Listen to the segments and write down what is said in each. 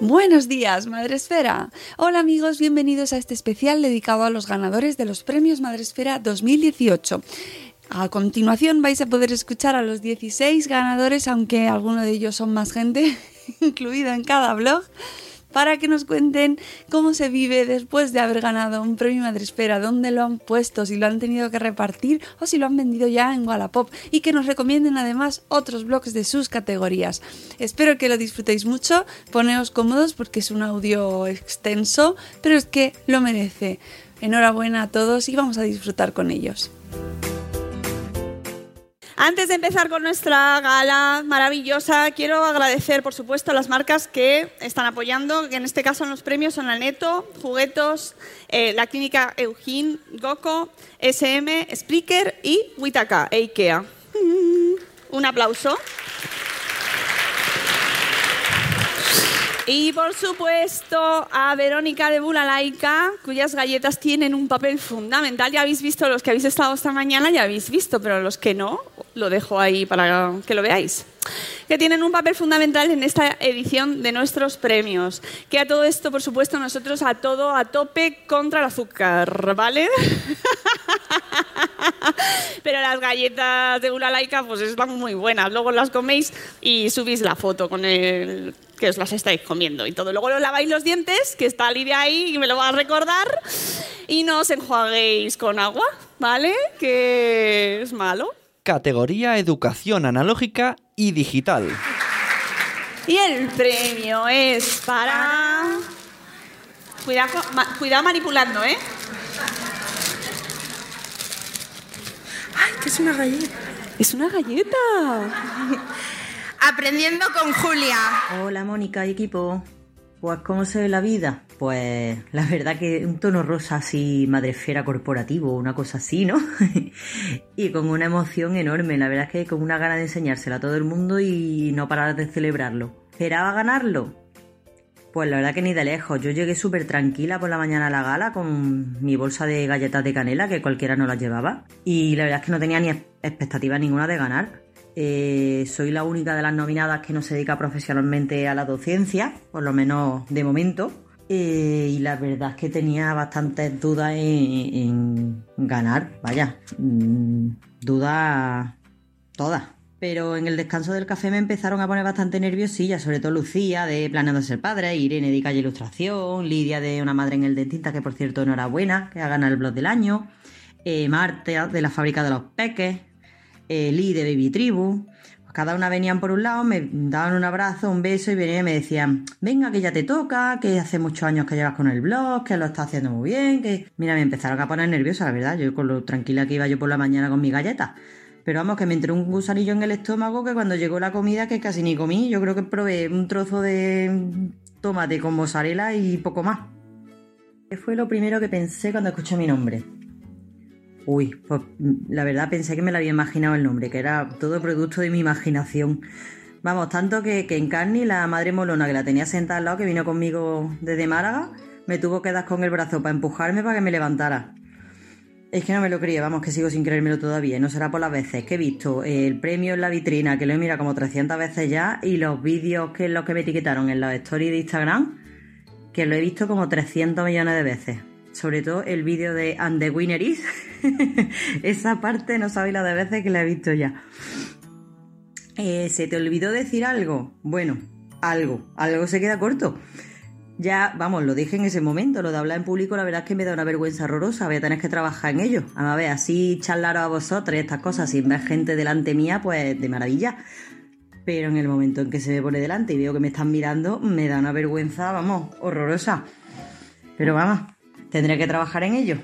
Buenos días, Madre Esfera. Hola amigos, bienvenidos a este especial dedicado a los ganadores de los premios Madresfera 2018. A continuación vais a poder escuchar a los 16 ganadores, aunque algunos de ellos son más gente, incluido en cada blog, para que nos cuenten cómo se vive después de haber ganado un premio Madresfera, dónde lo han puesto, si lo han tenido que repartir o si lo han vendido ya en Wallapop y que nos recomienden además otros blogs de sus categorías. Espero que lo disfrutéis mucho, poneos cómodos porque es un audio extenso, pero es que lo merece. Enhorabuena a todos y vamos a disfrutar con ellos. Antes de empezar con nuestra gala maravillosa, quiero agradecer, por supuesto, a las marcas que están apoyando, que en este caso en los premios son la Neto, Juguetos, eh, la Clínica Eugene, Goco, SM, Spreaker y Witaka, e IKEA. Un aplauso. Y por supuesto a Verónica de Bulalaica, cuyas galletas tienen un papel fundamental. Ya habéis visto, los que habéis estado esta mañana ya habéis visto, pero los que no, lo dejo ahí para que lo veáis. Que tienen un papel fundamental en esta edición de nuestros premios. Que a todo esto, por supuesto, nosotros a todo, a tope contra el azúcar, ¿vale? Pero las galletas de Bulalaica pues están muy buenas. Luego las coméis y subís la foto con el que os las estáis comiendo y todo. Luego os laváis los dientes, que está Lidia ahí y me lo va a recordar. Y no os enjuaguéis con agua, ¿vale? Que es malo. Categoría Educación Analógica y Digital. Y el premio es para... Cuidado, ma- cuidado manipulando, ¿eh? ¡Ay, que es una galleta! ¡Es una galleta! Aprendiendo con Julia. Hola Mónica y equipo. Pues ¿cómo se ve la vida? Pues la verdad que un tono rosa así, madrefera corporativo, una cosa así, ¿no? y con una emoción enorme, la verdad es que con una gana de enseñársela a todo el mundo y no parar de celebrarlo. ¿Esperaba ganarlo? Pues la verdad que ni de lejos. Yo llegué súper tranquila por la mañana a la gala con mi bolsa de galletas de canela, que cualquiera no las llevaba. Y la verdad es que no tenía ni expectativa ninguna de ganar. Eh, soy la única de las nominadas que no se dedica profesionalmente a la docencia, por lo menos de momento. Eh, y la verdad es que tenía bastantes dudas en, ganar, vaya, mm, dudas todas. Pero en el descanso del café me empezaron a poner bastante nerviosilla, sobre todo Lucía de Planeando ser padre, Irene de Calle Ilustración, Lidia de Una Madre en el Dentista, que por cierto enhorabuena, que ha ganado el blog del año, eh, Marta de la Fábrica de los Peques, Lee de Baby Tribu. Pues cada una venían por un lado, me daban un abrazo, un beso y venían y me decían, venga que ya te toca, que hace muchos años que llevas con el blog, que lo estás haciendo muy bien, que... Mira, me empezaron a poner nerviosa, la verdad, yo con lo tranquila que iba yo por la mañana con mi galleta. Pero vamos, que me entró un gusanillo en el estómago que cuando llegó la comida que casi ni comí, yo creo que probé un trozo de tomate con mozzarella y poco más. ¿Qué fue lo primero que pensé cuando escuché mi nombre? Uy, pues la verdad pensé que me lo había imaginado el nombre, que era todo producto de mi imaginación. Vamos, tanto que, que en Carni, la madre molona que la tenía sentada al lado, que vino conmigo desde Málaga, me tuvo que dar con el brazo para empujarme para que me levantara. Es que no me lo creía, vamos, que sigo sin creérmelo todavía. No será por las veces que he visto el premio en la vitrina, que lo he mirado como 300 veces ya, y los vídeos que los que me etiquetaron en la stories de Instagram, que lo he visto como 300 millones de veces. Sobre todo el vídeo de And the Winner is. Esa parte no sabéis la de veces que la he visto ya. Eh, ¿Se te olvidó decir algo? Bueno, algo. Algo se queda corto ya, vamos, lo dije en ese momento, lo de hablar en público, la verdad es que me da una vergüenza horrorosa, voy a tener que trabajar en ello. A ver, así charlaros a vosotros estas cosas sin ver gente delante mía, pues de maravilla. Pero en el momento en que se me pone delante y veo que me están mirando, me da una vergüenza, vamos, horrorosa. Pero vamos, tendré que trabajar en ello.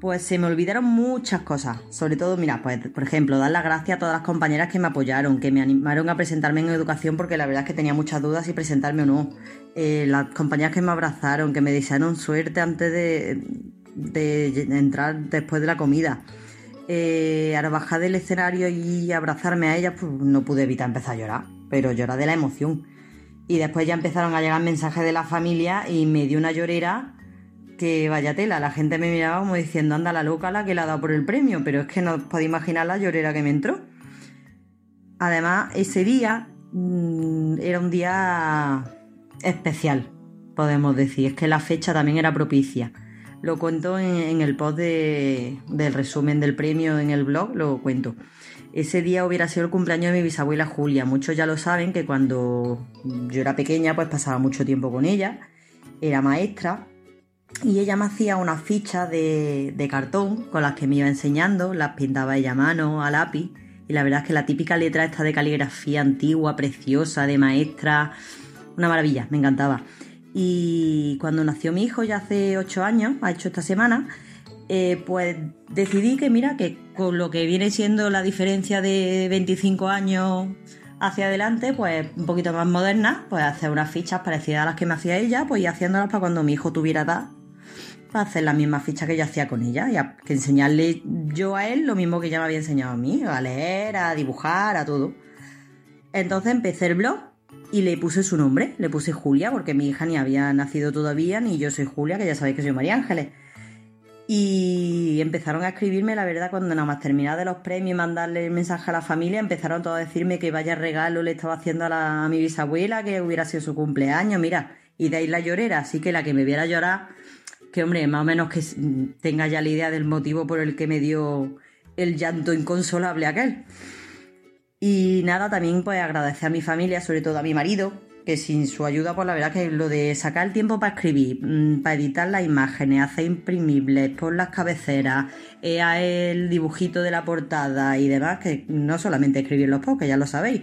Pues se me olvidaron muchas cosas. Sobre todo, mira, pues por ejemplo, dar las gracias a todas las compañeras que me apoyaron, que me animaron a presentarme en educación porque la verdad es que tenía muchas dudas si presentarme o no. Eh, las compañeras que me abrazaron, que me desearon suerte antes de, entrar después de la comida. Eh, al bajar del escenario y abrazarme a ellas, pues no pude evitar empezar a llorar, pero llorar de la emoción. Y después ya empezaron a llegar mensajes de la familia y me dio una llorera que vaya tela, la gente me miraba como diciendo, anda la loca la que le ha dado por el premio, pero es que no os podéis imaginar la llorera que me entró. Además, ese día mm, era un día especial, podemos decir, es que la fecha también era propicia. Lo cuento en, el post del resumen del premio en el blog, lo cuento. Ese día hubiera sido el cumpleaños de mi bisabuela Julia. Muchos ya lo saben que cuando yo era pequeña pues pasaba mucho tiempo con ella. Era maestra y ella me hacía unas fichas de, cartón con las que me iba enseñando, las pintaba ella a mano, a lápiz, y la verdad es que la típica letra esta de caligrafía antigua, preciosa, de maestra, una maravilla, me encantaba. Y cuando nació mi hijo, ya hace 8 años, ha hecho esta semana, eh, pues decidí que mira, que con lo que viene siendo la diferencia de 25 años hacia adelante, pues un poquito más moderna, pues hacer unas fichas parecidas a las que me hacía ella, pues ir haciéndolas para cuando mi hijo tuviera edad, hacer la misma ficha que yo hacía con ella y a, que enseñarle yo a él lo mismo que ella me había enseñado a mí, a leer, a dibujar, a todo. Entonces empecé el blog y le puse su nombre, le puse Julia, porque mi hija ni había nacido todavía, ni yo soy Julia, que ya sabéis que soy María Ángeles. Y empezaron a escribirme, la verdad, cuando nada más terminar de los premios y mandarle el mensaje a la familia, empezaron todos a decirme que vaya regalo le estaba haciendo a, a mi bisabuela, que hubiera sido su cumpleaños, mira, y de ahí la llorera, así que la que me viera llorar que hombre, más o menos que tenga ya la idea del motivo por el que me dio el llanto inconsolable aquel. Y nada, también pues agradecer a mi familia, sobre todo a mi marido, que sin su ayuda, pues la verdad que lo de sacar el tiempo para escribir, mm, para editar las imágenes, hacer imprimibles, por las cabeceras, eh, el dibujito de la portada y demás, que no solamente escribir los posts, que ya lo sabéis,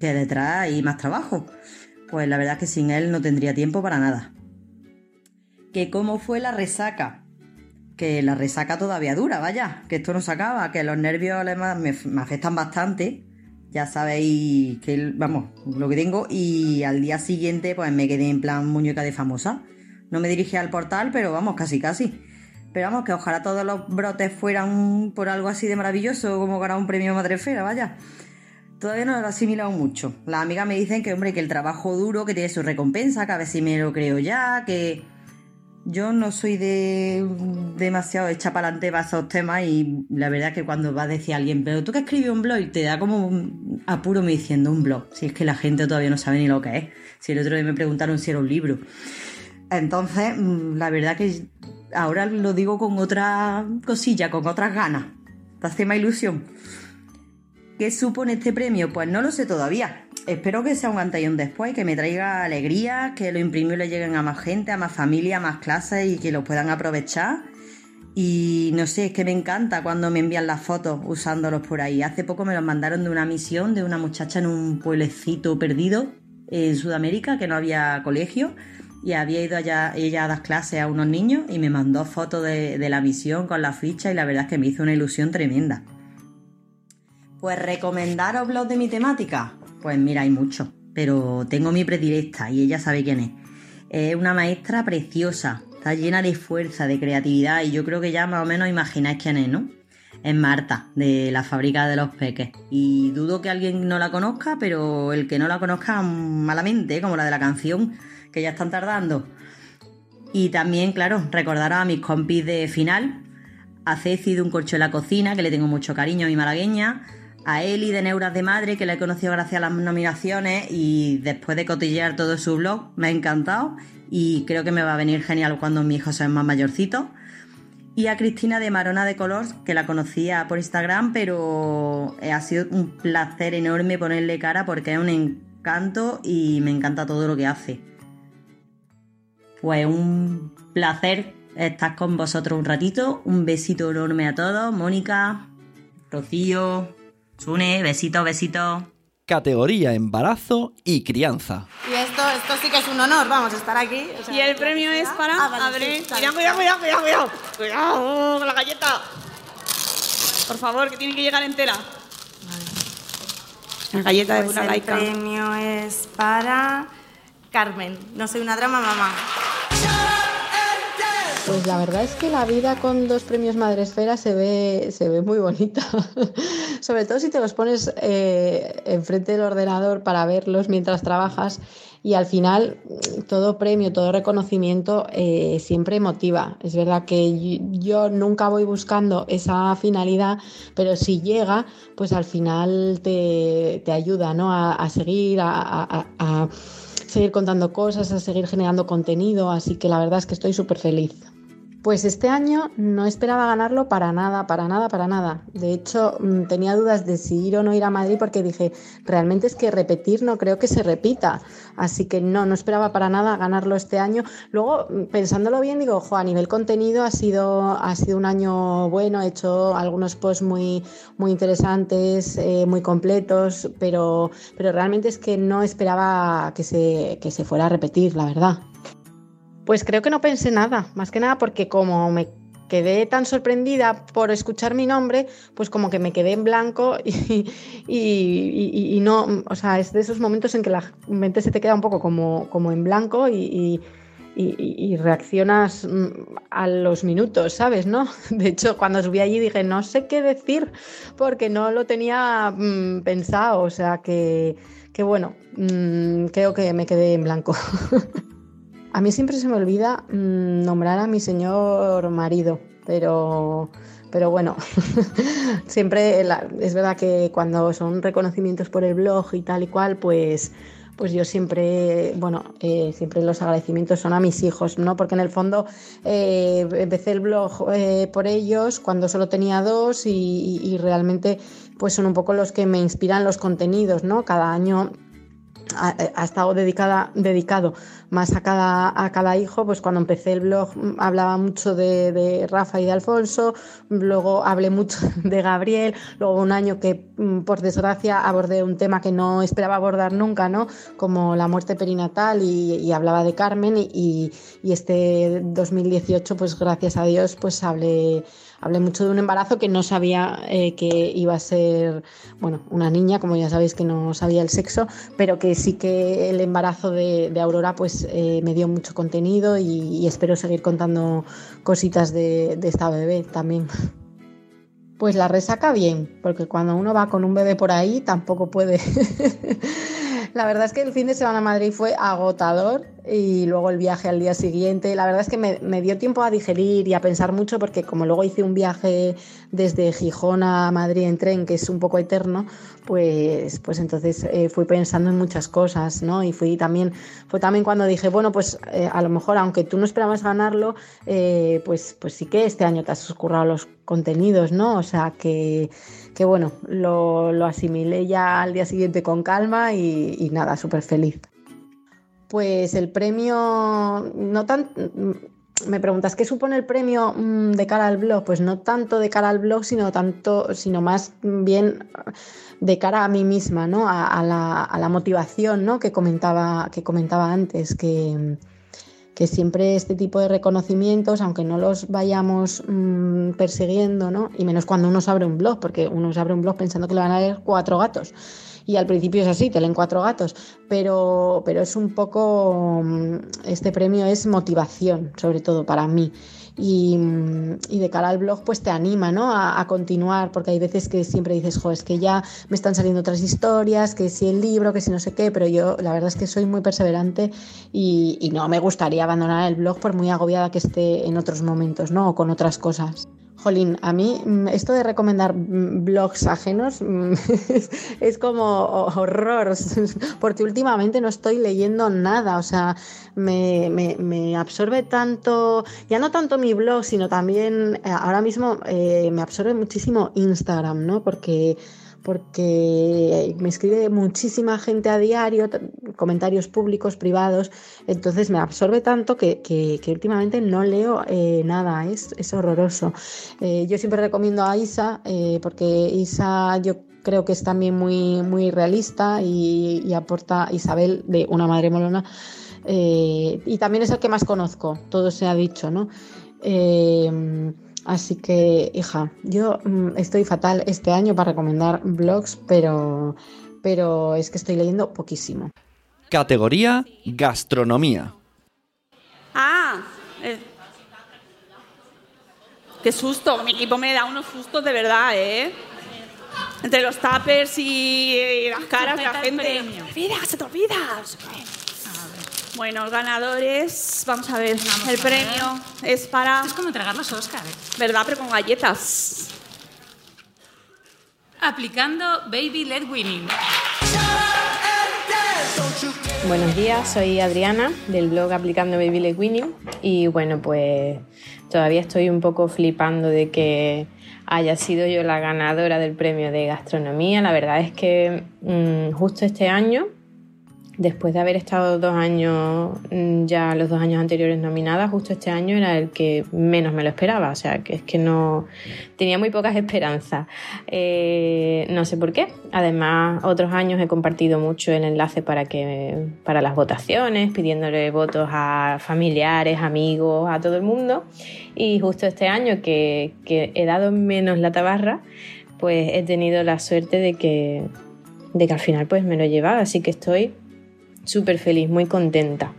que detrás hay más trabajo. Pues la verdad que sin él no tendría tiempo para nada que cómo fue la resaca. Que la resaca todavía dura, vaya, que esto no se acaba, que los nervios me, afectan bastante. Ya sabéis que, vamos, lo que tengo. Y al día siguiente, pues me quedé en plan muñeca de famosa. No me dirigí al portal, pero vamos, casi casi. Pero vamos, que ojalá todos los brotes fueran por algo así de maravilloso como ganar un premio Madrefera, vaya. Todavía no lo he asimilado mucho. Las amigas me dicen que, hombre, que el trabajo duro, que tiene su recompensa, que a ver si me lo creo ya, que yo no soy de demasiado hecha para adelante para esos temas y la verdad que cuando va a decir alguien, pero tú que escribes un blog y te da como un apuro me diciendo un blog, si es que la gente todavía no sabe ni lo que es. Si el otro día me preguntaron si era un libro. Entonces, mm, la verdad que ahora lo digo con otra cosilla, con otras ganas. Te hace más ilusión. ¿Qué supone este premio? Pues no lo sé todavía. Espero que sea un antes y un después, que me traiga alegría, que los imprimibles lleguen a más gente, a más familia, a más clases y que los puedan aprovechar. Y no sé, es que me encanta cuando me envían las fotos usándolos por ahí. Hace poco me los mandaron de una misión de una muchacha en un pueblecito perdido en Sudamérica que no había colegio y había ido allá ella a dar clases a unos niños y me mandó fotos de, de la misión con la ficha y la verdad es que me hizo una ilusión tremenda. Pues recomendaros blogs de mi temática. Pues mira, hay muchos, pero tengo mi predilecta y ella sabe quién es. Es una maestra preciosa, está llena de fuerza, de creatividad y yo creo que ya más o menos imagináis quién es, ¿no? Es Marta, de la fábrica de los peques. Y dudo que alguien no la conozca, pero el que no la conozca malamente, como la de la canción, que ya están tardando. Y también, claro, recordar a mis compis de final, a Ceci de Un Corcho en la Cocina, que le tengo mucho cariño a mi malagueña, a Eli de Neuras de Madre, que la he conocido gracias a las nominaciones y después de cotillear todo su blog, me ha encantado y creo que me va a venir genial cuando mi hijo sea más mayorcito. Y a Cristina de Marona de Colors, que la conocía por Instagram, pero ha sido un placer enorme ponerle cara porque es un encanto y me encanta todo lo que hace. Pues un placer estar con vosotros un ratito. Un besito enorme a todos. Mónica, Rocío, Sune, besito, besito. Categoría embarazo y crianza. Y esto, esto sí que es un honor, vamos, estar aquí. o sea, Y el premio es para Ah, vale, abrir. sí, vale. Cuidado, cuidado, cuidado, cuidado, cuidado. Cuidado con la galleta. Por favor, que tiene que llegar entera. La galleta de Pues una el laica. premio es para Carmen. No soy una drama, mamá. Pues la verdad es que la vida con dos premios Madresfera se ve, se ve muy bonita. Sobre todo si te los pones eh, enfrente del ordenador para verlos mientras trabajas y al final todo premio, todo reconocimiento eh, siempre motiva. Es verdad que yo nunca voy buscando esa finalidad, pero si llega, pues al final te, te ayuda ¿no? a, a seguir, a- a seguir contando cosas, a seguir generando contenido, así que la verdad es que estoy súper feliz. Pues este año no esperaba ganarlo para nada, para nada, para nada. De hecho, mm, tenía dudas de si ir o no ir a Madrid porque dije, realmente es que repetir no creo que se repita. Así que no, no esperaba para nada ganarlo este año. Luego, mm, pensándolo bien, digo, ojo, a nivel contenido ha sido, ha sido un año bueno, he hecho algunos posts muy, muy interesantes, eh, muy completos, pero, pero realmente es que no esperaba que se, que se fuera a repetir, la verdad. Pues creo que no pensé nada, más que nada porque como me quedé tan sorprendida por escuchar mi nombre, pues como que me quedé en blanco y, y- y- no, o sea, es de esos momentos en que la mente se te queda un poco como, como en blanco y reaccionas mm, a los minutos, ¿sabes? ¿No? De hecho, cuando subí allí dije, no sé qué decir, porque no lo tenía mm, pensado, o sea que, que bueno, mm, creo que me quedé en blanco. A mí siempre se me olvida mm, nombrar a mi señor marido, pero, pero bueno, siempre es verdad que cuando son reconocimientos por el blog y tal y cual, pues, pues yo siempre, bueno, eh, siempre los agradecimientos son a mis hijos, ¿no? Porque en el fondo eh, empecé el blog eh, por ellos cuando solo tenía dos y, y- y realmente pues son un poco los que me inspiran los contenidos, ¿no? Cada año ha, ha estado dedicada, dedicado más a cada, a cada hijo, pues cuando empecé el blog mm, hablaba mucho de, de Rafa y de Alfonso, luego hablé mucho de Gabriel, luego un año que mm, por desgracia abordé un tema que no esperaba abordar nunca, ¿no? Como la muerte perinatal y, y hablaba de Carmen y, y- y este 2018 pues gracias a Dios pues hablé Hablé mucho de un embarazo que no sabía eh, que iba a ser, bueno, una niña, como ya sabéis que no sabía el sexo, pero que sí que el embarazo de, Aurora pues eh, me dio mucho contenido y, espero seguir contando cositas de esta bebé también. Pues la resaca bien, porque cuando uno va con un bebé por ahí tampoco puede. la verdad es que el fin de semana a Madrid fue agotador y luego el viaje al día siguiente. La verdad es que me, dio tiempo a digerir y a pensar mucho porque como luego hice un viaje desde Gijón a Madrid en tren, que es un poco eterno, pues, pues entonces eh, fui pensando en muchas cosas, ¿no? Y fui también, fue también cuando dije, bueno, pues eh, a lo mejor aunque tú no esperabas ganarlo, eh, pues, pues sí que este año te has currado los contenidos, ¿no? O sea que, que bueno, lo, lo asimilé ya al día siguiente con calma y, nada, súper feliz. Pues el premio, no tan, me preguntas qué supone el premio mm, de cara al blog, pues no tanto de cara al blog, sino tanto, sino más bien de cara a mí misma, ¿no? A, a la, a la motivación, ¿no? Que comentaba, que comentaba antes, que, que siempre este tipo de reconocimientos, aunque no los vayamos mm, persiguiendo, ¿no? Y menos cuando uno se abre un blog, porque uno se abre un blog pensando que le van a leer cuatro gatos. Y al principio es así, te leen cuatro gatos, pero, pero es un poco, mm, este premio es motivación, sobre todo para mí. Y, de cara al blog, pues te anima ¿no? a, a continuar, porque hay veces que siempre dices, jo, es que ya me están saliendo otras historias, que si el libro, que si no sé qué, pero yo la verdad es que soy muy perseverante y, y no me gustaría abandonar el blog por muy agobiada que esté en otros momentos, ¿no? O con otras cosas. Jolín, a mí mm, esto de recomendar mm, blogs ajenos mm, es como horror, porque últimamente no estoy leyendo nada, o sea, me, absorbe tanto, ya no tanto mi blog, sino también eh, ahora mismo eh, me absorbe muchísimo Instagram, ¿no? Porque porque me escribe muchísima gente a diario, comentarios públicos, privados, entonces me absorbe tanto que, últimamente no leo eh, nada, es, es horroroso. Eh, yo siempre recomiendo a Isa, eh, porque Isa yo creo que es también muy, muy realista y, y aporta Isabel de Una Madre Molona, y también es el que más conozco, todo se ha dicho, ¿no? Así que, hija, yo mm, estoy fatal este año para recomendar blogs, pero, pero es que estoy leyendo poquísimo. Categoría Gastronomía. Ah, eh. qué susto. Mi equipo me da unos sustos de verdad, ¿eh? Entre los tappers y, las caras de la gente. ¡Se te olvida! ¡Se te olvida! Bueno, los ganadores, vamos a ver, el premio es para... Es como entregar los Oscar. ¿Verdad? Pero con galletas. Aplicando Baby Led Winning. Buenos días, soy Adriana del blog Aplicando Baby Led Winning y bueno, pues todavía estoy un poco flipando de que haya sido yo la ganadora del premio de gastronomía. La verdad es que mm, justo este año después de haber estado dos años, mm, ya los dos años anteriores nominada, justo este año era el que menos me lo esperaba. O sea, que es que no tenía muy pocas esperanzas. Eh, no sé por qué. Además, otros años he compartido mucho el enlace para que para las votaciones, pidiéndole votos a familiares, amigos, a todo el mundo. Y justo este año que, que he dado menos la tabarra, pues he tenido la suerte de que, de que al final pues me lo he llevado. Así que estoy súper feliz, muy contenta.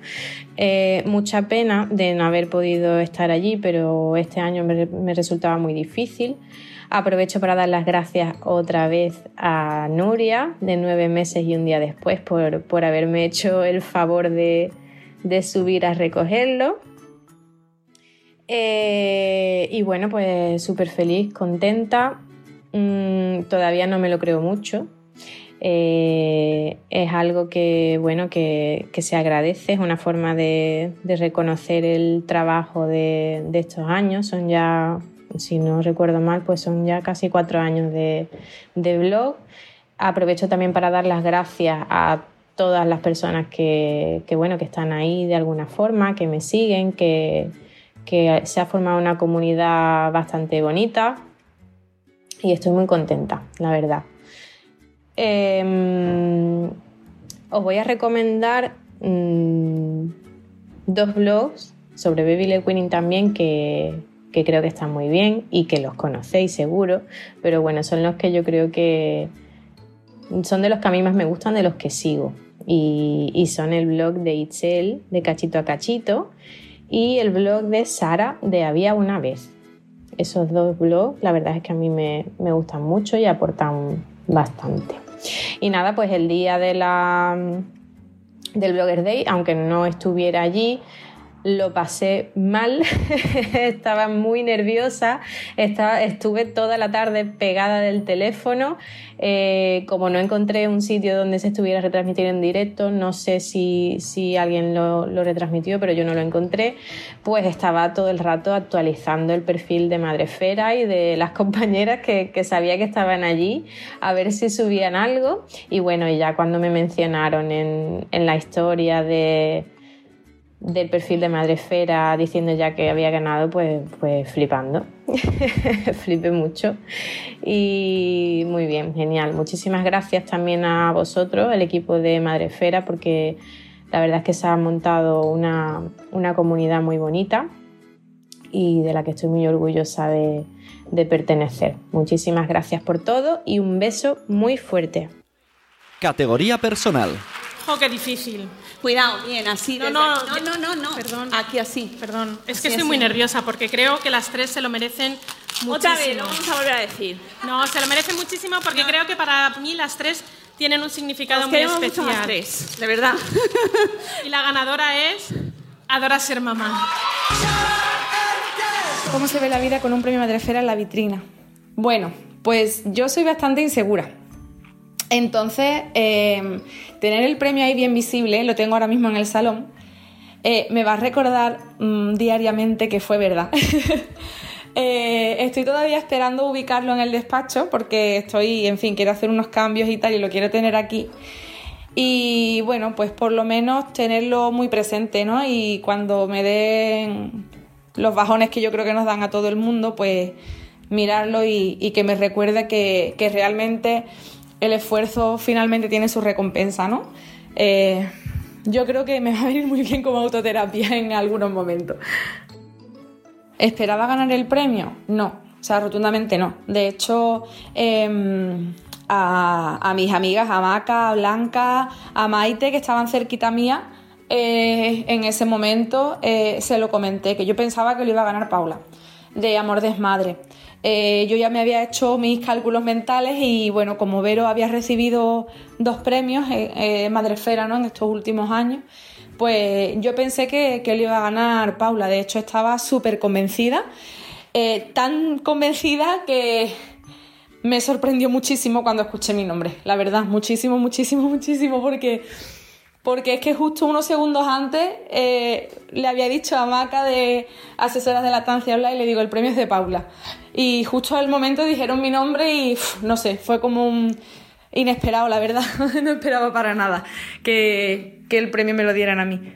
Eh, mucha pena de no haber podido estar allí, pero este año me, resultaba muy difícil. Aprovecho para dar las gracias otra vez a Nuria, de nueve meses y un día después, por, haberme hecho el favor de, subir a recogerlo. Eh, y bueno, pues súper feliz, contenta. Mm, todavía no me lo creo mucho. Eh, es algo que, bueno, que, se agradece, es una forma de, reconocer el trabajo de, estos años. Son ya, si no recuerdo mal, pues son ya casi cuatro años de, blog. Aprovecho también para dar las gracias a todas las personas que, bueno, que están ahí de alguna forma, que me siguen, que, que se ha formado una comunidad bastante bonita y estoy muy contenta, la verdad. Em, os voy a recomendar mm, dos blogs sobre Baby Winning también que, creo que están muy bien y que los conocéis seguro, pero bueno, son los que yo creo que son de los que a mí más me gustan, de los que sigo. Y, y son el blog de Itzel, de Cachito a Cachito, y el blog de Sara, de Había una vez. Esos dos blogs, la verdad es que a mí me, me gustan mucho y aportan bastante. Y nada, pues el día de la, del Blogger Day, aunque no estuviera allí, lo pasé mal, estaba muy nerviosa, estaba, estuve toda la tarde pegada del teléfono, eh, como no encontré un sitio donde se estuviera retransmitiendo en directo, no sé si, si alguien lo, lo, retransmitió, pero yo no lo encontré, pues estaba todo el rato actualizando el perfil de Madrefera y de las compañeras que, que sabía que estaban allí, a ver si subían algo, y bueno, ya cuando me mencionaron en, en la historia de del perfil de Madrefera diciendo ya que había ganado, pues, pues flipando. Flipé mucho. Y muy bien, genial. Muchísimas gracias también a vosotros, el equipo de Madrefera, porque la verdad es que se ha montado una, una comunidad muy bonita y de la que estoy muy orgullosa de, de pertenecer. Muchísimas gracias por todo y un beso muy fuerte. Categoría personal. ¡Oh, qué difícil! Cuidado, bien, así. No, no, no, no, no, Perdón. Aquí así. Perdón. Es que estoy muy nerviosa porque creo que las tres se lo merecen muchísimo. Otra vez, lo vamos a volver a decir. No, se lo merecen muchísimo porque creo que para mí las tres tienen un significado muy especial. las tres, de verdad. y la ganadora es Adora ser mamá. cómo se ve la vida con un premio Madrefera en la vitrina. Bueno, pues yo soy bastante insegura. Entonces, eh, tener el premio ahí bien visible, lo tengo ahora mismo en el salón, eh, me va a recordar mm, diariamente que fue verdad. Eh, estoy todavía esperando ubicarlo en el despacho porque estoy, en fin, quiero hacer unos cambios y tal y lo quiero tener aquí. Y bueno, pues por lo menos tenerlo muy presente, ¿no? Y cuando me den los bajones que yo creo que nos dan a todo el mundo, pues mirarlo y, que me recuerde que, realmente el esfuerzo finalmente tiene su recompensa, ¿no? Eh, yo creo que me va a venir muy bien como autoterapia en algunos momentos. ¿Esperaba ganar el premio? No, o sea, rotundamente no. De hecho, em, a, mis amigas, a Maca, a Blanca, a Maite, que estaban cerquita mía, eh, en ese momento eh, se lo comenté, que yo pensaba que lo iba a ganar Paula, de Amor Desmadre. Eh, yo ya me había hecho mis cálculos mentales y bueno, como Vero había recibido dos premios, Madrefera, ¿no? En estos últimos años, pues yo pensé que, que lo iba a ganar Paula. De hecho, estaba súper convencida. Eh, tan convencida que me sorprendió muchísimo cuando escuché mi nombre. La verdad, muchísimo, muchísimo, muchísimo, porque, porque es que justo unos segundos antes eh, le había dicho a Maca de asesoras de lactancia online y le digo, el premio es de Paula. Y justo al momento dijeron mi nombre y no sé, fue como un inesperado, la verdad. no esperaba para nada que, el premio me lo dieran a mí.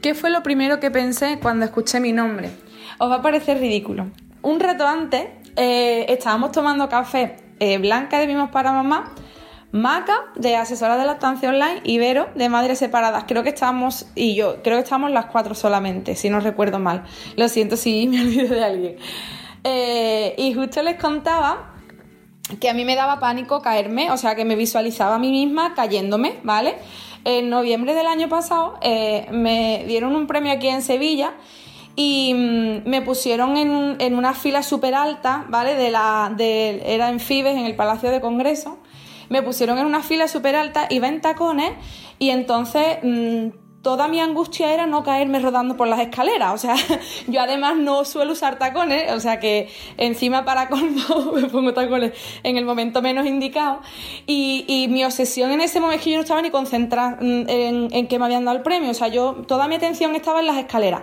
¿Qué fue lo primero que pensé cuando escuché mi nombre? Os va a parecer ridículo. Un rato antes eh, estábamos tomando café eh, Blanca de Vimos para Mamá, Maca de Asesora de la Estancia Online y Vero de Madres Separadas. Creo que estábamos, y yo, creo que estábamos las cuatro solamente, si no recuerdo mal. Lo siento si me olvido de alguien. Eh, y justo les contaba que a mí me daba pánico caerme, o sea, que me visualizaba a mí misma cayéndome, ¿vale? En noviembre del año pasado eh, me dieron un premio aquí en Sevilla y mm, me pusieron en, una fila súper alta, ¿vale? De la, era en Fibes, en el Palacio de Congreso. Me pusieron en una fila súper alta, iba en tacones y entonces... Mm, toda mi angustia era no caerme rodando por las escaleras. O sea, yo además no suelo usar tacones, o sea que encima para colmo me pongo tacones en el momento menos indicado. Y, mi obsesión en ese momento es que yo no estaba ni concentrada en, en que me habían dado el premio. O sea, yo toda mi atención estaba en las escaleras.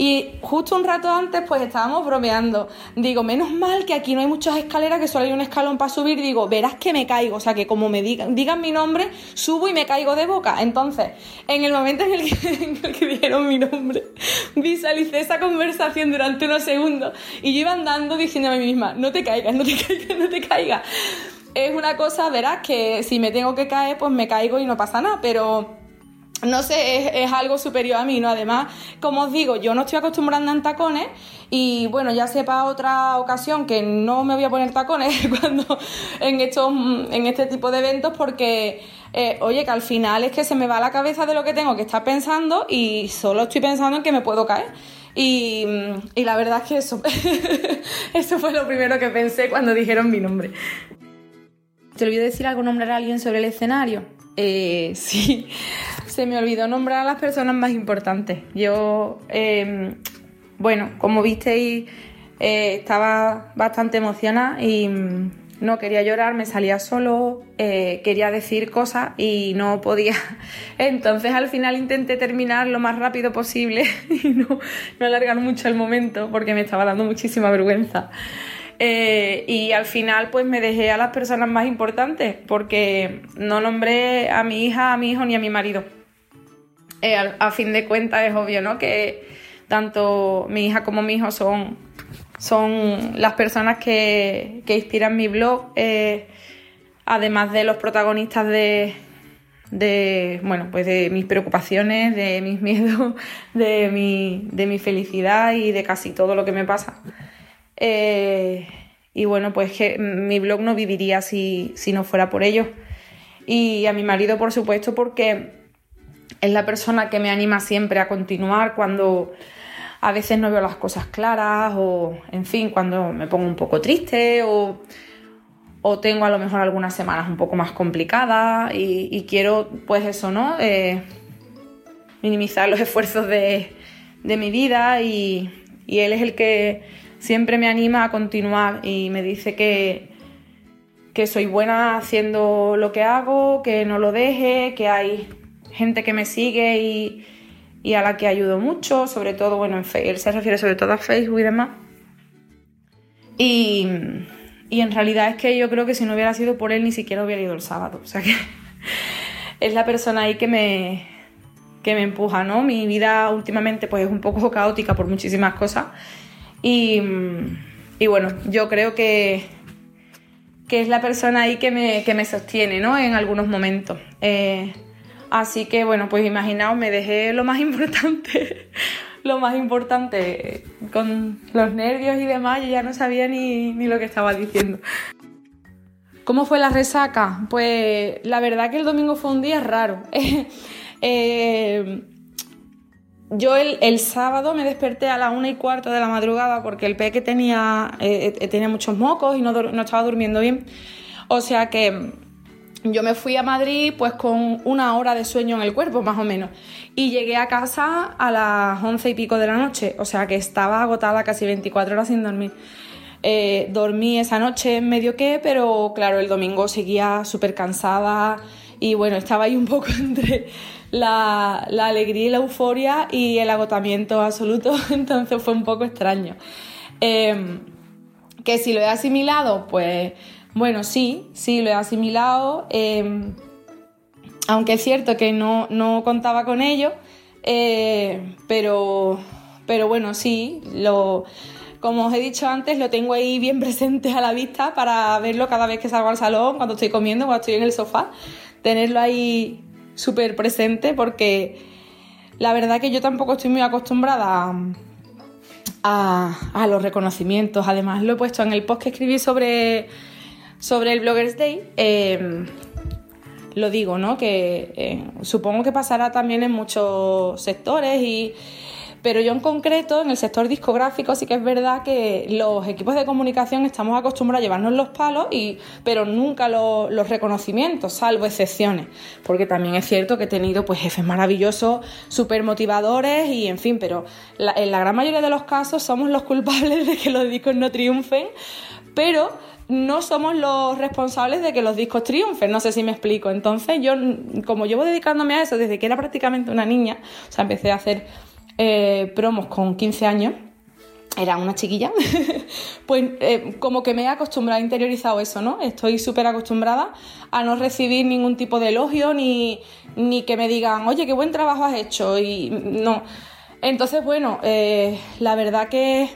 Y justo un rato antes, pues estábamos bromeando. Digo, menos mal que aquí no hay muchas escaleras, que solo hay un escalón para subir. Digo, verás que me caigo. O sea, que como me digan, mi nombre, subo y me caigo de boca. Entonces, en el momento en el que, en el que dijeron mi nombre, visualicé esa conversación durante unos segundos. Y yo iba andando diciendo a mí misma, no te caigas, no te caigas, no te caigas. Es una cosa, verás, que si me tengo que caer, pues me caigo y no pasa nada. Pero no sé, es, algo superior a mí, ¿no? Además, como os digo, yo no estoy acostumbrada a tacones y bueno, ya sepa otra ocasión que no me voy a poner tacones cuando en estos, en este tipo de eventos porque, eh, oye, que al final es que se me va la cabeza de lo que tengo que estar pensando y solo estoy pensando en que me puedo caer. Y, y la verdad es que eso, eso fue lo primero que pensé cuando dijeron mi nombre. ¿Te olvidé decir algo, nombrar a alguien sobre el escenario? Eh, sí, me olvidó nombrar a las personas más importantes. Yo, em, bueno, como visteis, eh, estaba bastante emocionada y mm, no quería llorar, me salía solo, eh, quería decir cosas y no podía. Entonces al final intenté terminar lo más rápido posible y no, no alargar mucho el momento porque me estaba dando muchísima vergüenza. Eh, y al final pues me dejé a las personas más importantes porque no nombré a mi hija, a mi hijo ni a mi marido. Eh, a, fin de cuentas es obvio, ¿no? Que tanto mi hija como mi hijo son, son las personas que, que inspiran mi blog, eh, además de los protagonistas de, de, bueno, pues de mis preocupaciones, de mis miedos, de mi, de mi felicidad y de casi todo lo que me pasa. Eh, y bueno, pues que mi blog no viviría si, si no fuera por ello. Y a mi marido, por supuesto, porque es la persona que me anima siempre a continuar cuando a veces no veo las cosas claras o, en fin, cuando me pongo un poco triste o, o tengo a lo mejor algunas semanas un poco más complicadas y, quiero, pues eso, ¿no? Eh, minimizar los esfuerzos de, de mi vida y, y él es el que siempre me anima a continuar y me dice que, que soy buena haciendo lo que hago, que no lo deje, que hay gente que me sigue y, y a la que ayudo mucho, sobre todo, bueno, en él se refiere sobre todo a Facebook y demás. Y, y en realidad es que yo creo que si no hubiera sido por él ni siquiera hubiera ido el sábado. O sea que es la persona ahí que me, que me empuja, ¿no? Mi vida últimamente pues es un poco caótica por muchísimas cosas. Y, y bueno, yo creo que, que es la persona ahí que me, que me sostiene, ¿no? En algunos momentos. Eh, así que bueno, pues imaginaos, me dejé lo más importante, lo más importante con los nervios y demás, yo ya no sabía ni, ni lo que estaba diciendo. ¿Cómo fue la resaca? Pues la verdad que el domingo fue un día raro. Eh, yo el, sábado me desperté a las una y cuarto de la madrugada porque el peque tenía, eh, eh, tenía muchos mocos y no, no estaba durmiendo bien. O sea que yo me fui a Madrid pues con una hora de sueño en el cuerpo, más o menos. Y llegué a casa a las once y pico de la noche. O sea que estaba agotada casi 24 horas sin dormir. Eh, dormí esa noche medio que, pero claro, el domingo seguía súper cansada y bueno, estaba ahí un poco entre la, alegría y la euforia y el agotamiento absoluto, entonces fue un poco extraño. Eh, que si lo he asimilado, pues bueno, sí, sí, lo he asimilado, eh, aunque es cierto que no, no contaba con ello, eh, pero, pero bueno, sí, lo, como os he dicho antes, lo tengo ahí bien presente a la vista para verlo cada vez que salgo al salón, cuando estoy comiendo, cuando estoy en el sofá, tenerlo ahí súper presente porque la verdad que yo tampoco estoy muy acostumbrada a- a los reconocimientos. Además, lo he puesto en el post que escribí sobre, sobre el Bloggers Day. eh, lo digo, ¿no? Que eh, supongo que pasará también en muchos sectores y pero yo en concreto, en el sector discográfico, sí que es verdad que los equipos de comunicación estamos acostumbrados a llevarnos los palos, y, pero nunca lo- los reconocimientos, salvo excepciones. Porque también es cierto que he tenido pues, jefes maravillosos, súper motivadores, y en fin, pero en la gran mayoría de los casos somos los culpables de que los discos no triunfen, pero no somos los responsables de que los discos triunfen, no sé si me explico. Entonces yo, como llevo dedicándome a eso desde que era prácticamente una niña, o sea, empecé a hacer eh, promos con 15 años, era una chiquilla, pues eh, como que me he acostumbrado, he interiorizado eso, ¿no? Estoy súper acostumbrada a no recibir ningún tipo de elogio ni, ni que me digan, oye, qué buen trabajo has hecho, y no. Entonces, bueno, eh, la verdad que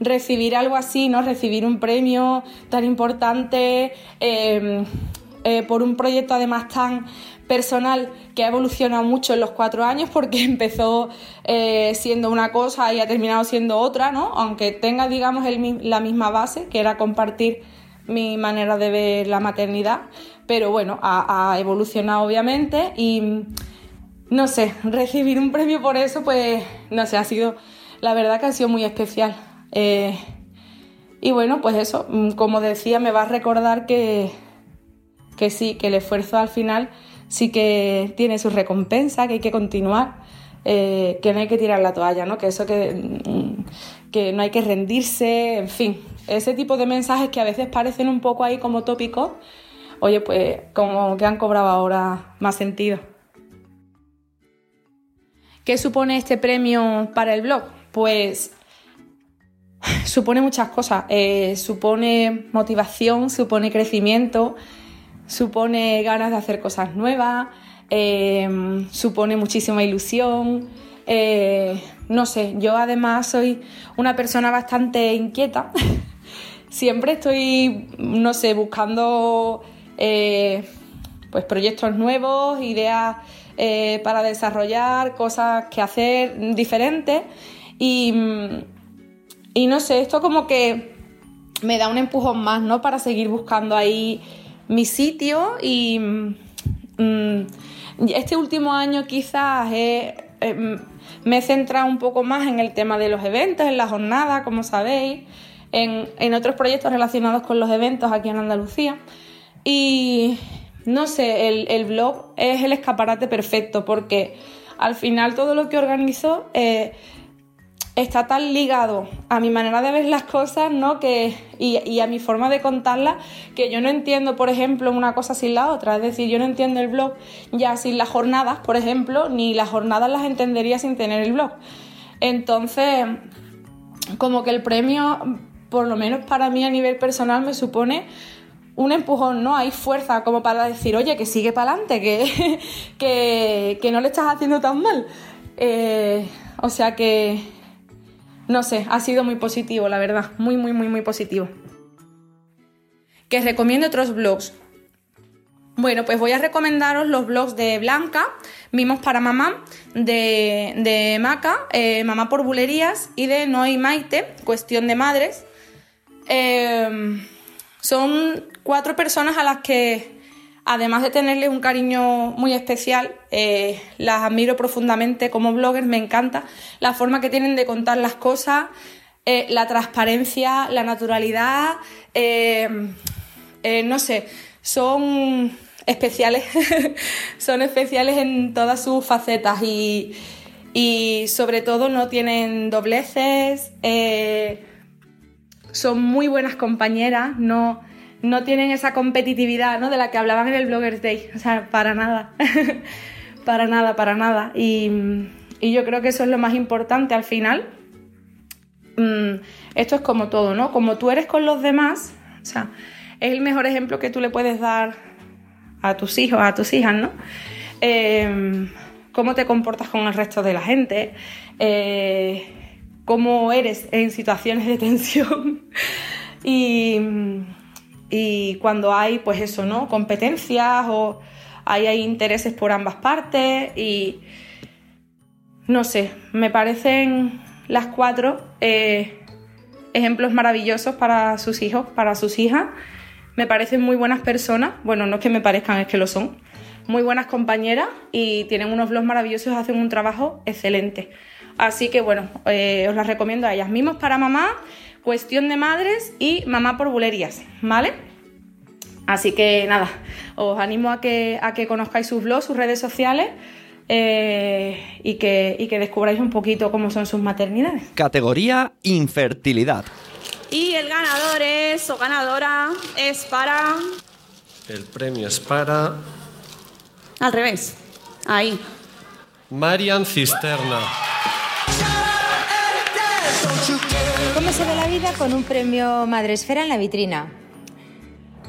recibir algo así, ¿no? Recibir un premio tan importante eh, eh, por un proyecto además tan personal que ha evolucionado mucho en los cuatro años porque empezó eh, siendo una cosa y ha terminado siendo otra, ¿no? Aunque tenga, digamos, el la misma base, que era compartir mi manera de ver la maternidad, pero bueno, ha, ha evolucionado obviamente y no sé, recibir un premio por eso, pues no sé, ha sido, la verdad que ha sido muy especial. Eh, y bueno, pues eso, mm, como decía, me va a recordar que, que sí, que el esfuerzo al final sí que tiene su recompensa, que hay que continuar, eh, que no hay que tirar la toalla, ¿no? Que eso que, mm, que no hay que rendirse, en fin, ese tipo de mensajes que a veces parecen un poco ahí como tópicos, oye, pues como que han cobrado ahora más sentido. ¿Qué supone este premio para el blog? Pues supone muchas cosas. Eh, supone motivación, supone crecimiento, supone ganas de hacer cosas nuevas, eh, supone muchísima ilusión. eh, no sé, yo además soy una persona bastante inquieta. Siempre estoy, no sé, buscando pues proyectos nuevos, ideas para desarrollar, cosas que hacer diferentes. Y, mm, y no sé, esto como que me da un empujón más, ¿no? Para seguir buscando ahí mi sitio y mm, este último año quizás he- eh, me he centrado un poco más en el tema de los eventos, en la jornada, como sabéis, en, en otros proyectos relacionados con los eventos aquí en Andalucía. Y no sé, el, el blog es el escaparate perfecto porque al final todo lo que organizo eh, está tan ligado a mi manera de ver las cosas, ¿no? Que, y, y, a mi forma de contarlas, que yo no entiendo, por ejemplo, una cosa sin la otra. Es decir, yo no entiendo el blog ya sin las jornadas, por ejemplo, ni las jornadas las entendería sin tener el blog. Entonces, como que el premio, por lo menos para mí a nivel personal, me supone un empujón, ¿no? Hay fuerza como para decir, oye, que sigue para adelante, que, que, que, no le estás haciendo tan mal. Eh, o sea que, no sé, ha sido muy positivo, la verdad. Muy, muy, muy, muy positivo. Que recomiendo otros blogs. Bueno, pues voy a recomendaros los blogs de Blanca, Mimos para Mamá, de, de Maca, eh, Mamá por Bulerías y de Noy Maite, Cuestión de Madres. Eh, son cuatro personas a las que, además de tenerles un cariño muy especial, eh, las admiro profundamente como bloggers, me encanta la forma que tienen de contar las cosas, eh, la transparencia, la naturalidad, eh, no sé, son especiales, son especiales en todas sus facetas y, y sobre todo no tienen dobleces, son muy buenas compañeras, no, no tienen esa competitividad ¿no? de la que hablaban en el Bloggers Day, o sea, para nada, para nada, para nada. Y, yo creo que eso es lo más importante al final. Mm, esto es como todo, ¿no? Como tú eres con los demás, o sea, es el mejor ejemplo que tú le puedes dar a tus hijos, a tus hijas, ¿no? Eh, cómo te comportas con el resto de la gente, eh, cómo eres en situaciones de tensión y, y, cuando hay, pues eso, ¿no? Competencias o hay, intereses por ambas partes y no sé, me parecen las cuatro eh, ejemplos maravillosos para sus hijos, para sus hijas. Me parecen muy buenas personas, bueno, no es que me parezcan, es que lo son. Muy buenas compañeras y tienen unos blogs maravillosos, hacen un trabajo excelente. Así que bueno, eh, os las recomiendo a ellas. Mimos para mamá, cuestión de madres y mamá por bulerías, ¿vale? Así que nada, os animo a que, a que conozcáis sus blogs, sus redes sociales eh, y, que, y que descubráis un poquito cómo son sus maternidades. Categoría infertilidad. Y el ganador es, o ganadora, es para... El premio es para... Al revés, ahí. Marian Cisterna. ¿Cómo ve la vida con un premio Madresfera en la vitrina?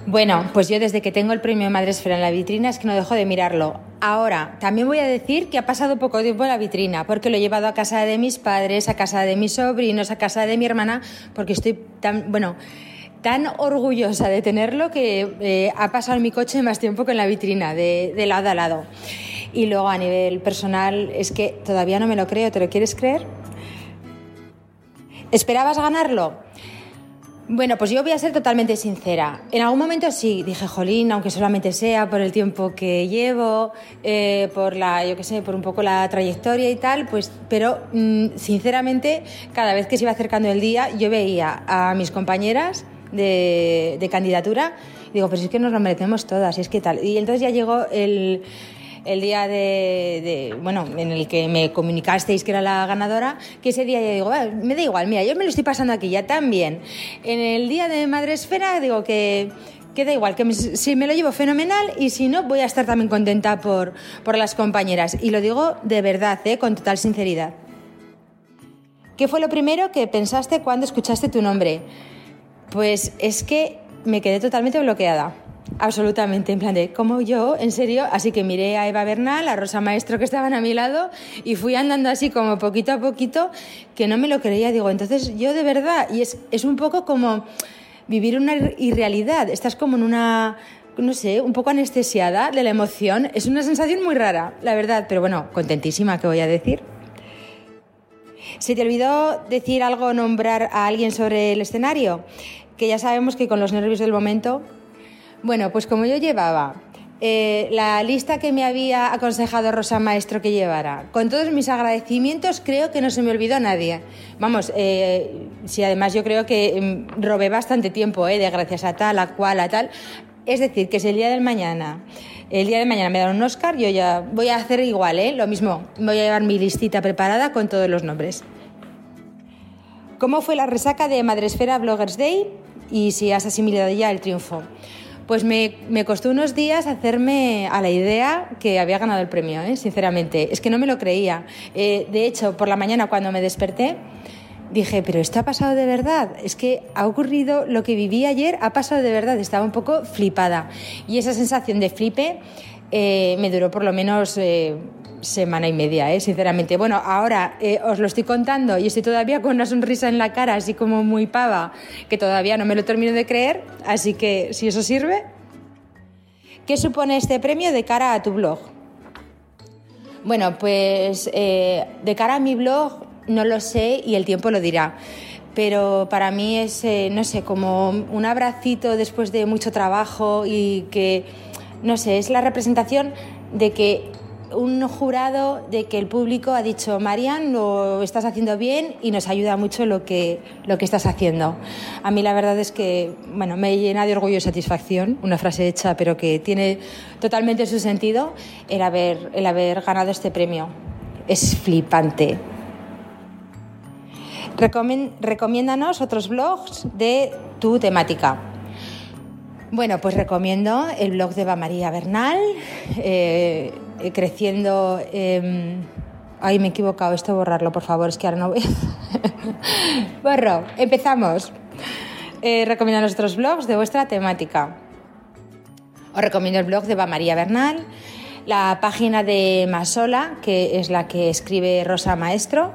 Bueno, pues yo desde que tengo el premio Madresfera en la vitrina es que no dejo de mirarlo. Ahora, también voy a decir que ha pasado poco tiempo en la vitrina, porque lo he llevado a casa de mis padres, a casa de mis sobrinos, a casa de mi hermana, porque estoy tan, bueno, tan orgullosa de tenerlo que eh, ha pasado en mi coche más tiempo que en la vitrina, de, de lado a lado. Y luego a nivel personal es que todavía no me lo creo, ¿te lo quieres creer? ¿Esperabas ganarlo? Bueno, pues yo voy a ser totalmente sincera. En algún momento sí, dije, jolín, aunque solamente sea por el tiempo que llevo, eh, por la, yo qué sé, por un poco la trayectoria y tal, pues, pero mm, sinceramente, cada vez que se iba acercando el día, yo veía a mis compañeras de, de candidatura, y digo, pero es que nos lo merecemos todas, y es que tal. Y entonces ya llegó el, el día de, bueno, en el que me comunicasteis que era la ganadora, que ese día yo digo, me da igual, mira, yo me lo estoy pasando aquí ya también. En el día de Madresfera digo que que da igual, que si me lo llevo fenomenal y si no, voy a estar también contenta por, por las compañeras. Y lo digo de verdad, ¿eh? con total sinceridad. ¿Qué fue lo primero que pensaste cuando escuchaste tu nombre? Pues es que me quedé totalmente bloqueada. Absolutamente, en plan de, como yo, en serio, así que miré a Eva Bernal, a Rosa Maestro que estaban a mi lado y fui andando así como poquito a poquito que no me lo creía, digo, entonces yo de verdad, y es, es un poco como vivir una irrealidad, estás como en una, no sé, un poco anestesiada de la emoción, es una sensación muy rara, la verdad, pero bueno, contentísima que voy a decir. ¿Se te olvidó decir algo, nombrar a alguien sobre el escenario? Que ya sabemos que con los nervios del momento bueno, pues como yo llevaba eh, la lista que me había aconsejado Rosa Maestro que llevara, con todos mis agradecimientos, creo que no se me olvidó nadie. Vamos, eh, si además yo creo que mm, robé bastante tiempo, eh, de gracias a tal, a cual, a tal. Es decir, que si el día del mañana, el día de mañana me dan un Oscar, yo ya voy a hacer igual, ¿eh? lo mismo, voy a llevar mi listita preparada con todos los nombres. ¿Cómo fue la resaca de Madresfera Bloggers Day y si has asimilado ya el triunfo? Pues me, me, costó unos días hacerme a la idea que había ganado el premio, ¿eh? sinceramente. Es que no me lo creía. Eh, de hecho, por la mañana cuando me desperté, dije, pero esto ha pasado de verdad. Es que ha ocurrido lo que viví ayer, ha pasado de verdad. Estaba un poco flipada. Y esa sensación de flipe eh, me duró por lo menos semana y media, ¿eh? sinceramente. Bueno, ahora eh, os lo estoy contando y estoy todavía con una sonrisa en la cara, así como muy pava, que todavía no me lo termino de creer. Así que, si eso sirve. ¿Qué supone este premio de cara a tu blog? Bueno, pues eh, de cara a mi blog no lo sé y el tiempo lo dirá. Pero para mí es, no sé, como un abracito después de mucho trabajo y que, no sé, es la representación de que un jurado, de que el público ha dicho, Marian, lo estás haciendo bien y nos ayuda mucho lo que, lo que estás haciendo. A mí la verdad es que, bueno, me llena de orgullo y satisfacción, una frase hecha pero que tiene totalmente su sentido, el haber, el haber ganado este premio. Es flipante. Recomiéndanos otros blogs de tu temática. Bueno, pues recomiendo el blog de Eva María Bernal, eh, creciendo. Eh, ay, me he equivocado, esto borrarlo, por favor, es que ahora no veo. Borro, empezamos. Eh, recomiendo nuestros blogs de vuestra temática. Os recomiendo el blog de Eva María Bernal, la página de Masola, que es la que escribe Rosa Maestro.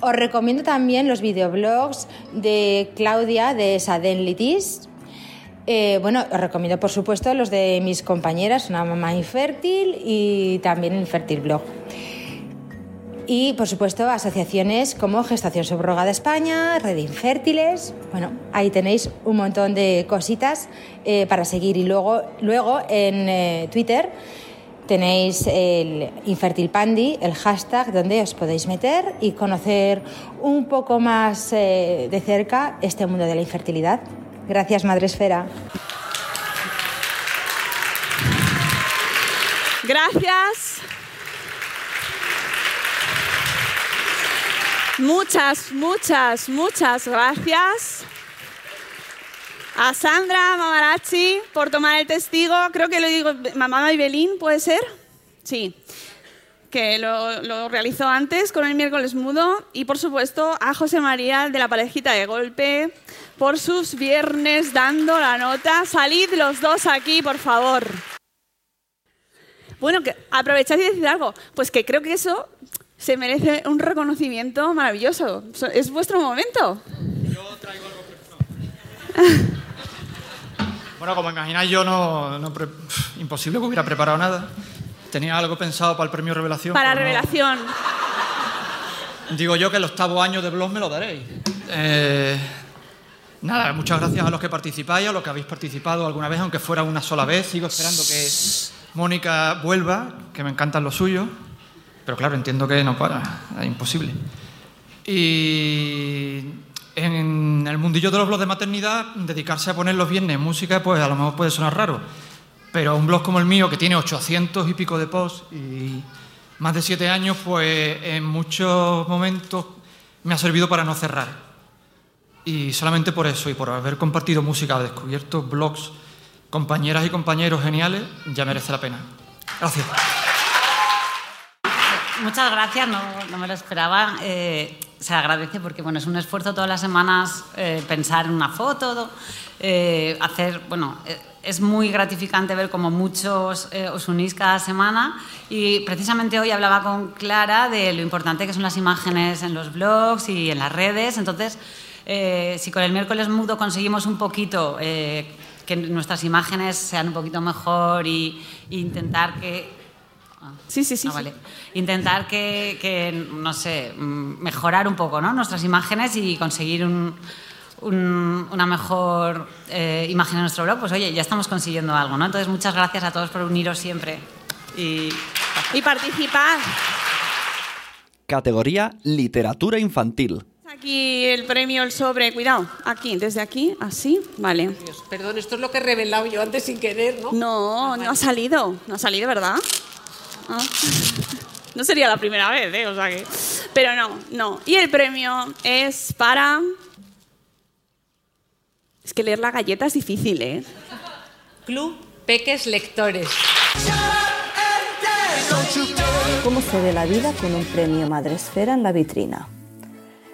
Os recomiendo también los videoblogs de Claudia de Saden Litis. Eh, bueno, os recomiendo por supuesto los de mis compañeras, una mamá infértil y también Infértil Blog. Y por supuesto asociaciones como Gestación Subrogada España, Red Infértiles. Bueno, ahí tenéis un montón de cositas eh, para seguir. Y luego, luego en eh, Twitter tenéis el Infértil Pandi, el hashtag donde os podéis meter y conocer un poco más de cerca este mundo de la infertilidad. Gracias, Madre Esfera. Gracias. Muchas, muchas, muchas gracias a Sandra Mamarachi por tomar el testigo. Creo que lo digo, mamá Maybelín, ¿puede ser? Sí. Que lo, lo, realizó antes con el miércoles mudo. Y por supuesto a José María de la parejita de golpe por sus viernes dando la nota. Salid los dos aquí, por favor. Bueno, que aprovechad y decir algo. Pues que creo que eso se merece un reconocimiento maravilloso. Es vuestro momento. Yo traigo algo Bueno, como imagináis, yo no, no pre... imposible que hubiera preparado nada. Tenía algo pensado para el premio Revelación. Para Revelación. No... Digo yo que el octavo año de blog me lo daréis. Eh... Nada, muchas gracias a los que participáis, a los que habéis participado alguna vez, aunque fuera una sola vez. Sigo esperando que Mónica vuelva, que me encantan los suyos. Pero claro, entiendo que no para, es imposible. Y en el mundillo de los blogs de maternidad, dedicarse a poner los viernes música, pues a lo mejor puede sonar raro. Pero un blog como el mío, que tiene 800 y pico de posts y más de 7 años, pues en muchos momentos me ha servido para no cerrar. Y solamente por eso y por haber compartido música, descubierto blogs, compañeras y compañeros geniales, ya merece la pena. Gracias. Muchas gracias, no, no me lo esperaba. Eh, se agradece porque bueno, es un esfuerzo todas las semanas eh, pensar en una foto, eh, hacer, bueno, es muy gratificante ver cómo muchos os unís cada semana y precisamente hoy hablaba con Clara de lo importante que son las imágenes en los blogs y en las redes, entonces si con el miércoles mudo conseguimos un poquito que nuestras imágenes sean un poquito mejor y, e intentar que Sí, sí, sí. Ah, vale. Intentar que, que, no sé, mejorar un poco ¿no? nuestras imágenes y conseguir un, un, una mejor eh, imagen en nuestro blog, pues oye, ya estamos consiguiendo algo, ¿no? Entonces, muchas gracias a todos por uniros siempre y, y participar. Categoría Literatura Infantil. Aquí el premio, el sobre, cuidado, aquí, desde aquí, así, vale. Dios, perdón, esto es lo que he revelado yo antes sin querer, ¿no? No, no ha salido, no ha salido, ¿verdad? Ah. No sería la primera vez, ¿eh? O sea que... Pero no, no. Y el premio es para... Es que leer la galleta es difícil, ¿eh? Club Peques Lectores. ¿Cómo se ve la vida con un premio Madresfera en la vitrina?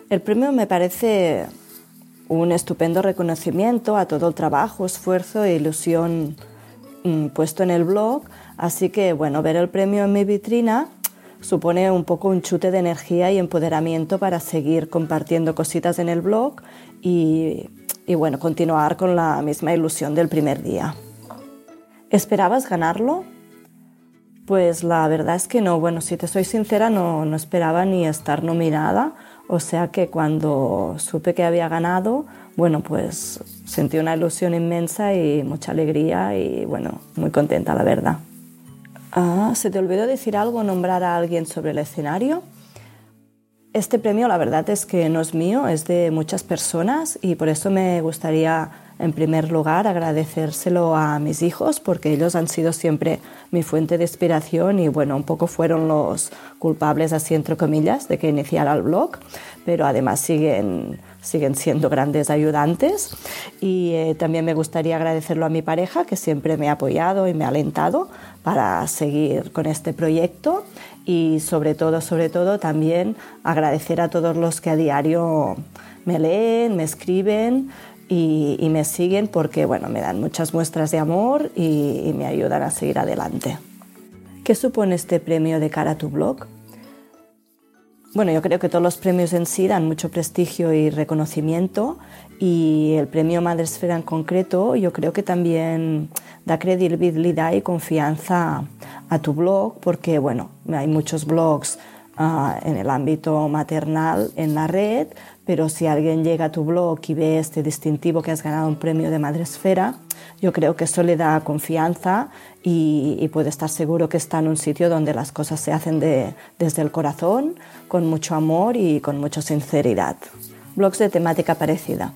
El premio me parece un estupendo reconocimiento a todo el trabajo, esfuerzo e ilusión mm, puesto en el blog, así que bueno, ver el premio en mi vitrina supone un poco un chute de energía y empoderamiento para seguir compartiendo cositas en el blog y, y bueno, continuar con la misma ilusión del primer día. ¿Esperabas ganarlo? Pues la verdad es que no. Bueno, si te soy sincera, no, no esperaba ni estar nominada. O sea que cuando supe que había ganado, bueno, pues sentí una ilusión inmensa y mucha alegría y bueno, muy contenta, la verdad. Ah, ¿se te olvidó decir algo, nombrar a alguien sobre el escenario? Este premio la verdad es que no es mío, es de muchas personas y por eso me gustaría en primer lugar agradecérselo a mis hijos porque ellos han sido siempre mi fuente de inspiración y bueno, un poco fueron los culpables así entre comillas de que iniciara el blog, pero además siguen siguen siendo grandes ayudantes. Y eh, también me gustaría agradecerlo a mi pareja que siempre me ha apoyado y me ha alentado para seguir con este proyecto. Y sobre todo, sobre todo también agradecer a todos los que a diario me leen, me escriben y, y me siguen porque bueno, me dan muchas muestras de amor y, y me ayudan a seguir adelante. ¿Qué supone este premio de cara a tu blog? Bueno, yo creo que todos los premios en sí dan mucho prestigio y reconocimiento y el premio Madresfera en concreto yo creo que también da credibilidad y confianza a tu blog porque bueno, hay muchos blogs uh, en el ámbito maternal en la red, pero si alguien llega a tu blog y ve este distintivo que has ganado un premio de Madresfera, yo creo que eso le da confianza y, y, puede estar seguro que está en un sitio donde las cosas se hacen de, desde el corazón, con mucho amor y con mucha sinceridad. Blogs de temática parecida.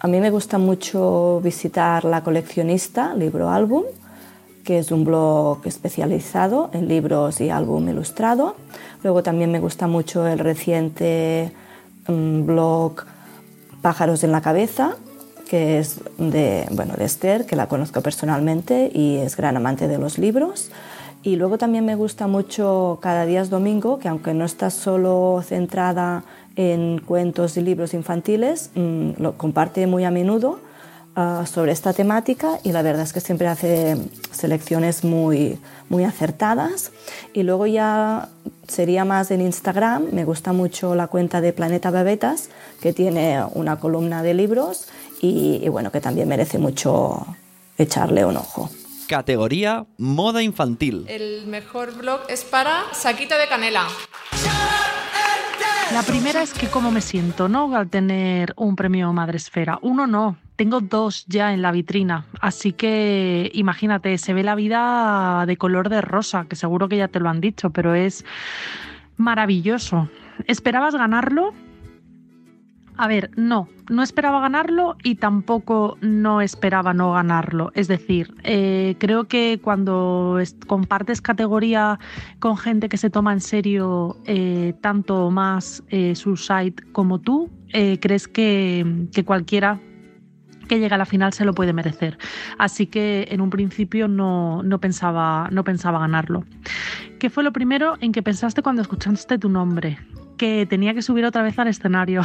A mí me gusta mucho visitar La Coleccionista, libro álbum, que es un blog especializado en libros y álbum ilustrado. Luego también me gusta mucho el reciente um, blog Pájaros en la Cabeza, que es de, bueno, de Esther, que la conozco personalmente y es gran amante de los libros. Y luego también me gusta mucho Cada día es domingo, que aunque no está solo centrada en cuentos y libros infantiles, mmm, lo comparte muy a menudo uh, sobre esta temática y la verdad es que siempre hace selecciones muy, muy acertadas. Y luego ya sería más en Instagram, me gusta mucho la cuenta de Planeta Babetas, que tiene una columna de libros y, y bueno, que también merece mucho echarle un ojo. Categoría Moda Infantil. El mejor blog es para Saquita de Canela. La primera es que cómo me siento, ¿no? Al tener un premio Madresfera. Uno no, tengo dos ya en la vitrina. Así que imagínate, se ve la vida de color de rosa, que seguro que ya te lo han dicho, pero es maravilloso. ¿Esperabas ganarlo? A ver, no, no esperaba ganarlo y tampoco no esperaba no ganarlo. Es decir, eh, creo que cuando compartes categoría con gente que se toma en serio eh, tanto más eh, su site como tú, crees que, que cualquiera que llega a la final se lo puede merecer. Así que en un principio no, no, pensaba, no pensaba ganarlo. ¿Qué fue lo primero en que pensaste cuando escuchaste tu nombre? Que tenía que subir otra vez al escenario.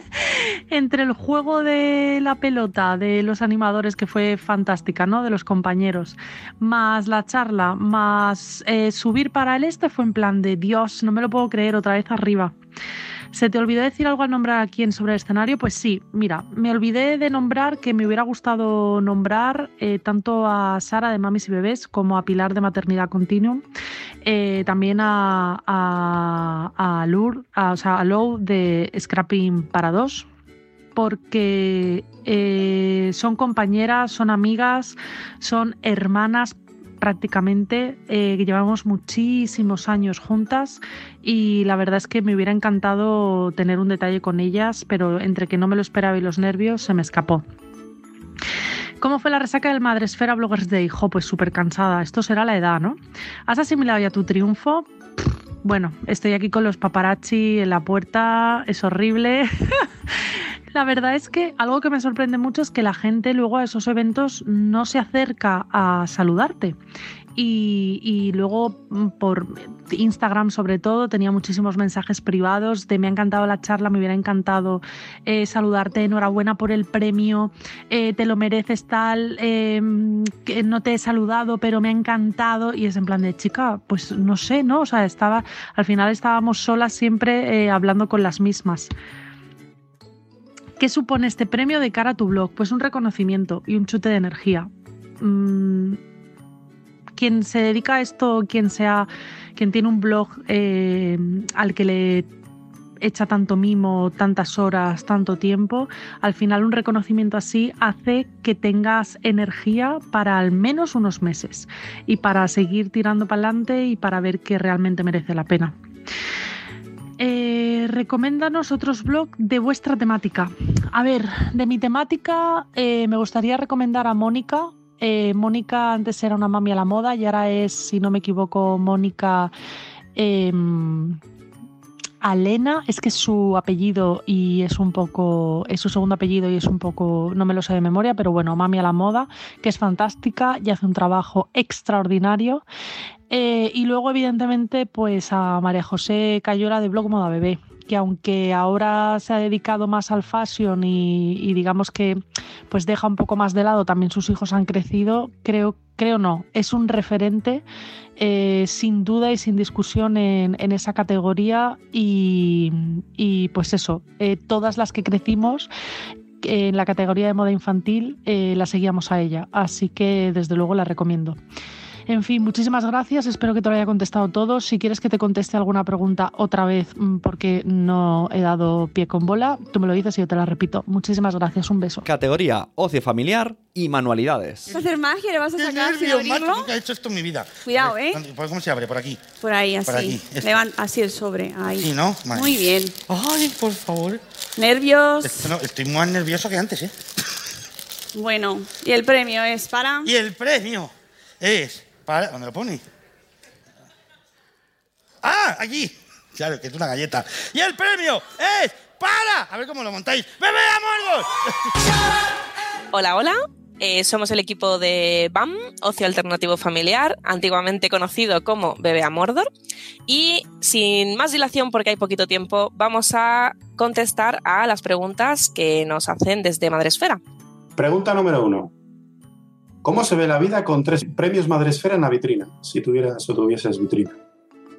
Entre el juego de la pelota de los animadores, que fue fantástica, ¿no? De los compañeros, más la charla, más eh, subir para el este, fue en plan de Dios, no me lo puedo creer, otra vez arriba. ¿Se te olvidó decir algo al nombrar a quién sobre el escenario? Pues sí, mira, me olvidé de nombrar que me hubiera gustado nombrar eh, tanto a Sara de Mamis y Bebés como a Pilar de Maternidad Continuum, eh, también a, a, a a, o sea, a Lou de Scrapping para dos, porque eh, son compañeras, son amigas, son hermanas prácticamente, eh, llevamos muchísimos años juntas y la verdad es que me hubiera encantado tener un detalle con ellas, pero entre que no me lo esperaba y los nervios se me escapó. ¿Cómo fue la resaca del Madresfera Bloggers Day? Jo, pues súper cansada. Esto será la edad, ¿no? ¿Has asimilado ya tu triunfo? Bueno, estoy aquí con los paparazzi en la puerta, es horrible. La verdad es que algo que me sorprende mucho es que la gente luego a esos eventos no se acerca a saludarte. Y, luego mm, por Instagram sobre todo tenía muchísimos mensajes privados de me ha encantado la charla, me hubiera encantado eh, saludarte, enhorabuena por el premio, eh, te lo mereces tal, eh, que no te he saludado pero me ha encantado y es en plan de chica, pues no sé, ¿no? O sea, estaba, al final estábamos solas siempre hablando con las mismas. ¿Qué supone este premio de cara a tu blog? Pues un reconocimiento y un chute de energía. Mm, quien se dedica a esto, quien sea, quien tiene un blog eh, al que le echa tanto mimo, tantas horas, tanto tiempo, al final un reconocimiento así hace que tengas energía para al menos unos meses y para seguir tirando para adelante y para ver que realmente merece la pena. Eh, recoméndanos otros blogs de vuestra temática. A ver, de mi temática eh, me gustaría recomendar a Mónica. Eh, Mónica antes era una mami a la moda y ahora es, si no me equivoco, Mónica em, Alena. Es que es su apellido y es un poco, es su segundo apellido y es un poco, no me lo sé de memoria, pero bueno, mami a la moda, que es fantástica y hace un trabajo extraordinario. Eh, y luego, evidentemente, pues a María José Cayola de Blog Moda Bebé, que aunque ahora se ha dedicado más al fashion y, digamos que pues deja un poco más de lado, también sus hijos han crecido, creo, creo no, es un referente eh, sin duda y sin discusión en, esa categoría y, pues eso, eh, todas las que crecimos en la categoría de moda infantil la seguíamos a ella, así que desde luego la recomiendo. En fin, muchísimas gracias. Espero que te lo haya contestado todo. Si quieres que te conteste alguna pregunta otra vez mm, porque no he dado pie con bola, tú me lo dices y yo te la repito. Muchísimas gracias. Un beso. Categoría ocio familiar y manualidades. ¿Vas a hacer magia? ¿Le vas a ¿Qué sacar sin nervio, abrirlo? macho, nunca he hecho esto en mi vida. Cuidado, ¿eh? ¿Por ¿Cómo se abre? Por aquí. Por ahí, así. Por aquí, esto. Levan- así el sobre. Ahí. Sí, ¿no? Vale. Muy bien. Ay, por favor. Nervios. Esto no- estoy más nervioso que antes, ¿eh? Bueno, y el premio es para. Y el premio es para... ¿Dónde lo pone? ¡Ah! Aquí. Claro, que es una galleta. Y el premio es para... A ver cómo lo montáis. ¡Bebé Amorgos! Hola, hola. Eh, somos el equipo de BAM, Ocio Alternativo Familiar, antiguamente conocido como Bebé a Mordor. Y sin más dilación, porque hay poquito tiempo, vamos a contestar a las preguntas que nos hacen desde Madresfera. Pregunta número uno. ¿Cómo se ve la vida con tres premios Madresfera en la vitrina? Si tuvieras o tuvieses vitrina.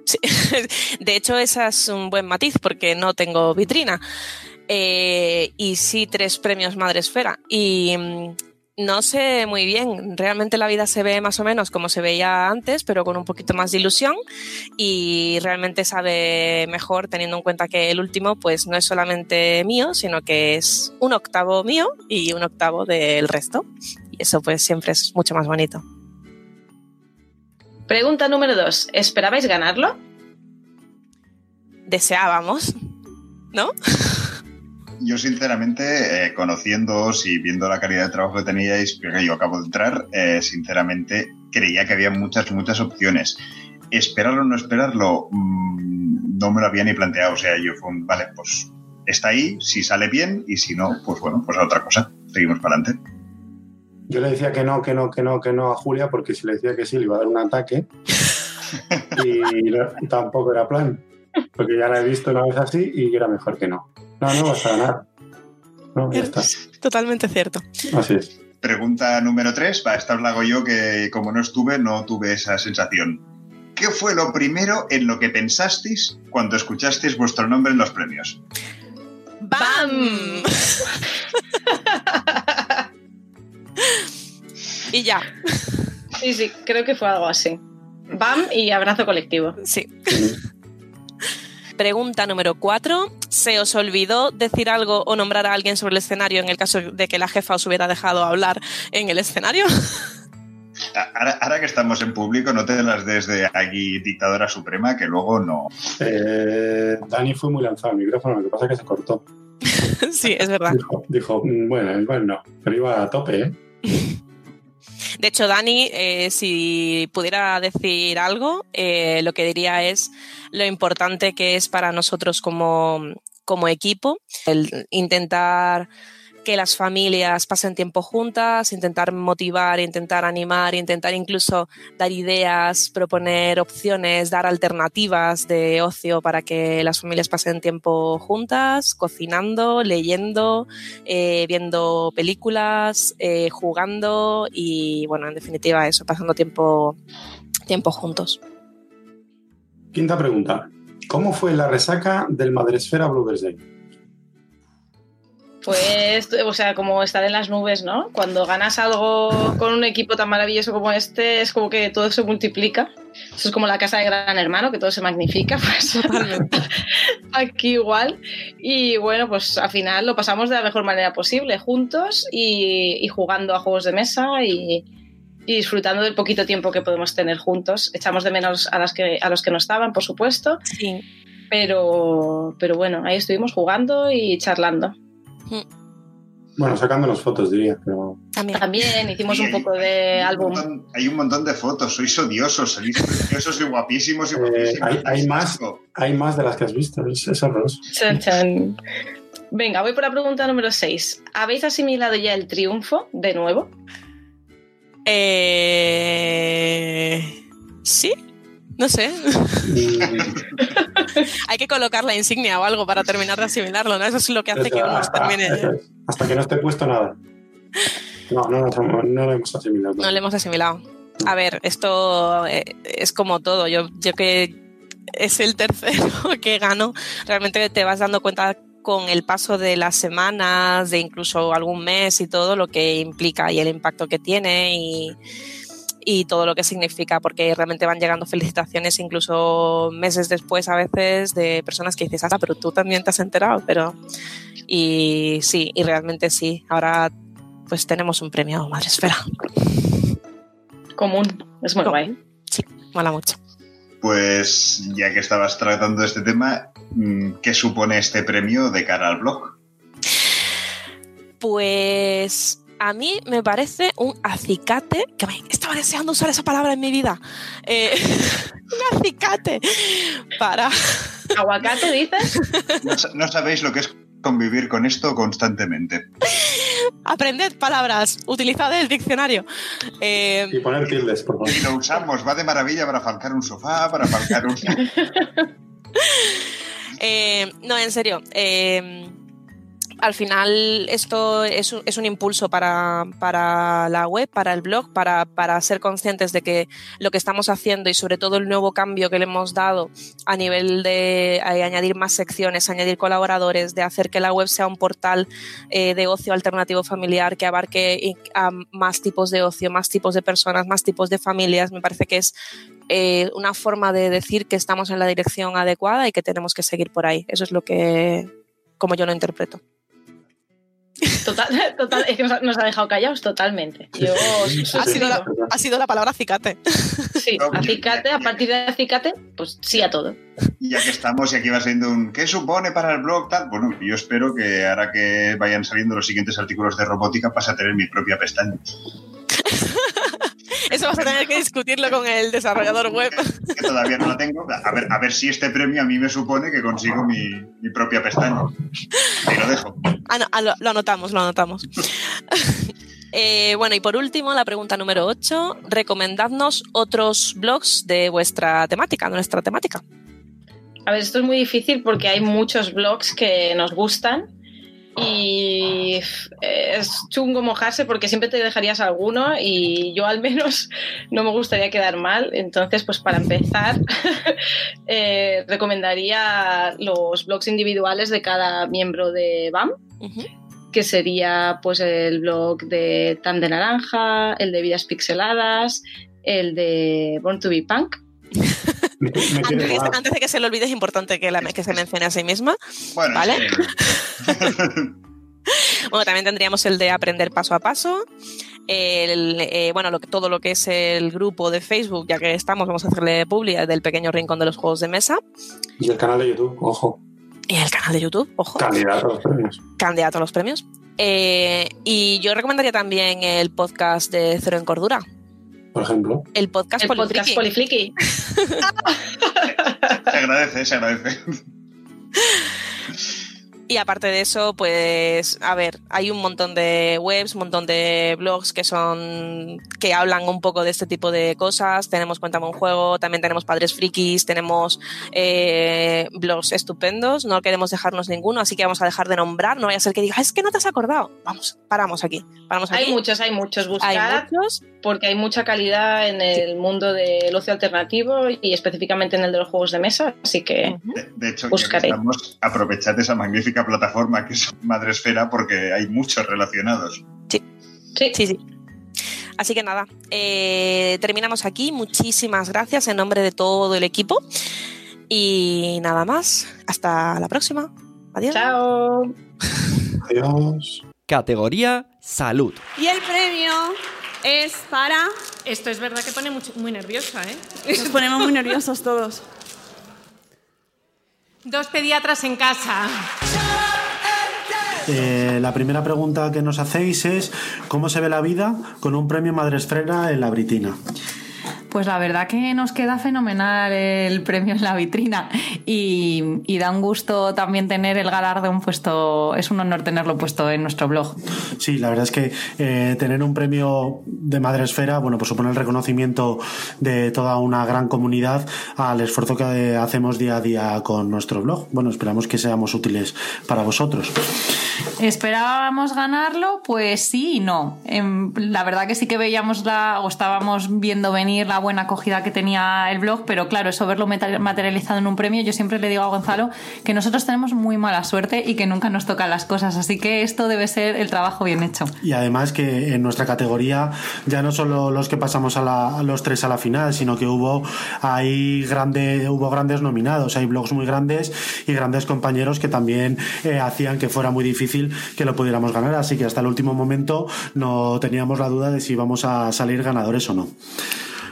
De hecho, ese es un buen matiz porque no tengo vitrina. Eh, y sí, tres premios Madresfera. Y mm, no sé muy bien, realmente la vida se ve más o menos como se veía antes, pero con un poquito más de ilusión. Y realmente sabe mejor teniendo en cuenta que el último, pues no es solamente mío, sino que es un octavo mío y un octavo del resto. Eso, pues siempre es mucho más bonito. Pregunta número dos. ¿Esperabais ganarlo? Deseábamos, ¿no? Yo, sinceramente, eh, conociéndoos y viendo la calidad de trabajo que teníais, que yo acabo de entrar, eh, sinceramente, creía que había muchas, muchas opciones. Esperarlo o no esperarlo, mm, no me lo había ni planteado. O sea, yo fue un, vale, pues está ahí, si sale bien, y si no, pues bueno, pues a otra cosa. Seguimos para adelante. Yo le decía que no, que no, que no, que no a Julia, porque si le decía que sí, le iba a dar un ataque. y no- tampoco era plan. Porque ya la he visto una vez así y era mejor que no. No, no vas a ganar. No, ya está. Totalmente cierto. Así es. Pregunta número tres. Va, esta os la hago yo, que como no estuve, no tuve esa sensación. ¿Qué fue lo primero en lo que pensasteis cuando escuchasteis vuestro nombre en los premios? ¡Bam! y ya. Sí, sí, creo que fue algo así. BAM y abrazo colectivo. Sí. Pregunta número cuatro. ¿Se os olvidó decir algo o nombrar a alguien sobre el escenario en el caso de que la jefa os hubiera dejado hablar en el escenario? Ahora, ahora que estamos en público, no te las des de aquí dictadora suprema, que luego no. Eh, Dani fue muy lanzado al micrófono, lo que pasa es que se cortó. sí, es verdad. Dijo, dijo, "Mm, bueno, igual no, pero iba a tope, ¿eh? De hecho, Dani, eh, si pudiera decir algo, eh, lo que diría es lo importante que es para nosotros como, como equipo el intentar que las familias pasen tiempo juntas, intentar motivar, intentar animar, intentar incluso dar ideas, proponer opciones, dar alternativas de ocio para que las familias pasen tiempo juntas, cocinando, leyendo, eh, viendo películas, eh, jugando y, bueno, en definitiva eso, pasando tiempo, tiempo juntos. Quinta pregunta. ¿Cómo fue la resaca del Madresfera Bloggers Day? Pues, o sea, como estar en las nubes, ¿no? Cuando ganas algo con un equipo tan maravilloso como este, es como que todo se multiplica. Eso es como la casa de Gran Hermano, que todo se magnifica. Pues, aquí igual. Y bueno, pues al final lo pasamos de la mejor manera posible, juntos y, y jugando a juegos de mesa y, y disfrutando del poquito tiempo que podemos tener juntos. Echamos de menos a, las que, a los que no estaban, por supuesto. Sí. Pero, pero bueno, ahí estuvimos jugando y charlando. Bueno, sacándonos fotos, diría, pero... También, hicimos un poco de álbum. Hay un montón de fotos, sois odiosos, salís preciosos y guapísimos y Eh, guapísimos. hay, hay más, hay más de las que has visto, es, es horroroso. Chan, chan. Venga, voy por la pregunta número 6. ¿Habéis asimilado ya el triunfo de nuevo? Eh... Sí, no sé. Hay que colocar la insignia o algo para terminar de asimilarlo, ¿no? Eso es lo que hace que uno hasta, termine. hasta que no esté puesto nada. No, no, no lo hemos asimilado. No le hemos asimilado. A ver, esto eh, es como todo. Yo, yo que es el tercero que gano, realmente te vas dando cuenta con el paso de las semanas, de incluso algún mes y todo lo que implica y el impacto que tiene y, y todo lo que significa, porque realmente van llegando felicitaciones incluso meses después a veces de personas que dices, ah, pero tú también te has enterado, pero... Y sí, y realmente sí, ahora pues tenemos un premio Madresfera. Común, es muy guay. Sí, mola mucho. Pues ya que estabas tratando este tema, mm, ¿qué supone este premio de cara al blog? Pues a mí me parece un acicate, que me estaba deseando usar esa palabra en mi vida. Eh, un acicate para... ¿Aguacate dices? No, sa- no sabéis lo que es convivir con esto constantemente. Aprended palabras, utilizad el diccionario. Eh, Y poner tildes, por favor. Y lo usamos, va de maravilla para falcar un sofá, para falcar un... Eh, no, en serio. eh, al final esto es un, impulso para, la web, para el blog, para, ser conscientes de que lo que estamos haciendo y sobre todo el nuevo cambio que le hemos dado a nivel de eh, añadir más secciones, añadir colaboradores, de hacer que la web sea un portal eh, de ocio alternativo familiar que abarque a más tipos de ocio, más tipos de personas, más tipos de familias, me parece que es eh, una forma de decir que estamos en la dirección adecuada y que tenemos que seguir por ahí. Eso es lo que, como yo lo interpreto. Total, total, es que nos ha, nos ha dejado callados totalmente. Yo Ha sido la, ha sido la palabra acicate. Sí, acicate, a partir de acicate, pues sí a todo. Ya que estamos y aquí va siendo un ¿qué supone para el blog? Tal? Bueno, yo espero que ahora que vayan saliendo los siguientes artículos de robótica pase a tener mi propia pestaña. Eso vas a tener que discutirlo con el desarrollador web. Que todavía no la tengo. A ver, a ver si este premio a mí me supone que consigo mi, mi propia pestaña. Ahí lo dejo. Ah, no, ah, lo, lo anotamos, lo anotamos. Eh, bueno, y por último, la pregunta número 8. Recomendadnos otros blogs de vuestra temática, de nuestra temática. A ver, esto es muy difícil porque hay muchos blogs que nos gustan y es chungo mojarse porque siempre te dejarías alguno y yo al menos no me gustaría quedar mal. Entonces, pues para empezar, eh, recomendaría los blogs individuales de cada miembro de BAM, que sería pues el blog de Tan de Naranja, el de Vidas Pixeladas, el de Born to be Punk. Antes, de- antes de que se le olvide, es importante que, la, que se mencione a sí misma. Bueno, ¿Vale? Bueno, también tendríamos el de aprender paso a paso. El, eh, bueno, lo que- todo lo que es el grupo de Facebook, ya que estamos, vamos a hacerle publi del pequeño rincón de los juegos de mesa. Y el canal de YouTube, ojo. Y el canal de YouTube, ojo. Candidato a los premios. candidato a los premios. Eh, y yo recomendaría también el podcast de Cero en Cordura. Por ejemplo. El podcast El podcast Polifriki. Se agradece, se agradece. Y aparte de eso, pues, a ver, hay un montón de webs, un montón de blogs que son. que hablan un poco de este tipo de cosas. Tenemos Cuéntame un juego, también tenemos Padres Frikis, tenemos eh, blogs estupendos, no queremos dejarnos ninguno, así que vamos a dejar de nombrar. No vaya a ser que diga, "Ah, es que no te has acordado. Vamos, paramos aquí. Paramos aquí. Hay muchos, hay muchos. Buscar, Hay muchos. porque hay mucha calidad en el mundo del ocio alternativo y específicamente en el de los juegos de mesa, así que De hecho, que Buscaré. estamos, aprovechad esa magnífica plataforma que es Madresfera porque hay muchos relacionados. Sí. Sí, sí. Así que nada, eh, terminamos aquí. Muchísimas gracias en nombre de todo el equipo. Y nada más. Hasta la próxima. Adiós. Chao. Adiós. Categoría Salud. Y el premio es para... Esto es verdad que pone mucho- muy nerviosa, ¿eh? Nos ponemos muy nerviosos todos. Dos pediatras en casa. Eh, la primera pregunta que nos hacéis es ¿cómo se ve la vida con un premio Madresfera en la Britina? Pues la verdad que nos queda fenomenal el premio en la vitrina y, y da un gusto también tener el galardón puesto, es un honor tenerlo puesto en nuestro blog. Sí, la verdad es que eh, tener un premio de Madresfera, bueno, pues supone el reconocimiento de toda una gran comunidad al esfuerzo que hacemos día a día con nuestro blog. Bueno, esperamos que seamos útiles para vosotros. ¿Esperábamos ganarlo? Pues sí y no. Em, La verdad que sí que veíamos la, o estábamos viendo venir la buena acogida que tenía el blog, pero claro, eso verlo materializado en un premio, yo siempre le digo a Gonzalo que nosotros tenemos muy mala suerte y que nunca nos tocan las cosas, así que esto debe ser el trabajo bien hecho. Y además que en nuestra categoría ya no solo los que pasamos a, la- a los tres a la final, sino que hubo hay grande, hubo grandes nominados, hay blogs muy grandes y grandes compañeros que también eh, hacían que fuera muy difícil que lo pudiéramos ganar, así que hasta el último momento no teníamos la duda de si íbamos a salir ganadores o no.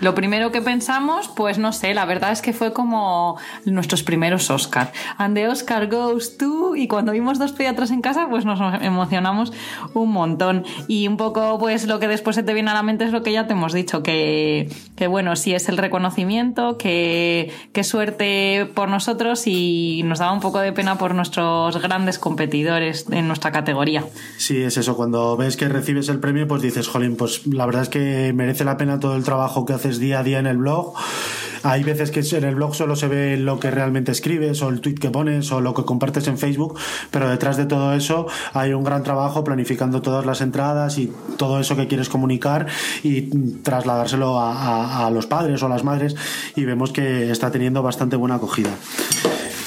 Lo primero que pensamos, pues no sé, la verdad es que fue como nuestros primeros Oscar. And the Oscar goes to. Y cuando vimos dos pediatras en casa, pues nos emocionamos un montón. Y un poco, pues lo que después se te viene a la mente es lo que ya te hemos dicho, que, que bueno, sí es el reconocimiento, que, que suerte por nosotros y nos daba un poco de pena por nuestros grandes competidores en nuestra categoría. Sí, es eso. Cuando ves que recibes el premio, pues dices, jolín, pues la verdad es que merece la pena todo el trabajo que día a día en el blog. Hay veces que en el blog solo se ve lo que realmente escribes o el tweet que pones o lo que compartes en Facebook, pero detrás de todo eso hay un gran trabajo planificando todas las entradas y todo eso que quieres comunicar y trasladárselo a los padres o a las madres y vemos que está teniendo bastante buena acogida.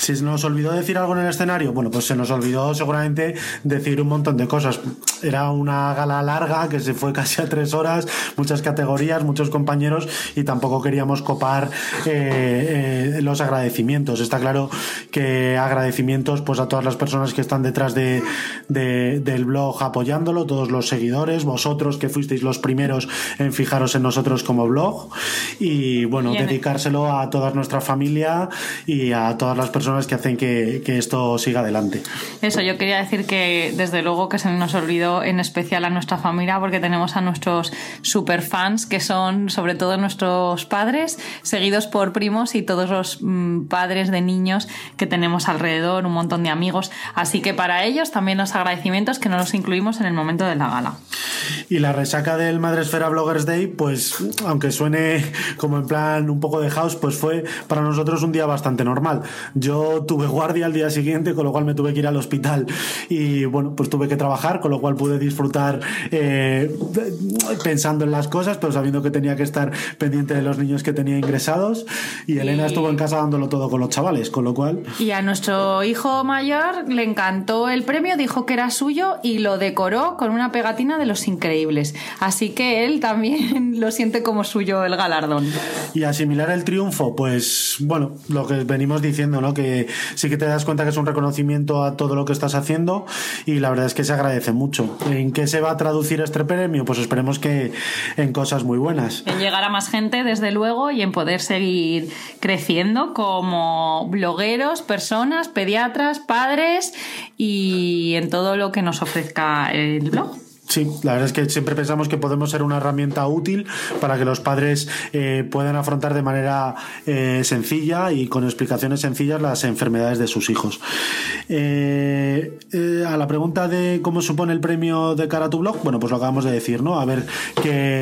Si se nos olvidó decir algo en el escenario, bueno, pues se nos olvidó seguramente decir un montón de cosas. Era una gala larga que se fue casi a tres horas, muchas categorías, muchos compañeros y tampoco queríamos copar eh, eh, los agradecimientos. Está claro que agradecimientos pues a todas las personas que están detrás de, de- del blog apoyándolo, todos los seguidores, vosotros que fuisteis los primeros en fijaros en nosotros como blog y bueno, Y en- dedicárselo a toda nuestra familia y a todas las personas que hacen que, que esto siga adelante. Eso, yo quería decir que desde luego que se nos olvidó en especial a nuestra familia porque tenemos a nuestros superfans que son sobre todo nuestros padres, seguidos por primos y todos los mm, padres de niños que tenemos alrededor, un montón de amigos. Así que para ellos también los agradecimientos que no los incluimos en el momento de la gala. Y la resaca del Madresfera Bloggers Day, pues aunque suene como en plan un poco de house, pues fue para nosotros un día bastante normal. Yo tuve guardia al día siguiente, con lo cual me tuve que ir al hospital y bueno, pues tuve que trabajar, con lo cual pude disfrutar eh, pensando en las cosas, pero sabiendo que tenía que estar pendiente de los niños que tenía ingresados y Elena Y- estuvo en casa dándolo todo con los chavales, con lo cual... Y a nuestro hijo mayor le encantó el premio, dijo que era suyo y lo decoró con una pegatina de los increíbles. Así que él también lo siente como suyo el galardón. Y asimilar el triunfo, pues bueno, lo que venimos diciendo, ¿no? Que sí que te das cuenta que es un reconocimiento a todo lo que estás haciendo y la verdad es que se agradece mucho. ¿En qué se va a traducir este premio? Pues esperemos que en cosas muy buenas. En llegar a más gente, desde luego, y en poder seguir creciendo como blogueros, personas, pediatras, padres y en todo lo que nos ofrezca el blog. Sí, la verdad es que siempre pensamos que podemos ser una herramienta útil para que los padres eh, puedan afrontar de manera eh, sencilla y con explicaciones sencillas las enfermedades de sus hijos. Eh, a la pregunta de cómo supone el premio de cara a tu blog, bueno, pues lo acabamos de decir, ¿no? A ver qué,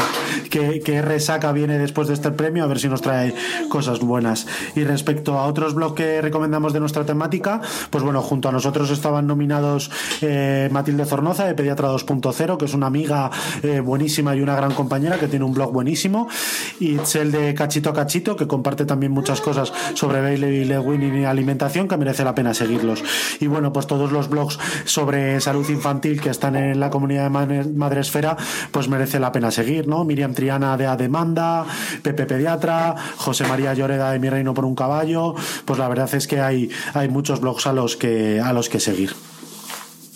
qué, resaca viene después de este premio, a ver si nos trae cosas buenas. Y respecto a otros blogs que recomendamos de nuestra temática, pues bueno, junto a nosotros estaban nominados Matilde Zornoza de Pediatra 2.0, que es una amiga eh, buenísima y una gran compañera que tiene un blog buenísimo, y Itzel de Cachito a Cachito, que comparte también muchas cosas sobre baby led weaning y alimentación, que merece la pena seguirlos. Y bueno, pues todos los blogs sobre salud infantil que están en la comunidad de Madre- Madresfera, pues merece la pena seguir, ¿no? Miriam Triana de A Demanda, Pepe Pediatra, José María Lloreda de Mi Reino por un Caballo, pues la verdad es que hay, hay muchos blogs a los que, a los que seguir.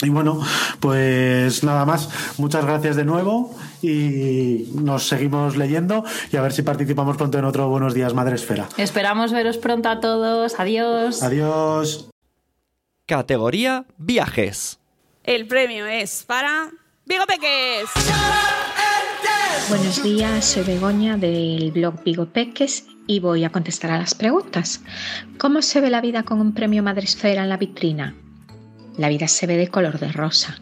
Y bueno, pues nada más. Muchas gracias de nuevo y nos seguimos leyendo y a ver si participamos pronto en otro Buenos Días Madre Esfera. Esperamos veros pronto a todos. Adiós. Adiós. Categoría Viajes. El premio es para Vigo Peques. Buenos días, soy Begoña del blog Vigo Peques y voy a contestar a las preguntas. ¿Cómo se ve la vida con un premio Madresfera en la vitrina? La vida se ve de color de rosa.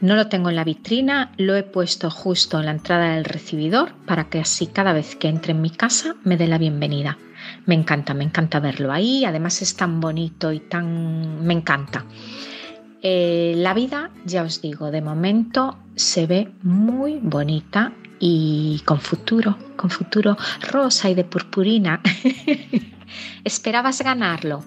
No lo tengo en la vitrina, lo he puesto justo en la entrada del recibidor para que así cada vez que entre en mi casa me dé la bienvenida. Me encanta, me encanta verlo ahí, además es tan bonito y tan... me encanta. Eh, la vida, ya os digo, de momento se ve muy bonita y con futuro, con futuro rosa y de purpurina. ¿Esperabas ganarlo?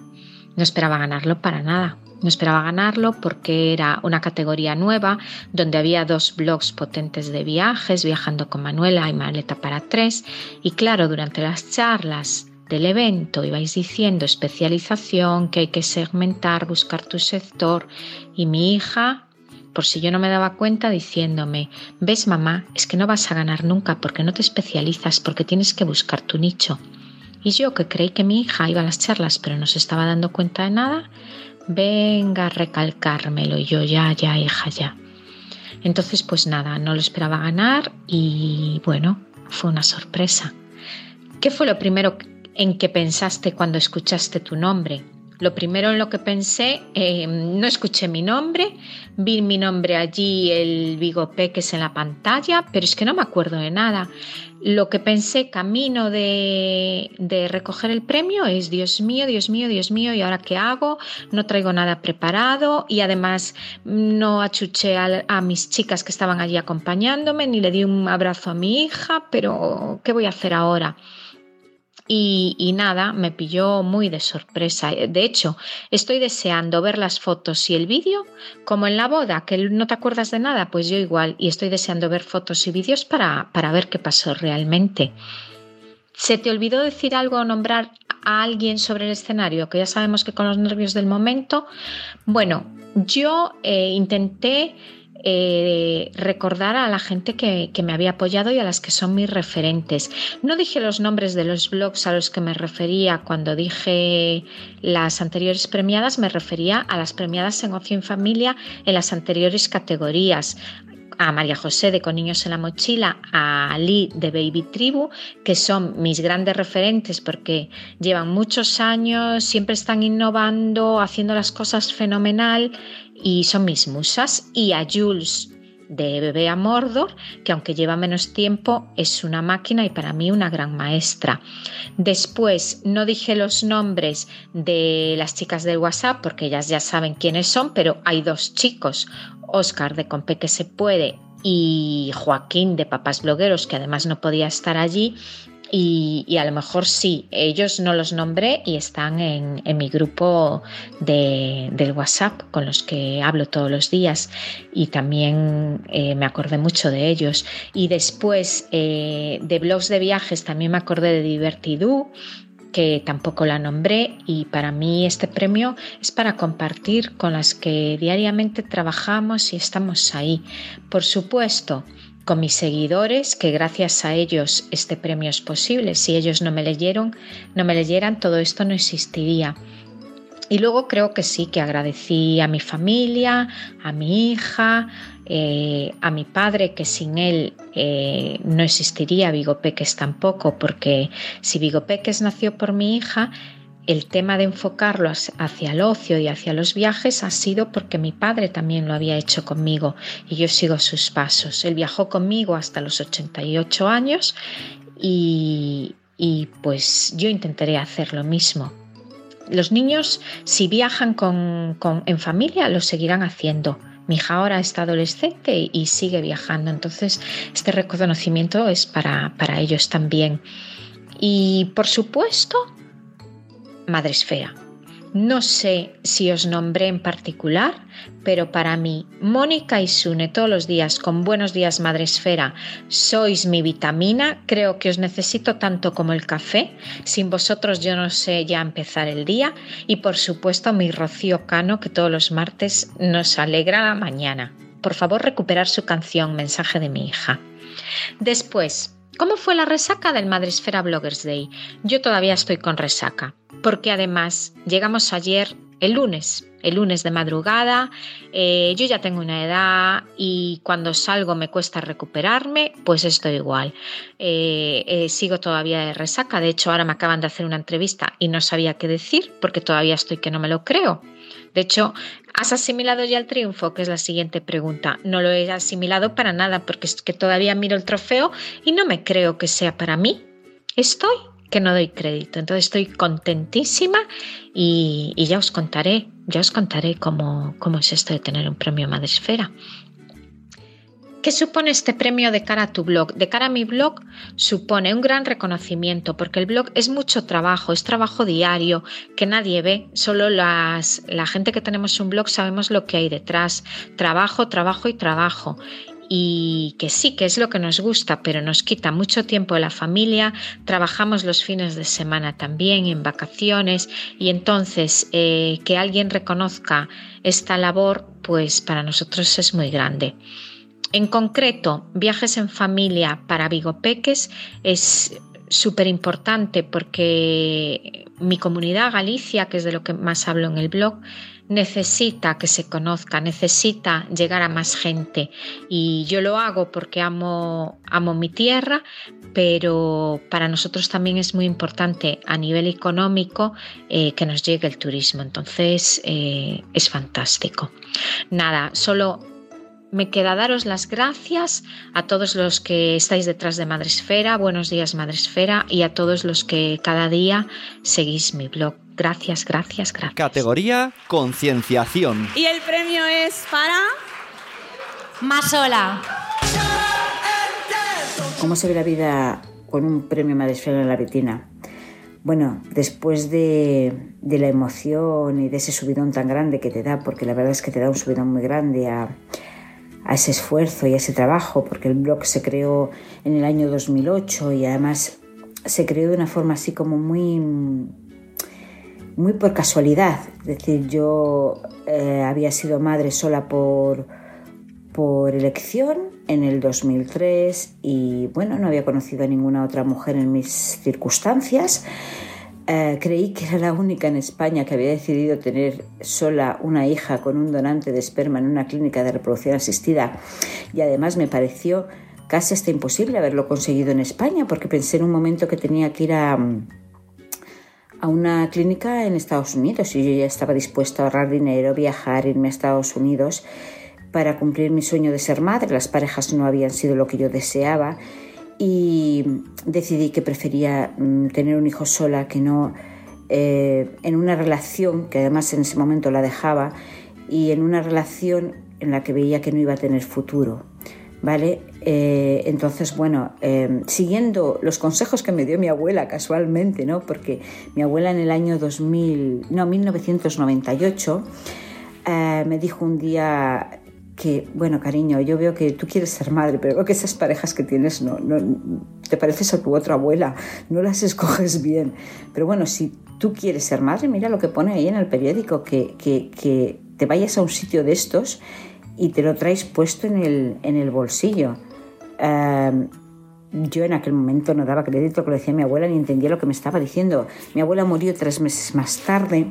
No esperaba ganarlo para nada. No esperaba ganarlo porque era una categoría nueva donde había dos blogs potentes de viajes, viajando con Manuela y Maleta para tres. Y claro, durante las charlas del evento ibais diciendo especialización, que hay que segmentar, buscar tu sector. Y mi hija, por si yo no me daba cuenta, diciéndome, ves mamá, es que no vas a ganar nunca porque no te especializas, porque tienes que buscar tu nicho. Y yo que creí que mi hija iba a las charlas pero no se estaba dando cuenta de nada, venga a recalcármelo yo ya, ya, hija, ya. Entonces, pues nada, no lo esperaba ganar y bueno, fue una sorpresa. ¿Qué fue lo primero en que pensaste cuando escuchaste tu nombre? Lo primero en lo que pensé, eh, no escuché mi nombre, vi mi nombre allí, el Vigo Peques en la pantalla, pero es que no me acuerdo de nada. Lo que pensé camino de, de recoger el premio es, Dios mío, Dios mío, Dios mío, ¿y ahora qué hago? No traigo nada preparado y además no achuché a, a mis chicas que estaban allí acompañándome, ni le di un abrazo a mi hija, pero ¿qué voy a hacer ahora? Y, nada, me pilló muy de sorpresa. De hecho, estoy deseando ver las fotos y el vídeo, como en la boda, que no te acuerdas de nada, pues yo igual, y estoy deseando ver fotos y vídeos para, para ver qué pasó realmente. ¿Se te olvidó decir algo o nombrar a alguien sobre el escenario? Que ya sabemos que con los nervios del momento. Bueno, yo eh, intenté eh, recordar a la gente que, me había apoyado y a las que son mis referentes. No dije los nombres de los blogs a los que me refería cuando dije las anteriores premiadas, me refería a las premiadas en Ocio en Familia en las anteriores categorías a María José de Con Niños en la Mochila, a Ali de Baby Tribu, que son mis grandes referentes porque llevan muchos años, siempre están innovando, haciendo las cosas fenomenal y son mis musas. Y a Jules de Bebé a Mordor, que aunque lleva menos tiempo, es una máquina y para mí una gran maestra. Después no dije los nombres de las chicas del WhatsApp porque ellas ya saben quiénes son, pero hay dos chicos, Oscar de Compe que se puede y Joaquín de Papás Blogueros, que además no podía estar allí, y, a lo mejor sí, ellos no los nombré y están en, en mi grupo de, del WhatsApp con los que hablo todos los días y también eh, me acordé mucho de ellos. Y después eh, de blogs de viajes también me acordé de Divertidú que tampoco la nombré y para mí este premio es para compartir con las que diariamente trabajamos y estamos ahí. Por supuesto, con mis seguidores, que gracias a ellos este premio es posible. Si ellos no me leyeron, no me leyeran, todo esto no existiría. Y luego creo que sí, que agradecí a mi familia, a mi hija, eh, a mi padre, que sin él eh, no existiría Vigo Peques tampoco, porque si Vigo Peques nació por mi hija, el tema de enfocarlo hacia el ocio y hacia los viajes ha sido porque mi padre también lo había hecho conmigo y yo sigo sus pasos. Él viajó conmigo hasta los 88 años y, y pues yo intentaré hacer lo mismo. Los niños, si viajan con, con, en familia, lo seguirán haciendo. Mi hija ahora está adolescente y sigue viajando, entonces este reconocimiento es para, para ellos también. Y por supuesto, Madresfera. No sé si os nombré en particular, pero para mí, Mónica y Sune todos los días con Buenos días Madresfera, sois mi vitamina, creo que os necesito tanto como el café, sin vosotros yo no sé ya empezar el día, y por supuesto mi Rocío Cano que todos los martes nos alegra la mañana. Por favor, recuperar su canción, mensaje de mi hija. Después, ¿Cómo fue la resaca del Madresfera Bloggers Day? Yo todavía estoy con resaca, porque además llegamos ayer, el lunes, el lunes de madrugada, eh, yo ya tengo una edad y cuando salgo me cuesta recuperarme, pues estoy igual. Eh, eh, sigo todavía de resaca, de hecho ahora me acaban de hacer una entrevista y no sabía qué decir porque todavía estoy que no me lo creo. De hecho, ¿has asimilado ya el triunfo? Que es la siguiente pregunta. No lo he asimilado para nada porque es que todavía miro el trofeo y no me creo que sea para mí. Estoy que no doy crédito. Entonces estoy contentísima y, ya os contaré, ya os contaré cómo, cómo es esto de tener un premio Madresfera. ¿Qué supone este premio de cara a tu blog? De cara a mi blog supone un gran reconocimiento porque el blog es mucho trabajo, es trabajo diario que nadie ve, solo las, la gente que tenemos un blog sabemos lo que hay detrás, trabajo, trabajo y trabajo y que sí que es lo que nos gusta, pero nos quita mucho tiempo de la familia, trabajamos los fines de semana también, en vacaciones, y entonces eh, que alguien reconozca esta labor, pues para nosotros es muy grande. En concreto, viajes en familia para Vigopeques es súper importante porque mi comunidad Galicia, que es de lo que más hablo en el blog, necesita que se conozca, necesita llegar a más gente. Y yo lo hago porque amo, amo mi tierra, pero para nosotros también es muy importante a nivel económico eh, que nos llegue el turismo. Entonces eh, es fantástico. Nada, solo me queda daros las gracias a todos los que estáis detrás de Madresfera, buenos días Madresfera, y a todos los que cada día seguís mi blog. Gracias, gracias, gracias. Categoría Concienciación. Y el premio es para... Masola. ¿Cómo se ve la vida con un premio Madresfera en la retina? Bueno, después de, de, la emoción y de ese subidón tan grande que te da, porque la verdad es que te da un subidón muy grande a, a ese esfuerzo y a ese trabajo, porque el blog se creó en el año 2008 y además se creó de una forma así como muy, muy por casualidad. Es decir, yo eh, había sido madre sola por, por elección en el 2003 y bueno, no había conocido a ninguna otra mujer en mis circunstancias. Eh, creí que era la única en España que había decidido tener sola una hija con un donante de esperma en una clínica de reproducción asistida y además me pareció casi hasta imposible haberlo conseguido en España porque pensé en un momento que tenía que ir a, a una clínica en Estados Unidos y yo ya estaba dispuesta a ahorrar dinero, viajar, irme a Estados Unidos para cumplir mi sueño de ser madre. Las parejas no habían sido lo que yo deseaba y decidí que prefería mm, tener un hijo sola que no eh, en una relación que además en ese momento la dejaba y en una relación en la que veía que no iba a tener futuro. ¿Vale? Eh, entonces, bueno, eh, siguiendo los consejos que me dio mi abuela casualmente, ¿no? Porque mi abuela en el año 2000, no, 1998, me dijo un día que, bueno, cariño, yo veo que tú quieres ser madre, pero veo que esas parejas que tienes no, no te pareces a tu otra abuela, no las escoges bien. Pero bueno, si tú quieres ser madre, mira lo que pone ahí en el periódico, que, que, que te vayas a un sitio de estos y te lo traes puesto en el, en el bolsillo. Em, yo en aquel momento no daba crédito a lo que decía mi abuela ni entendía lo que me estaba diciendo. Mi abuela murió tres meses más tarde,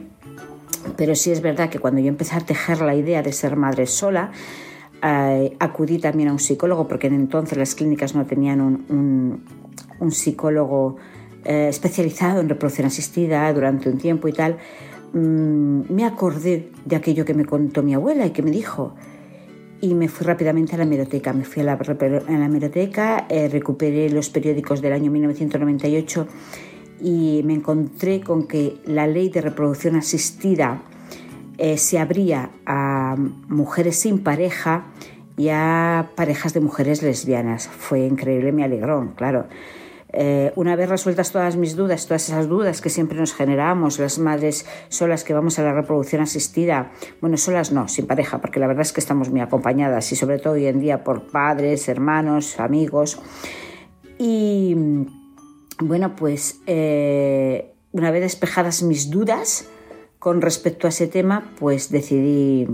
pero sí es verdad que cuando yo empecé a tejer la idea de ser madre sola, eh, acudí también a un psicólogo, porque en entonces las clínicas no tenían un, un- un psicólogo eh, especializado en reproducción asistida durante un tiempo y tal. Mm, me acordé de aquello que me contó mi abuela y que me dijo. Y me fui rápidamente a la hemeroteca. Me fui a la, a la hemeroteca, eh, recuperé los periódicos del año 1998 y me encontré con que la ley de reproducción asistida eh, se abría a mujeres sin pareja y a parejas de mujeres lesbianas. Fue increíble, me alegró, claro. Eh, una vez resueltas todas mis dudas, todas esas dudas que siempre nos generamos, las madres solas que vamos a la reproducción asistida, bueno, solas no, sin pareja, porque la verdad es que estamos muy acompañadas y sobre todo hoy en día por padres, hermanos, amigos. Y bueno, pues eh, una vez despejadas mis dudas con respecto a ese tema, pues decidí,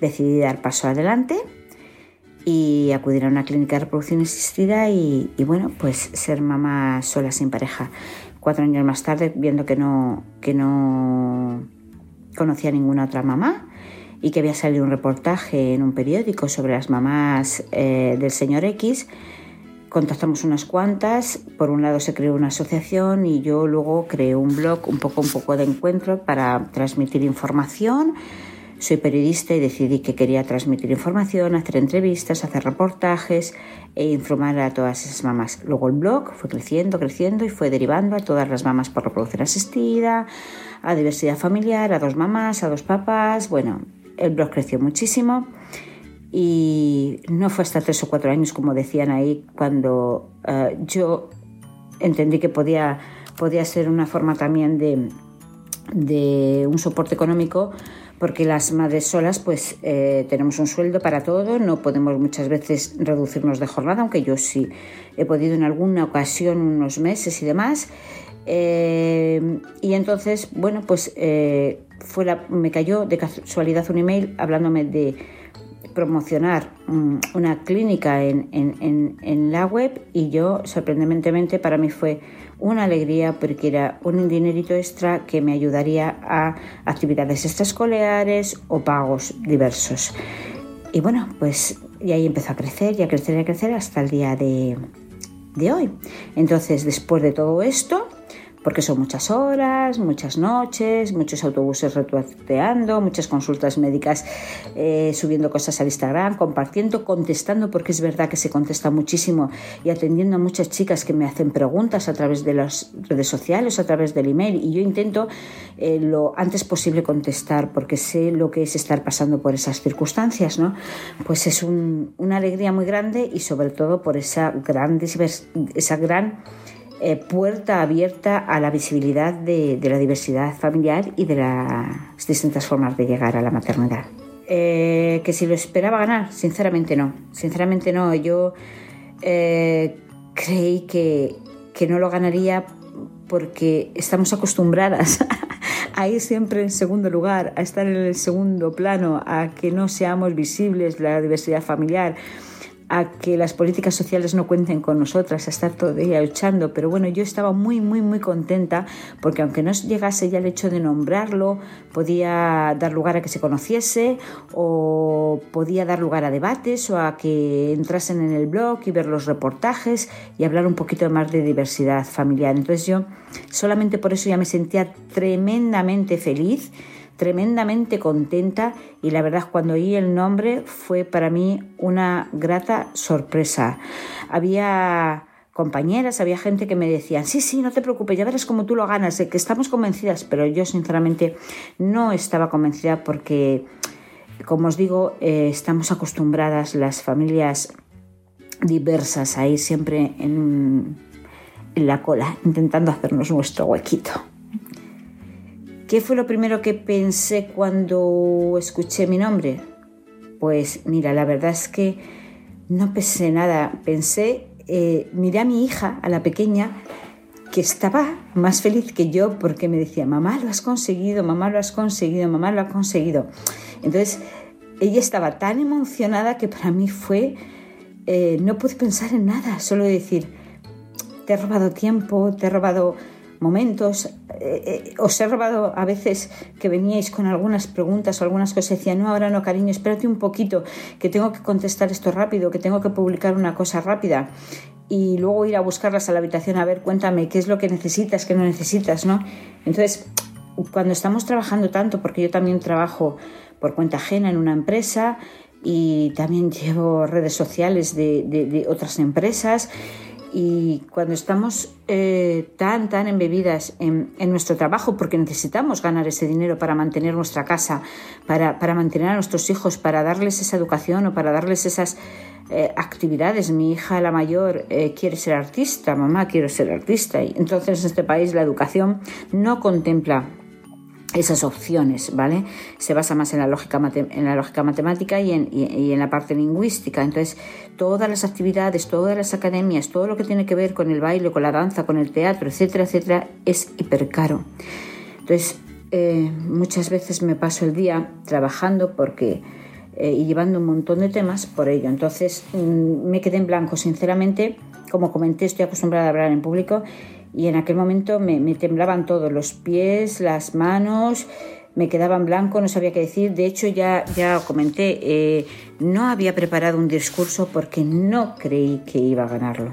decidí dar paso adelante y acudir a una clínica de reproducción asistida y, bueno, pues ser mamá sola sin pareja. Cuatro años más tarde, viendo que no, que no conocía ninguna otra mamá y que había salido un reportaje en un periódico sobre las mamás eh, del señor X, contactamos unas cuantas. Por un lado se creó una asociación y yo luego creé un blog, un poco, un poco de encuentro para transmitir información soy periodista y decidí que quería transmitir información, hacer entrevistas, hacer reportajes e informar a todas esas mamás. Luego el blog fue creciendo, creciendo y fue derivando a todas las mamás por reproducción asistida, a diversidad familiar, a dos mamás, a dos papás. Bueno, el blog creció muchísimo y no fue hasta tres o cuatro años, como decían ahí, cuando uh, yo entendí que podía, podía ser una forma también de, de un soporte económico porque las madres solas pues eh, tenemos un sueldo para todo, no podemos muchas veces reducirnos de jornada, aunque yo sí he podido en alguna ocasión unos meses y demás. Eh, y entonces, bueno, pues eh, fue la, me cayó de casualidad un email hablándome de promocionar um, una clínica en, la web y yo sorprendentemente para mí fue una alegría porque era un dinerito extra que me ayudaría a actividades extraescolares o pagos diversos. Y bueno, pues y ahí empezó a crecer y a crecer y a crecer hasta el día de hoy. Entonces, después de todo esto, porque son muchas horas, muchas noches, muchos autobuses retuiteando, muchas consultas médicas eh, subiendo cosas al Instagram, compartiendo, contestando, porque es verdad que se contesta muchísimo y atendiendo a muchas chicas que me hacen preguntas a través de las redes sociales, a través del email y yo intento eh, lo antes posible contestar porque sé lo que es estar pasando por esas circunstancias, ¿no? Pues es un, una alegría muy grande y sobre todo por esa gran, esa gran eh, puerta abierta a la visibilidad de, de, la diversidad familiar y de las distintas formas de llegar a la maternidad. Eh, que si lo esperaba ganar, sinceramente no. Sinceramente no. Yo eh, creí que, que no lo ganaría porque estamos acostumbradas a ir siempre en segundo lugar, a estar en el segundo plano, a que no seamos visibles la diversidad familiar a que las políticas sociales no cuenten con nosotras, a estar día luchando. Pero bueno, yo estaba muy, muy, muy contenta porque aunque no llegase ya el hecho de nombrarlo, podía dar lugar a que se conociese o podía dar lugar a debates o a que entrasen en el blog y ver los reportajes y hablar un poquito más de diversidad familiar. Entonces yo solamente por eso ya me sentía tremendamente feliz tremendamente contenta y la verdad cuando oí el nombre fue para mí una grata sorpresa. Había compañeras, había gente que me decían, sí, sí, no te preocupes, ya verás cómo tú lo ganas, que estamos convencidas, pero yo sinceramente no estaba convencida porque, como os digo, eh, estamos acostumbradas las familias diversas a ir siempre en la cola, intentando hacernos nuestro huequito. ¿Qué fue lo primero que pensé cuando escuché mi nombre? Pues mira, la verdad es que no pensé nada. Pensé, eh, miré a mi hija, a la pequeña, que estaba más feliz que yo porque me decía, mamá lo has conseguido, mamá lo has conseguido, mamá lo has conseguido. Entonces, ella estaba tan emocionada que para mí fue, eh, no pude pensar en nada, solo decir, te he robado tiempo, te he robado momentos, eh, eh, robado a veces que veníais con algunas preguntas o algunas cosas, decía, no, ahora no, cariño, espérate un poquito, que tengo que contestar esto rápido, que tengo que publicar una cosa rápida y luego ir a buscarlas a la habitación a ver, cuéntame qué es lo que necesitas, qué no necesitas, ¿no? Entonces, cuando estamos trabajando tanto, porque yo también trabajo por cuenta ajena en una empresa y también llevo redes sociales de- de otras empresas, y cuando estamos eh, tan, tan embebidas en, en nuestro trabajo, porque necesitamos ganar ese dinero para mantener nuestra casa, para, para mantener a nuestros hijos, para darles esa educación o para darles esas eh, actividades. Mi hija, la mayor, eh, quiere ser artista, mamá, quiero ser artista. Y entonces en este país la educación no contempla esas opciones, ¿vale? Se basa más en la lógica, en la lógica matemática y en, y en la parte lingüística. Entonces, todas las actividades, todas las academias, todo lo que tiene que ver con el baile, con la danza, con el teatro, etcétera, etcétera, es hipercaro. Entonces, eh, muchas veces me paso el día trabajando porque eh, y llevando un montón de temas por ello. Entonces, mm, me quedé en blanco, sinceramente. Como comenté, estoy acostumbrada a hablar en público y en aquel momento me, temblaban todos, los pies, las manos, me quedaba en blanco, no sabía qué decir. De hecho, ya, ya comenté, eh, no había preparado un discurso porque no creí que iba a ganarlo.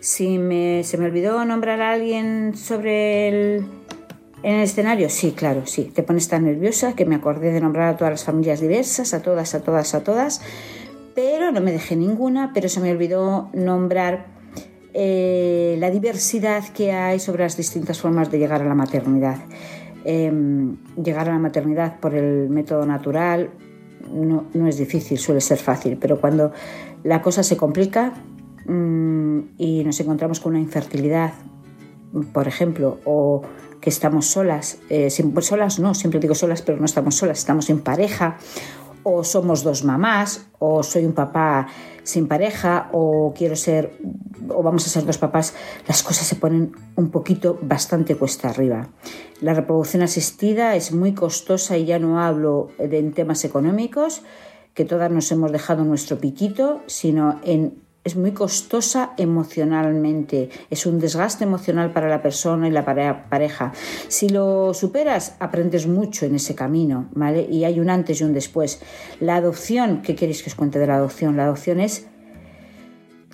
Si me, se me olvidó nombrar a alguien sobre el, en el escenario, sí, claro, sí. Te pones tan nerviosa que me acordé de nombrar a todas las familias diversas, a todas, a todas, a todas, pero no me dejé ninguna, pero se me olvidó nombrar eh, la diversidad que hay sobre las distintas formas de llegar a la maternidad. Em, llegar a la maternidad por el método natural no, no es difícil, suele ser fácil, pero cuando la cosa se complica mm, y nos encontramos con una infertilidad, por ejemplo, o que estamos solas, eh, sin- solas no, siempre digo solas, pero no estamos solas, estamos en pareja, o somos dos mamás, o soy un papá sin pareja, o quiero ser, o vamos a ser dos papás, las cosas se ponen un poquito bastante cuesta arriba. La reproducción asistida es muy costosa y ya no hablo de, en temas económicos, que todas nos hemos dejado nuestro piquito, sino en es muy costosa emocionalmente, es un desgaste emocional para la persona y la pare- pareja. Si lo superas, aprendes mucho en ese camino, ¿vale? Y hay un antes y un después. La adopción, ¿qué queréis que os cuente de la adopción? La adopción es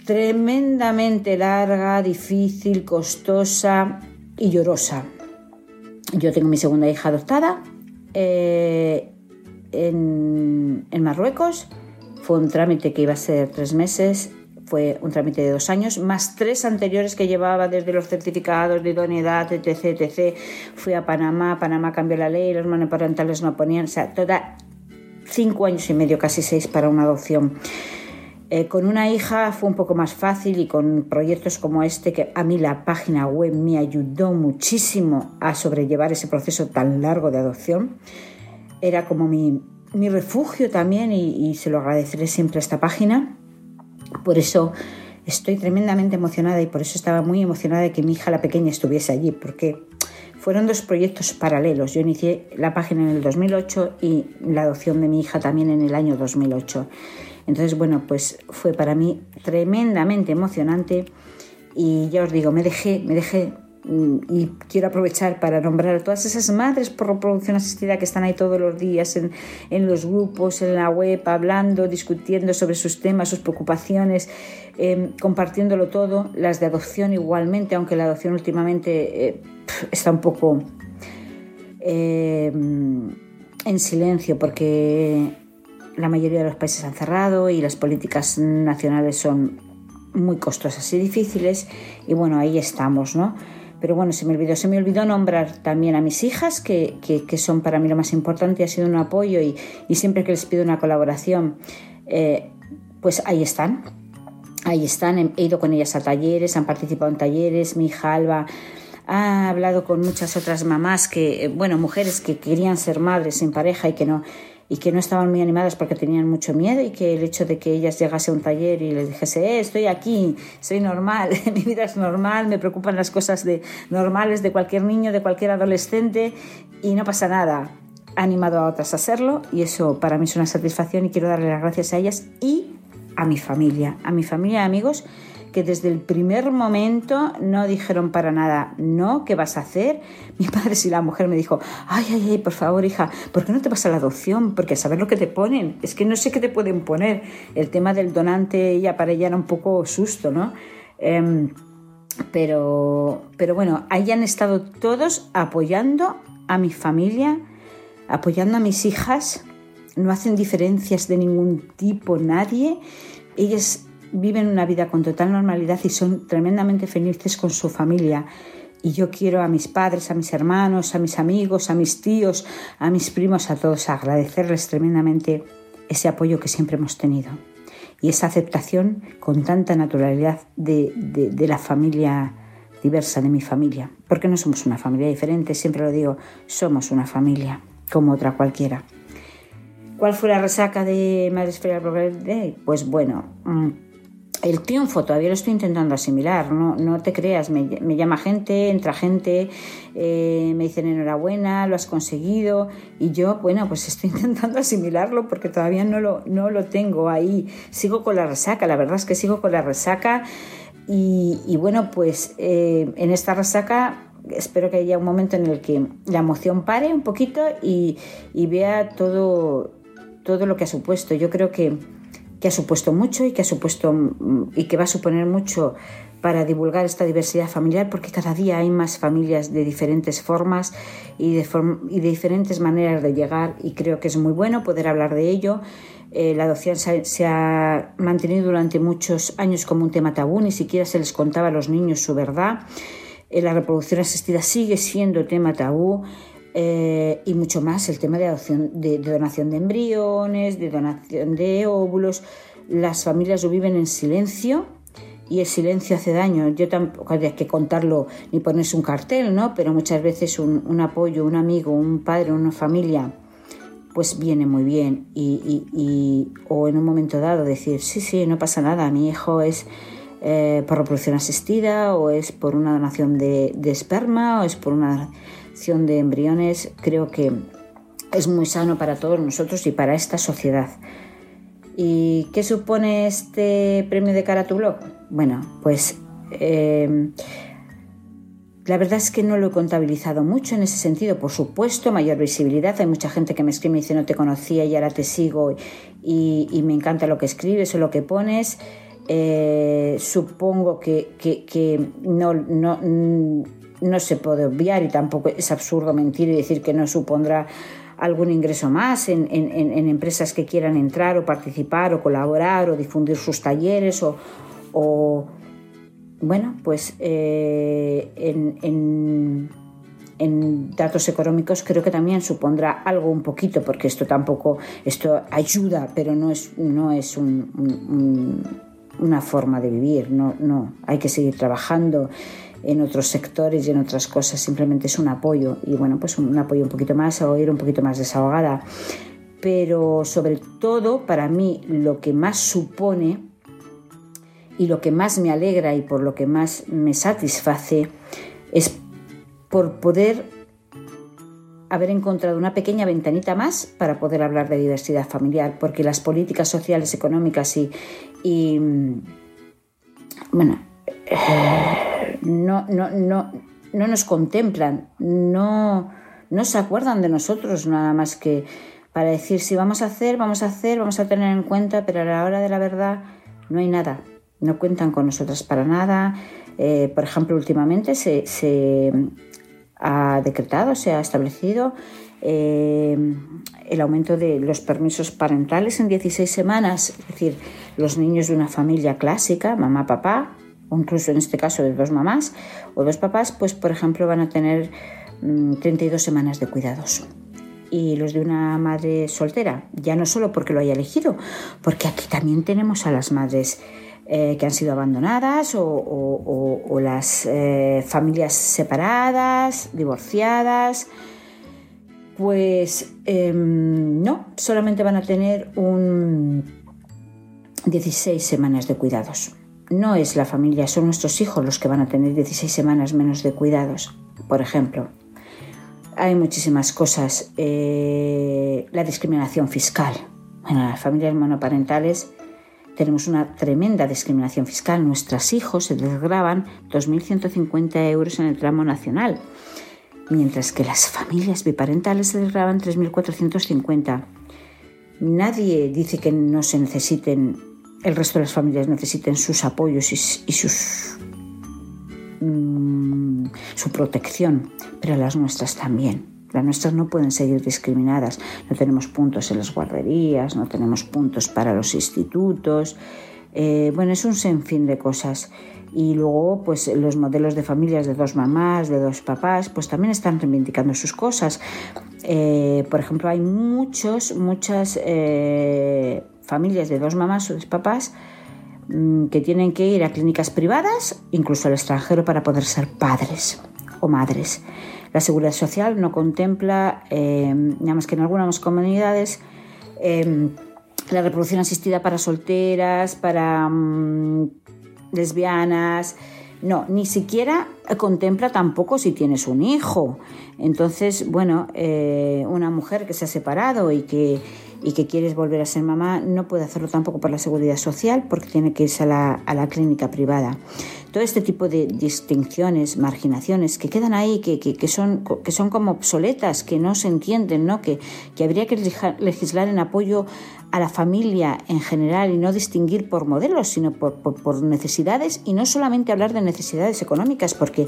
tremendamente larga, difícil, costosa y llorosa. Yo tengo mi segunda hija adoptada eh, en, en Marruecos. Fue un trámite que iba a ser tres meses, fue un trámite de dos años, más tres anteriores que llevaba desde los certificados de idoneidad, etc. etc. Fui a Panamá, Panamá cambió la ley, los monoparentales no ponían, o sea, toda cinco años y medio, casi seis para una adopción. Eh, con una hija fue un poco más fácil y con proyectos como este, que a mí la página web me ayudó muchísimo a sobrellevar ese proceso tan largo de adopción. Era como mi, mi refugio también y, y se lo agradeceré siempre a esta página. Por eso estoy tremendamente emocionada y por eso estaba muy emocionada de que mi hija la pequeña estuviese allí, porque fueron dos proyectos paralelos. Yo inicié la página en el 2008 y la adopción de mi hija también en el año 2008. Entonces, bueno, pues fue para mí tremendamente emocionante y ya os digo, me dejé, me dejé y quiero aprovechar para nombrar a todas esas madres por reproducción asistida que están ahí todos los días en, en los grupos, en la web, hablando, discutiendo sobre sus temas, sus preocupaciones, eh, compartiéndolo todo. Las de adopción igualmente, aunque la adopción últimamente eh, está un poco eh, en silencio porque la mayoría de los países han cerrado y las políticas nacionales son muy costosas y difíciles y bueno, ahí estamos, ¿no? Pero bueno, se me olvidó, se me olvidó nombrar también a mis hijas, que, que, son para mí lo más importante, ha sido un apoyo y, y siempre que les pido una colaboración, eh, pues ahí están, ahí están, he ido con ellas a talleres, han participado en talleres, mi hija Alba ha hablado con muchas otras mamás que, eh, bueno, mujeres que querían ser madres sin pareja y que no, y que no estaban muy animadas porque tenían mucho miedo y que el hecho de que ellas llegase a un taller y les dijese, eh, estoy aquí, soy normal, mi vida es normal, me preocupan las cosas de, normales de cualquier niño, de cualquier adolescente y no pasa nada. Ha animado a otras a hacerlo y eso para mí es una satisfacción y quiero darle las gracias a ellas y a mi familia, a mi familia y amigos que desde el primer momento no dijeron para nada, no, ¿qué vas a hacer? Mi padre, si la mujer me dijo, ay, ay, ay, por favor, hija, ¿por qué no te vas a la adopción? Porque a saber lo que te ponen, es que no sé qué te pueden poner. El tema del donante ya para ella era un poco susto, ¿no? Em, pero, pero bueno, ahí han estado todos apoyando a mi familia, apoyando a mis hijas, no hacen diferencias de ningún tipo, nadie. Ellas viven una vida con total normalidad y son tremendamente felices con su familia. Y yo quiero a mis padres, a mis hermanos, a mis amigos, a mis tíos, a mis primos, a todos agradecerles tremendamente ese apoyo que siempre hemos tenido y esa aceptación con tanta naturalidad de, de, la familia diversa, de mi familia. Porque no somos una familia diferente, siempre lo digo, somos una familia como otra cualquiera. ¿Cuál fue la resaca de Madres Feria Day? Pues bueno, mm, el triunfo todavía lo estoy intentando asimilar, no, no te creas, me, llama gente, entra gente, eh, me dicen enhorabuena, lo has conseguido y yo, bueno, pues estoy intentando asimilarlo porque todavía no lo, no lo tengo ahí, sigo con la resaca, la verdad es que sigo con la resaca y, bueno, pues eh, en esta resaca espero que haya un momento en el que la emoción pare un poquito y, y vea todo, todo lo que ha supuesto. Yo creo que que ha supuesto mucho y que ha supuesto mm, y que va a suponer mucho para divulgar esta diversidad familiar porque cada día hay más familias de diferentes formas y de, diferentes maneras de llegar y creo que es muy bueno poder hablar de ello. Eh, la adopción se, ha mantenido durante muchos años como un tema tabú, ni siquiera se les contaba a los niños su verdad. Eh, la reproducción asistida sigue siendo tema tabú. Eh, y mucho más el tema de, adopción, de, donación de embriones, de donación de óvulos. Las familias lo viven en silencio y el silencio hace daño. Yo tampoco habría que contarlo ni ponerse un cartel, ¿no? Pero muchas veces un, apoyo, un amigo, un padre, una familia, pues viene muy bien. Y, o en un momento dado decir, sí, sí, no pasa nada, mi hijo es eh, por reproducción asistida, o es por una donación de, de esperma, o es por una de embriones creo que es muy sano para todos nosotros y para esta sociedad. ¿Y qué supone este premio de cara a tu blog? Bueno, pues eh, la verdad es que no lo he contabilizado mucho en ese sentido. Por supuesto, mayor visibilidad. Hay mucha gente que me escribe y dice no te conocía y ahora te sigo y, me encanta lo que escribes o lo que pones. Eh, supongo que, que no, no, no se puede obviar y tampoco es absurdo mentir y decir que no supondrá algún ingreso más en, empresas que quieran entrar o participar o colaborar o difundir sus talleres o, bueno, pues eh, en, datos económicos creo que también supondrá algo un poquito, porque esto tampoco, esto ayuda, pero no es, no es una forma de vivir, no, no, hay que seguir trabajando en otros sectores y en otras cosas, simplemente es un apoyo y bueno, pues un apoyo un poquito más o ir un poquito más desahogada. Pero sobre todo para mí lo que más supone y lo que más me alegra y por lo que más me satisface es por poder haber encontrado una pequeña ventanita más para poder hablar de diversidad familiar, porque las políticas sociales, económicas y, y bueno, no, no, no, no nos contemplan, no, no se acuerdan de nosotros nada más que para decir si vamos a hacer, vamos a hacer, vamos a tener en cuenta, pero a la hora de la verdad no hay nada, no cuentan con nosotras para nada. Eh, por ejemplo, últimamente se, se, ha decretado, se ha establecido eh, el aumento de los permisos parentales en 16 semanas, es decir, los niños de una familia clásica, mamá, papá, o incluso en este caso de dos mamás o dos papás, pues por ejemplo van a tener 32 mm, semanas de cuidados. Y los de una madre soltera, ya no solo porque lo haya elegido, porque aquí también tenemos a las madres eh, que han sido abandonadas o, las eh, familias separadas, divorciadas. Pues em, no, solamente van a tener un 16 semanas de cuidados. No es la familia, son nuestros hijos los que van a tener 16 semanas menos de cuidados. Por ejemplo, hay muchísimas cosas. Eh, la discriminación fiscal. Bueno, las familias monoparentales tenemos una tremenda discriminación fiscal. Nuestros hijos se desgraban 2.150 euros en el tramo nacional, mientras que las familias biparentales se desgraban 3.450. Nadie dice que no se necesiten, el resto de las familias necesiten sus apoyos y, y sus mm, su protección, pero las nuestras también. Las nuestras no pueden seguir discriminadas. No tenemos puntos en las guarderías, no tenemos puntos para los institutos. Eh, bueno, es un sinfín de cosas. Y luego, pues los modelos de familias de dos mamás, de dos papás, pues también están reivindicando sus cosas. Eh, por ejemplo, hay muchos, muchas eh, familias de dos mamás o dos papás mm, que tienen que ir a clínicas privadas, incluso al extranjero, para poder ser padres o madres. La seguridad social no contempla, eh, nada más que en algunas comunidades, eh, la reproducción asistida para solteras, para mm, lesbianas. No, ni siquiera contempla tampoco si tienes un hijo. Entonces, bueno, eh, una mujer que se ha separado y que, y que quieres volver a ser mamá no puede hacerlo tampoco por la seguridad social porque tiene que irse a la, a la clínica privada todo este tipo de distinciones, marginaciones que quedan ahí, que, que, son, que son como obsoletas, que no se entienden, ¿no? Que, que habría que legislar en apoyo a la familia en general y no distinguir por modelos, sino por, por, por, necesidades y no solamente hablar de necesidades económicas, porque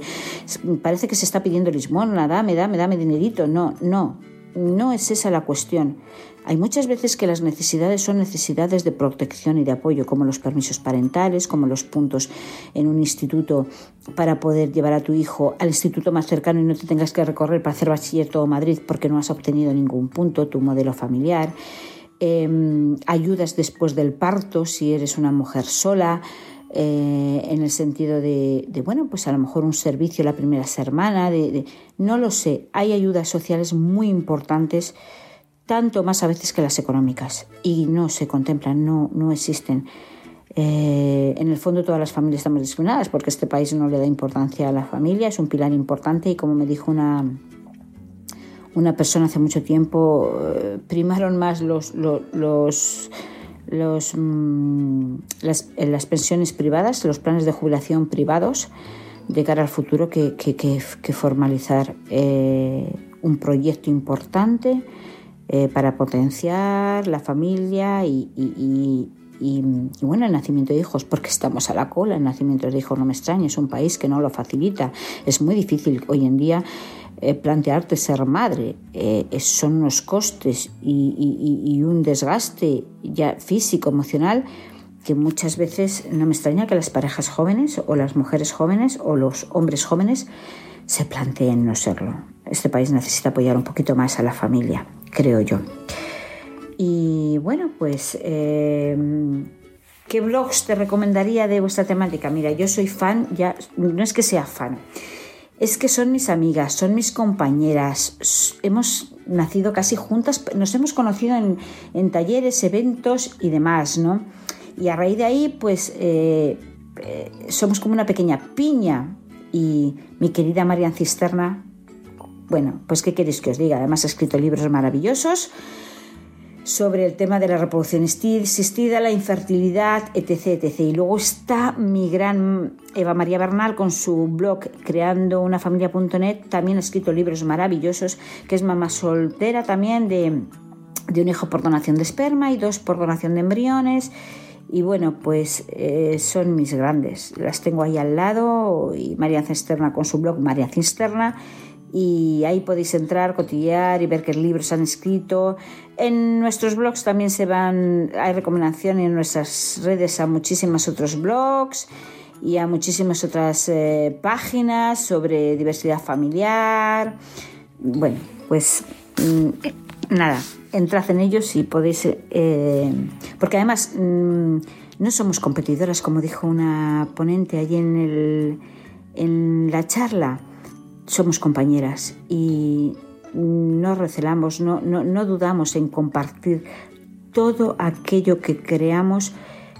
parece que se está pidiendo lismona, dame, dame, dame dinerito. No, no, no es esa la cuestión. Hay muchas veces que las necesidades son necesidades de protección y de apoyo, como los permisos parentales, como los puntos en un instituto para poder llevar a tu hijo al instituto más cercano y no te tengas que recorrer para hacer bachiller todo Madrid porque no has obtenido ningún punto, tu modelo familiar. Eh, ayudas después del parto si eres una mujer sola. Eh, en el sentido de, bueno, pues a lo mejor un servicio la primera semana, de, de, no lo sé, hay ayudas sociales muy importantes tanto más a veces que las económicas y no se contemplan, no, no existen. Eh, en el fondo todas las familias estamos discriminadas porque este país no le da importancia a la familia, es un pilar importante y como me dijo una, una persona hace mucho tiempo, eh, primaron más los, los, los, mmm, las, las, pensiones privadas, los planes de jubilación privados de cara al futuro que, que, que, que formalizar eh, un proyecto importante eh, para potenciar la familia y, y, y, y, bueno, el nacimiento de hijos, porque estamos a la cola, el nacimiento de hijos no me extraña, es un país que no lo facilita, es muy difícil hoy en día eh, plantearte ser madre, eh, son unos costes y, un desgaste ya físico, emocional, que muchas veces no me extraña que las parejas jóvenes o las mujeres jóvenes o los hombres jóvenes se planteen no serlo. Este país necesita apoyar un poquito más a la familia creo yo. Y bueno, pues, eh, ¿qué blogs te recomendaría de vuestra temática? Mira, yo soy fan, ya no es que sea fan, es que son mis amigas, son mis compañeras, hemos nacido casi juntas, nos hemos conocido en, en talleres, eventos y demás, ¿no? Y a raíz de ahí, pues, eh, eh, somos como una pequeña piña. Y mi querida Marian Cisterna, bueno, pues ¿qué queréis que os diga? Además ha escrito libros maravillosos sobre el tema de la reproducción asistida, la infertilidad, etc. Y luego está mi gran Eva María Bernal con su blog creando una familia.net, también ha escrito libros maravillosos, que es mamá soltera también de, de un hijo por donación de esperma y dos por donación de embriones. Y bueno, pues eh, son mis grandes. Las tengo ahí al lado. Y María Cisterna con su blog María Cisterna y ahí podéis entrar, cotillear y ver qué libros han escrito. En nuestros blogs también se van, hay recomendaciones en nuestras redes a muchísimos otros blogs y a muchísimas otras eh, páginas sobre diversidad familiar. Bueno, pues mm, nada, entrad en ellos y podéis, eh, porque además mm, no somos competidoras, como dijo una ponente allí en, el, en la charla somos compañeras y no recelamos, no, no, no dudamos en compartir todo aquello que creamos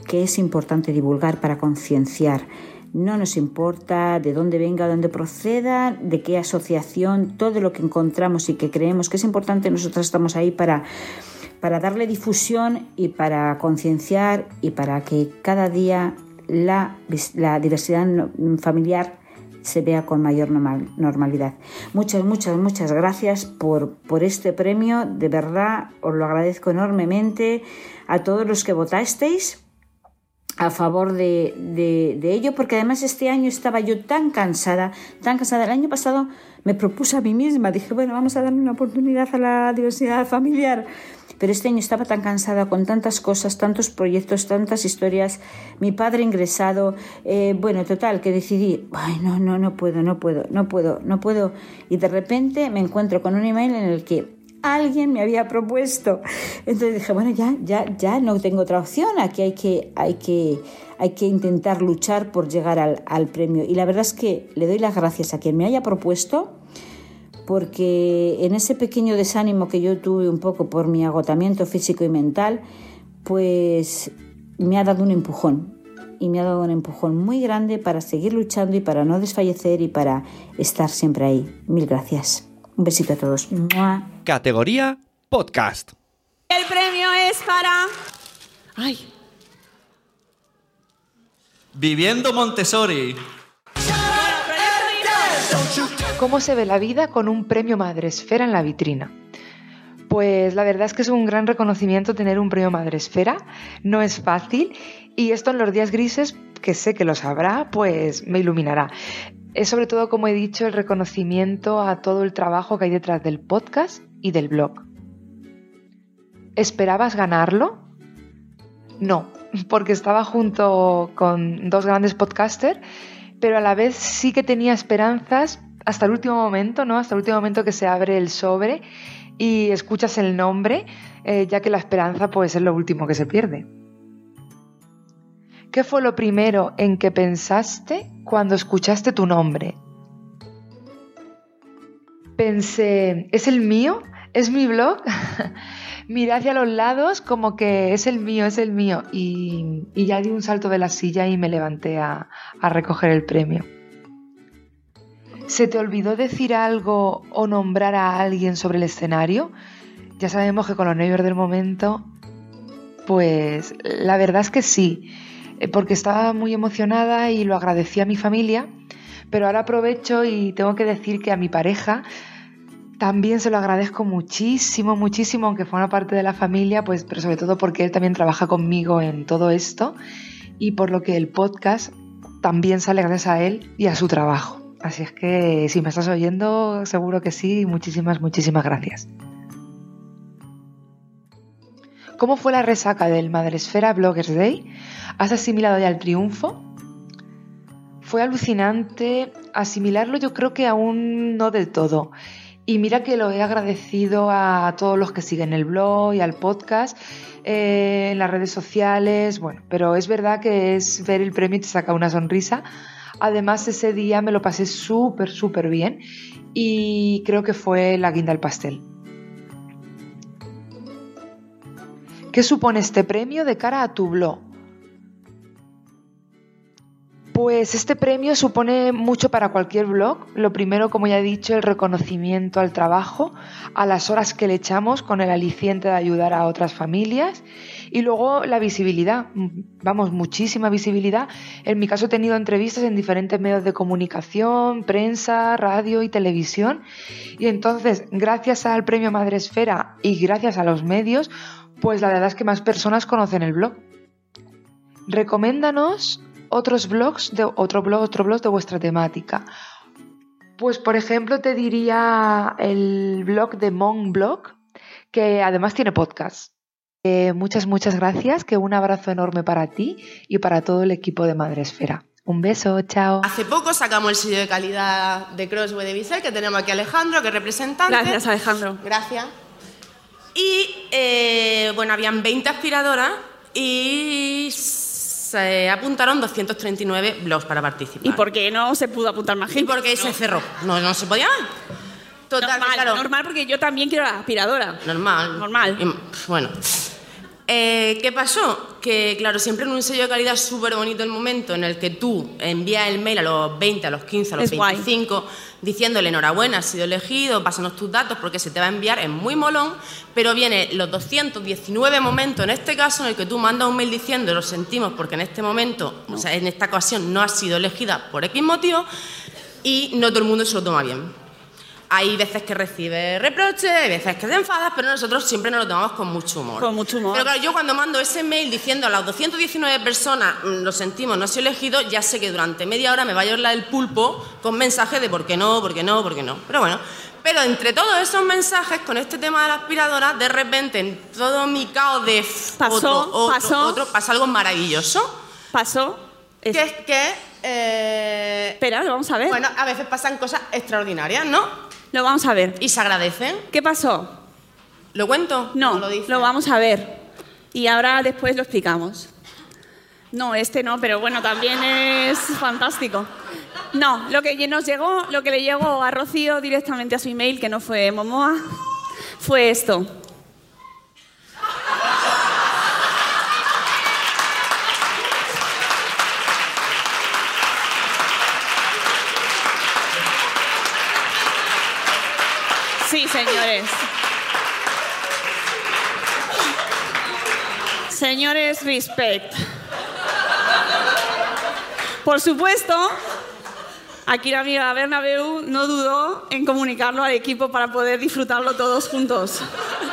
que es importante divulgar para concienciar. No nos importa de dónde venga, de dónde proceda, de qué asociación, todo lo que encontramos y que creemos que es importante, nosotros estamos ahí para, para darle difusión y para concienciar y para que cada día la, la diversidad familiar se vea con mayor normal- normalidad. Muchas, muchas, muchas gracias por, por este premio. De verdad, os lo agradezco enormemente a todos los que votasteis a favor de, de- de ello, porque además este año estaba yo tan cansada, tan cansada. El año pasado me propuse a mí misma, dije, bueno, vamos a darle una oportunidad a la diversidad familiar. Pero este año estaba tan cansada con tantas cosas, tantos proyectos, tantas historias, mi padre ingresado, eh, bueno, total, que decidí, ay, no, no, no puedo, no puedo, no puedo, no puedo. Y de repente me encuentro con un email en el que alguien me había propuesto. Entonces dije, bueno, ya, ya, ya no tengo otra opción. Aquí hay que, hay que, hay que intentar luchar por llegar al, al premio. Y la verdad es que le doy las gracias a quien me haya propuesto, porque en ese pequeño desánimo que yo tuve un poco por mi agotamiento físico y mental, pues me ha dado un empujón. Y me ha dado un empujón muy grande para seguir luchando y para no desfallecer y para estar siempre ahí. Mil gracias. Un besito a todos. ¡Mua! Categoría Podcast. El premio es para... Ay, Viviendo Montessori. ¿Cómo se ve la vida con un premio Madresfera en la vitrina? Pues la verdad es que es un gran reconocimiento tener un premio Madresfera, no es fácil y esto en los días grises, que sé que lo sabrá, pues me iluminará. Es sobre todo, como he dicho, el reconocimiento a todo el trabajo que hay detrás del podcast y del blog. ¿Esperabas ganarlo? No, porque estaba junto con dos grandes podcasters, pero a la vez sí que tenía esperanzas hasta el último momento, ¿no? Hasta el último momento que se abre el sobre y escuchas el nombre, eh, ya que la esperanza pues es lo último que se pierde. ¿Qué fue lo primero en que pensaste cuando escuchaste tu nombre? Pensé, ¿es el mío? ¿Es mi blog? Miré hacia los lados como que es el mío, es el mío. Y, ya di un salto de la silla y me levanté a recoger el premio. ¿Se te olvidó decir algo o nombrar a alguien sobre el escenario? Ya sabemos que con los nervios del momento, pues la verdad es que sí, eh, porque estaba muy emocionada y lo agradecí a mi familia, pero ahora aprovecho y tengo que decir que a mi pareja también se lo agradezco muchísimo, muchísimo, aunque forma parte de la familia, pues, pero sobre todo porque él también trabaja conmigo en todo esto y por lo que el podcast también sale gracias a él y a su trabajo. Así es que si me estás oyendo, seguro que sí. Muchísimas, muchísimas gracias. ¿Cómo fue la resaca del Madresfera Bloggers Day? ¿Has asimilado ya el triunfo? Fue alucinante. Asimilarlo yo creo que aún no del todo. Y mira que lo he agradecido a todos los que siguen el blog y al podcast, eh, en las redes sociales, bueno, pero es verdad que es ver el premio y te saca una sonrisa. Además ese día me lo pasé súper, súper bien y creo que fue la guinda al pastel. ¿Qué supone este premio de cara a tu blog? Pues este premio supone mucho para cualquier blog. Lo primero, como ya he dicho, el reconocimiento al trabajo, a las horas que le echamos con el aliciente de ayudar a otras familias y luego la visibilidad. Vamos, muchísima visibilidad. En mi caso he tenido entrevistas en diferentes medios de comunicación, prensa, radio y televisión. Y entonces, gracias al premio Madresfera y gracias a los medios, pues la verdad es que más personas conocen el blog. Recoméndanos otros blogs de otro blog, otro blog de vuestra temática. Pues por ejemplo te diría el blog de Mon Blog, que además tiene podcast. Eh, muchas, muchas gracias, que un abrazo enorme para ti y para todo el equipo de Madresfera. Un beso, chao. Hace poco sacamos el sello de calidad de Crossway de Bisel, que tenemos aquí a Alejandro, que es representante. Gracias, Alejandro. Gracias. Y eh, bueno, habían 20 aspiradoras y se apuntaron 239 blogs para participar. ¿Y por qué no se pudo apuntar más gente? Y porque se cerró. No, no se podía más. Total, normal, claro. normal porque yo también quiero la aspiradora. Normal. Normal. Y, bueno. Eh, ¿Qué pasó? Que, claro, siempre en un sello de calidad súper bonito el momento en el que tú envías el mail a los 20, a los 15, a los Es guay. 25, diciéndole enhorabuena, has sido elegido, pásanos tus datos porque se te va a enviar, es muy molón, pero viene los 219 momentos, en este caso, en el que tú mandas un mail diciendo lo sentimos porque en este momento, o sea, en esta ocasión no has sido elegida por X motivo y no todo el mundo se lo toma bien. Hay veces que recibe reproches, hay veces que te enfadas, pero nosotros siempre nos lo tomamos con mucho humor. Con mucho humor. Pero claro, yo cuando mando ese mail diciendo a las 219 personas, "Mm, lo sentimos, no sido elegido, ya sé que durante media hora me va a llorar el pulpo con mensajes de por qué no, por qué no, por qué no. Pero bueno, pero entre todos esos mensajes, con este tema de la aspiradora, de repente en todo mi caos de Pasó, otro, otro, pasó. otro, pasa algo maravilloso. Pasó. Que es que... eh, Espera, vamos a ver. Bueno, a veces pasan cosas extraordinarias, ¿no? Lo vamos a ver. Y se agradecen. ¿Qué pasó? ¿Lo cuento? No, lo vamos a ver. Y ahora después lo explicamos. No, este no, pero bueno, también es fantástico. No, lo que nos llegó, lo que le llegó a Rocío directamente a su email, que no fue Momoa, fue esto. Sí, señores. Señores, respect. Por supuesto, aquí la amiga Bernabeu no dudó en comunicarlo al equipo para poder disfrutarlo todos juntos.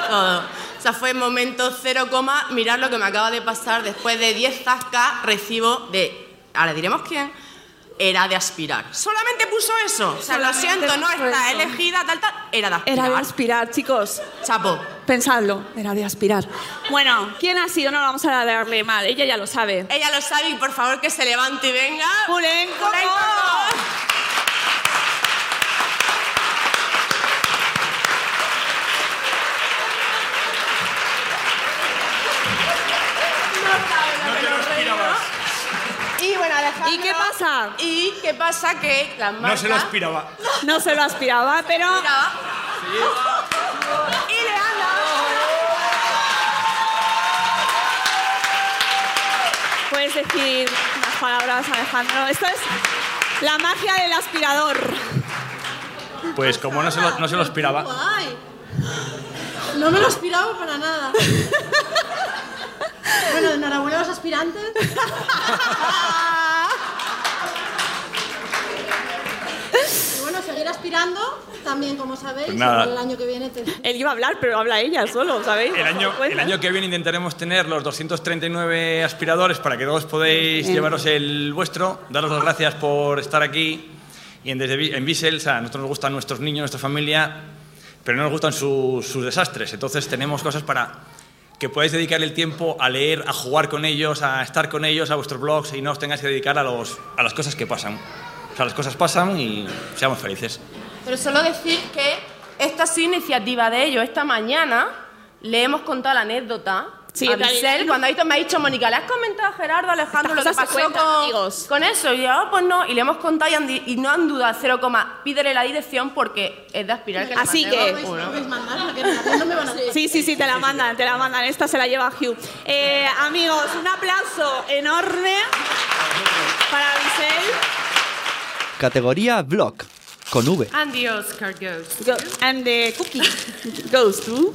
Todo. O sea, fue momento cero coma. Mirad lo que me acaba de pasar. Después de 10 zascas, recibo de. Ahora diremos quién. Era de aspirar. Solamente puso eso. O sea, lo siento, no está elegida, tal, tal. Era de aspirar. Era de aspirar, chicos. Chapo. Pensadlo, era de aspirar. Bueno, ¿quién ha sido? No vamos a darle mal, ella ya lo sabe. Ella lo sabe y por favor que se levante y venga. Pulen, Pulen, por favor. Y bueno, Alejandro. ¿Y qué pasa? ¿Y qué pasa? Que las marcas... No se lo aspiraba. No se lo aspiraba, pero... Y le han dado... Puedes decir unas palabras, Alejandro. Esto es la magia del aspirador. Pues como no se lo, no se lo aspiraba, Guay. No me lo aspiraba para nada. bueno, enhorabuena a los aspirantes. también, como sabéis, Pues nada. el año que viene. te- Él iba a hablar, pero habla ella solo, ¿sabéis? el año, el año que viene intentaremos tener los 239 aspiradores para que todos podáis llevaros el vuestro. Daros las gracias por estar aquí. Y en, desde, en Bissell, o sea, a nosotros nos gustan nuestros niños, nuestra familia, pero no nos gustan sus, sus desastres. Entonces tenemos cosas para que podáis dedicar el tiempo a leer, a jugar con ellos, a estar con ellos, a vuestros blogs y no os tengáis que dedicar a, los, a las cosas que pasan. O sea, las cosas pasan y seamos felices. Pero solo decir que esta es iniciativa de ellos. Esta mañana le hemos contado la anécdota Sí, a no- cuando ha dicho- me ha dicho Mónica, ¿le has comentado a Gerardo, Alejandro, lo que pasó con, amigos. con eso? Y yo, "Ah, pues no. Y le hemos contado y, han y no han dudado, cero coma, pídele la dirección porque es de aspirar que Así que- Sí, sí, sí, te la mandan, te la mandan. Esta se la lleva Hugh. Eh, amigos, un aplauso enorme para Vicel. Categoría Blog. Con V. And the Oscar goes. Go- and the cookie goes to...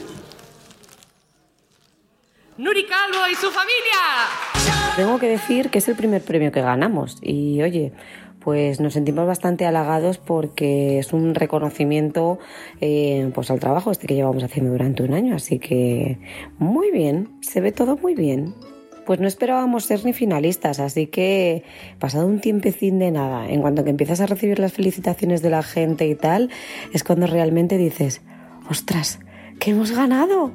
Nuri Calvo y su familia. Tengo que decir que es el primer premio que ganamos y oye, pues nos sentimos bastante halagados porque es un reconocimiento eh, pues al trabajo este que llevamos haciendo durante un año, así que muy bien, se ve todo muy bien. Pues no esperábamos ser ni finalistas, así que pasado un tiempecín de nada, en cuanto que empiezas a recibir las felicitaciones de la gente y tal, es cuando realmente dices, ostras, que hemos ganado.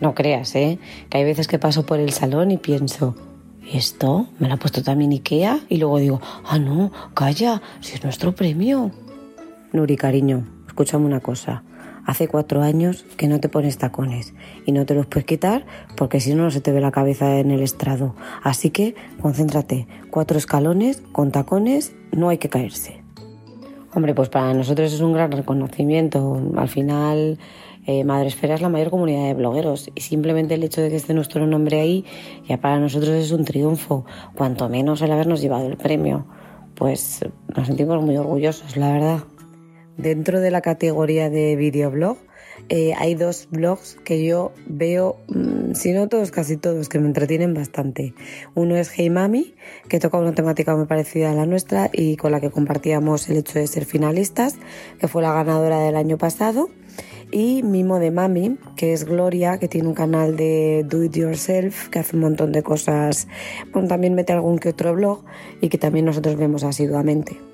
No creas, ¿eh? Que hay veces que paso por el salón y pienso, ¿y esto? ¿Me lo ha puesto también Ikea? Y luego digo, ah, no, calla, si es nuestro premio. Nuri, cariño, escúchame una cosa. Hace cuatro años que no te pones tacones y no te los puedes quitar porque si no, no se te ve la cabeza en el estrado. Así que concéntrate. Cuatro escalones con tacones, no hay que caerse. Hombre, pues para nosotros es un gran reconocimiento. Al final, eh, Madresfera es la mayor comunidad de blogueros y simplemente el hecho de que esté nuestro nombre ahí ya para nosotros es un triunfo, cuanto menos el habernos llevado el premio. Pues nos sentimos muy orgullosos, la verdad. Dentro de la categoría de videoblog, eh, hay dos blogs que yo veo, mm, si no todos, casi todos, que me entretienen bastante. Uno es Hey Mami, que toca una temática muy parecida a la nuestra y con la que compartíamos el hecho de ser finalistas, que fue la ganadora del año pasado. Y Mimo de Mami, que es Gloria, que tiene un canal de Do It Yourself, que hace un montón de cosas. Bueno, también mete algún que otro blog y que también nosotros vemos asiduamente.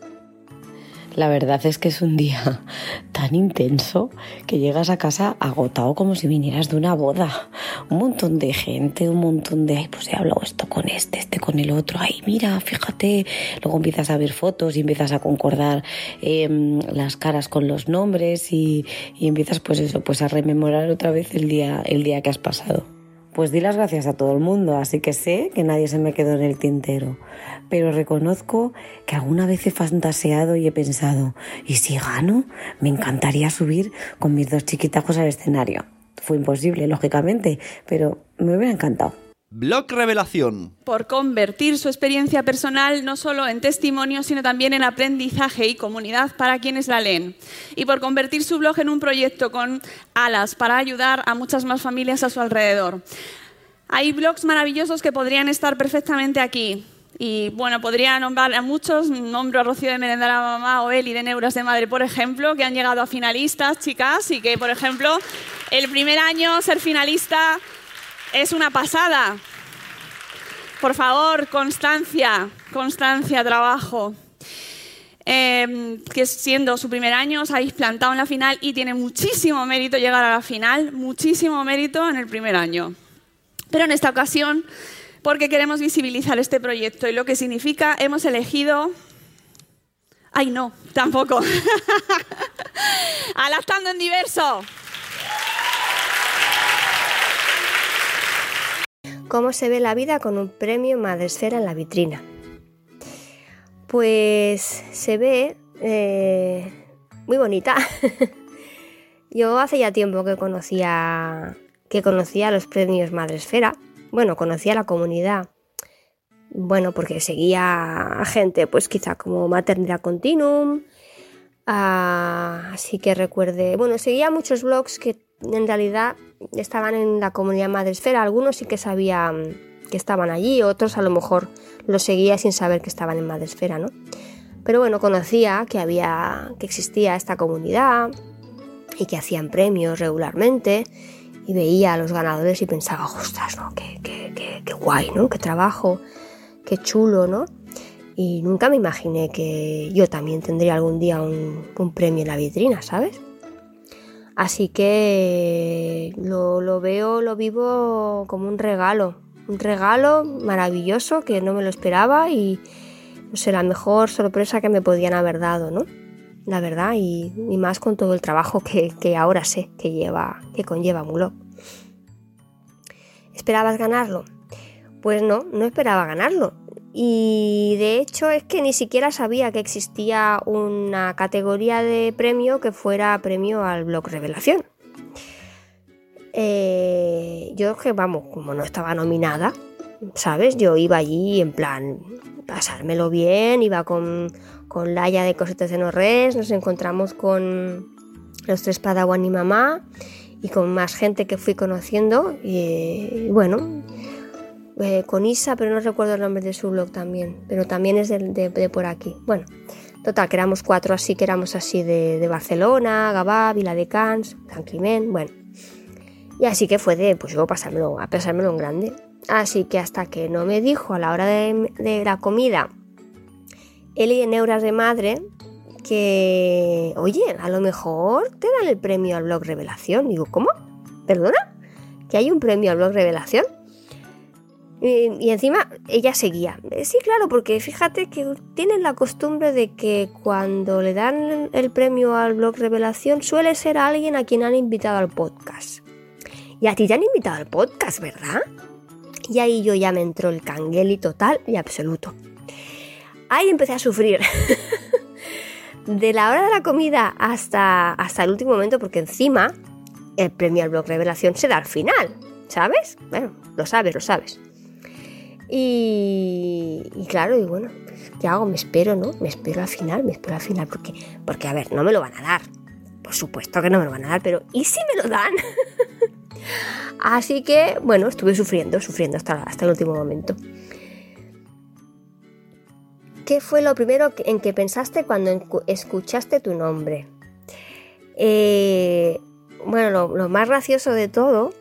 La verdad es que es un día tan intenso que llegas a casa agotado como si vinieras de una boda. Un montón de gente, un montón de, ay, pues he hablado esto con este, este con el otro, ay, mira, fíjate. Luego empiezas a ver fotos y empiezas a concordar em, las caras con los nombres y, y empiezas pues eso, pues a rememorar otra vez el día, el día que has pasado. Pues di las gracias a todo el mundo, así que sé que nadie se me quedó en el tintero. Pero reconozco que alguna vez he fantaseado y he pensado, ¿y si gano? Me encantaría subir con mis dos chiquitacos al escenario. Fue imposible, lógicamente, pero me hubiera encantado. Blog Revelación. por convertir su experiencia personal no solo en testimonio, sino también en aprendizaje y comunidad para quienes la leen. Y por convertir su blog en un proyecto con alas para ayudar a muchas más familias a su alrededor. Hay blogs maravillosos que podrían estar perfectamente aquí. Y bueno, podría nombrar a muchos, nombro a Rocío de Merendar a Mamá o Eli de Neuras de Madre, por ejemplo, que han llegado a finalistas, chicas, y que, por ejemplo, el primer año ser finalista es una pasada. Por favor, constancia, constancia, trabajo. Eh, que siendo su primer año os habéis plantado en la final y tiene muchísimo mérito llegar a la final, muchísimo mérito en el primer año. Pero en esta ocasión, porque queremos visibilizar este proyecto y lo que significa, hemos elegido... Ay, no, tampoco. Alastando en diverso. ¿Cómo se ve la vida con un premio Madresfera en la vitrina? Pues se ve eh, muy bonita. Yo hace ya tiempo que conocía que conocía los premios Madresfera. Bueno, conocía la comunidad. Bueno, porque seguía gente, pues quizá como Maternidad Continuum. ah, así que recuerde. Bueno, seguía muchos blogs que en realidad estaban en la comunidad Madresfera. Algunos sí que sabían que estaban allí, otros a lo mejor los seguía sin saber que estaban en Madresfera, ¿no? Pero bueno, conocía que había, que existía esta comunidad y que hacían premios regularmente y veía a los ganadores y pensaba, ostras, ¿no? Qué, qué, qué, qué guay, ¿no? Qué trabajo, qué chulo, ¿no? Y nunca me imaginé que yo también tendría algún día un, un premio en la vitrina, ¿sabes? Así que lo, lo veo, lo vivo como un regalo, un regalo maravilloso que no me lo esperaba y no sé, la mejor sorpresa que me podían haber dado, ¿no? La verdad, y, más con todo el trabajo que, que ahora sé que lleva, que conlleva blog. ¿Esperabas ganarlo? Pues no, no esperaba ganarlo. Y de hecho es que ni siquiera sabía que existía una categoría de premio que fuera premio al blog revelación. Eh, yo que vamos, como no estaba nominada, ¿sabes? Yo iba allí en plan pasármelo bien, iba con, con Laia de Cositas de No Res, nos encontramos con los tres Padawan y mamá y con más gente que fui conociendo y bueno, eh, con Isa, pero no recuerdo el nombre de su blog también, pero también es de, de- por aquí. Bueno, total, que éramos cuatro así, que éramos así de, Barcelona, Gavà, Vila de Cans, San Climent, bueno. Y así que fue de, pues yo pasármelo, a pasármelo en grande. Así que hasta que no me dijo a la hora de, la comida, Eli de Neuras de Madre, que, oye, a lo mejor te dan el premio al blog Revelación. Digo, ¿cómo? ¿Perdona? ¿Que hay un premio al blog Revelación? Y, encima ella seguía. Eh, Sí, claro, porque fíjate que tienen la costumbre de que cuando le dan el premio al blog Revelación suele ser alguien a quien han invitado al podcast. Y a ti te han invitado al podcast, ¿verdad? Y ahí yo ya me entró el cangueli total y absoluto. Ahí empecé a sufrir. de la hora de la comida hasta, hasta el último momento, porque encima el premio al blog revelación se da al final, ¿sabes? Bueno, lo sabes, lo sabes. Y, claro, y bueno, ¿qué hago? Me espero, ¿no? Me espero al final, me espero al final, porque, porque a ver, no me lo van a dar. Por supuesto que no me lo van a dar, pero ¿y si me lo dan? Así que, bueno, estuve sufriendo, sufriendo hasta, hasta el último momento. ¿Qué fue lo primero en que pensaste cuando escuchaste tu nombre? Eh, bueno, lo, más gracioso de todo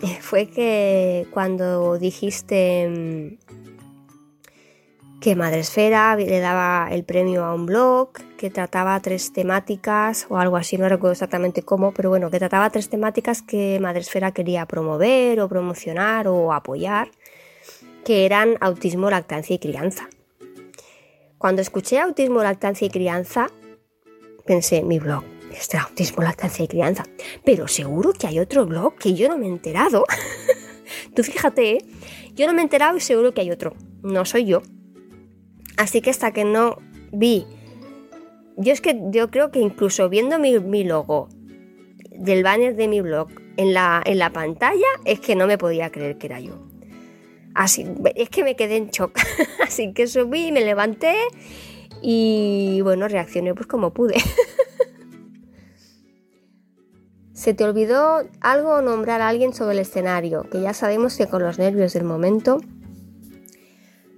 fue que cuando dijiste mm, que Madresfera le daba el premio a un blog que trataba tres temáticas o algo así, no recuerdo exactamente cómo, pero bueno, que trataba tres temáticas que Madresfera quería promover o promocionar o apoyar, que eran autismo, lactancia y crianza. Cuando escuché autismo, lactancia y crianza, pensé, mi blog, este autismo, lactancia y crianza. Pero seguro que hay otro blog que yo no me he enterado. Tú fíjate, ¿eh? yo no me he enterado y seguro que hay otro. No soy yo. Así que hasta que no vi... Yo es que yo creo que incluso viendo mi, mi logo del banner de mi blog en la, en la pantalla, es que no me podía creer que era yo. Así, es que me quedé en shock. Así que subí, me levanté y bueno, reaccioné pues como pude. ¿Se te olvidó algo o nombrar a alguien sobre el escenario? Que ya sabemos que con los nervios del momento,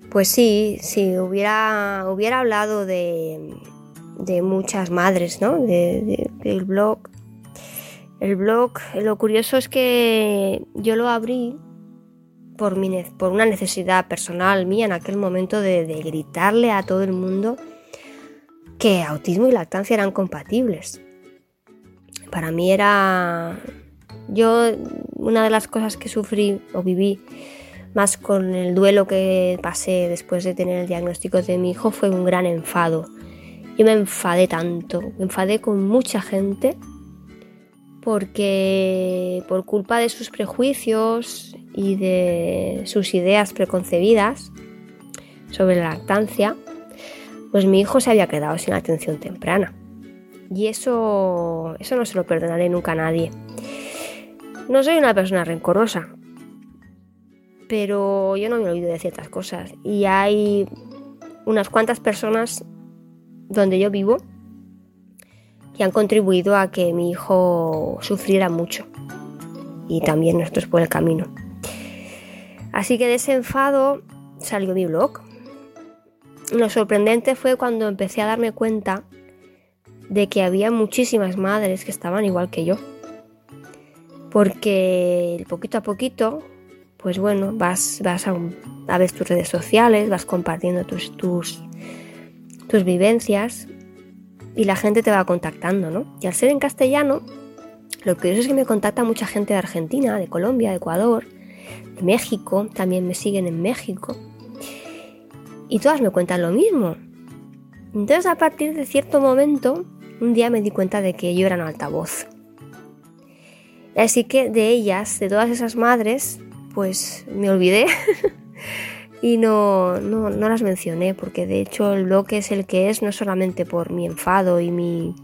pues sí, sí, hubiera, hubiera hablado de, de muchas madres, ¿no? De- de- del blog. El blog, lo curioso es que yo lo abrí por, mi por una necesidad personal mía en aquel momento de gritarle a todo el mundo que autismo y lactancia eran compatibles. Para mí era... Yo, una de las cosas que sufrí o viví más con el duelo que pasé después de tener el diagnóstico de mi hijo fue un gran enfado. Yo me enfadé tanto, me enfadé con mucha gente porque por culpa de sus prejuicios y de sus ideas preconcebidas sobre la lactancia, pues mi hijo se había quedado sin atención temprana. Y eso, eso no se lo perdonaré nunca a nadie. No soy una persona rencorosa, pero yo no me olvido de ciertas cosas. Y hay unas cuantas personas donde yo vivo que han contribuido a que mi hijo sufriera mucho. Y también nosotros por el camino. Así que de ese enfado salió mi blog. Lo sorprendente fue cuando empecé a darme cuenta de que había muchísimas madres que estaban igual que yo. Porque poquito a poquito, pues bueno, vas, vas a, a ver tus redes sociales, vas compartiendo tus, tus, tus vivencias y la gente te va contactando, ¿no? Y al ser en castellano, lo curioso es que me contacta mucha gente de Argentina, de Colombia, de Ecuador, de México, también me siguen en México. Y todas me cuentan lo mismo. Entonces a partir de cierto momento, un día me di cuenta de que yo era un altavoz. Así que de ellas, de todas esas madres, pues me olvidé y no, no, no las mencioné, porque de hecho el blog es el que es no solamente por mi enfado y mi,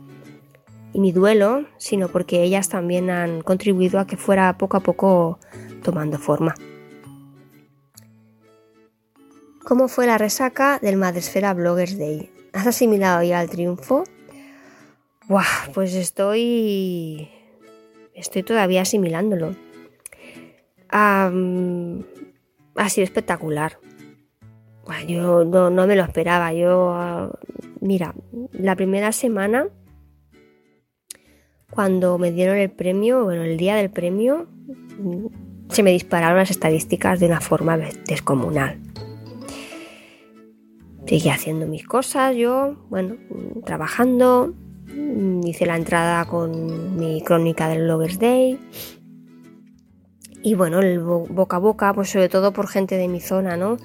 y mi duelo, sino porque ellas también han contribuido a que fuera poco a poco tomando forma. ¿Cómo fue la resaca del Madresfera Bloggers Day? ¿Has asimilado ya el triunfo? Buah, pues estoy. Estoy todavía asimilándolo. Ha sido espectacular. Yo no, no me lo esperaba. Yo. mira, la primera semana, cuando me dieron el premio, bueno, el día del premio, se me dispararon las estadísticas de una forma descomunal. Seguí haciendo mis cosas, yo, bueno, trabajando, hice la entrada con mi crónica del Bloggers Day. Y bueno, el bo- boca a boca, pues sobre todo por gente de mi zona, ¿no?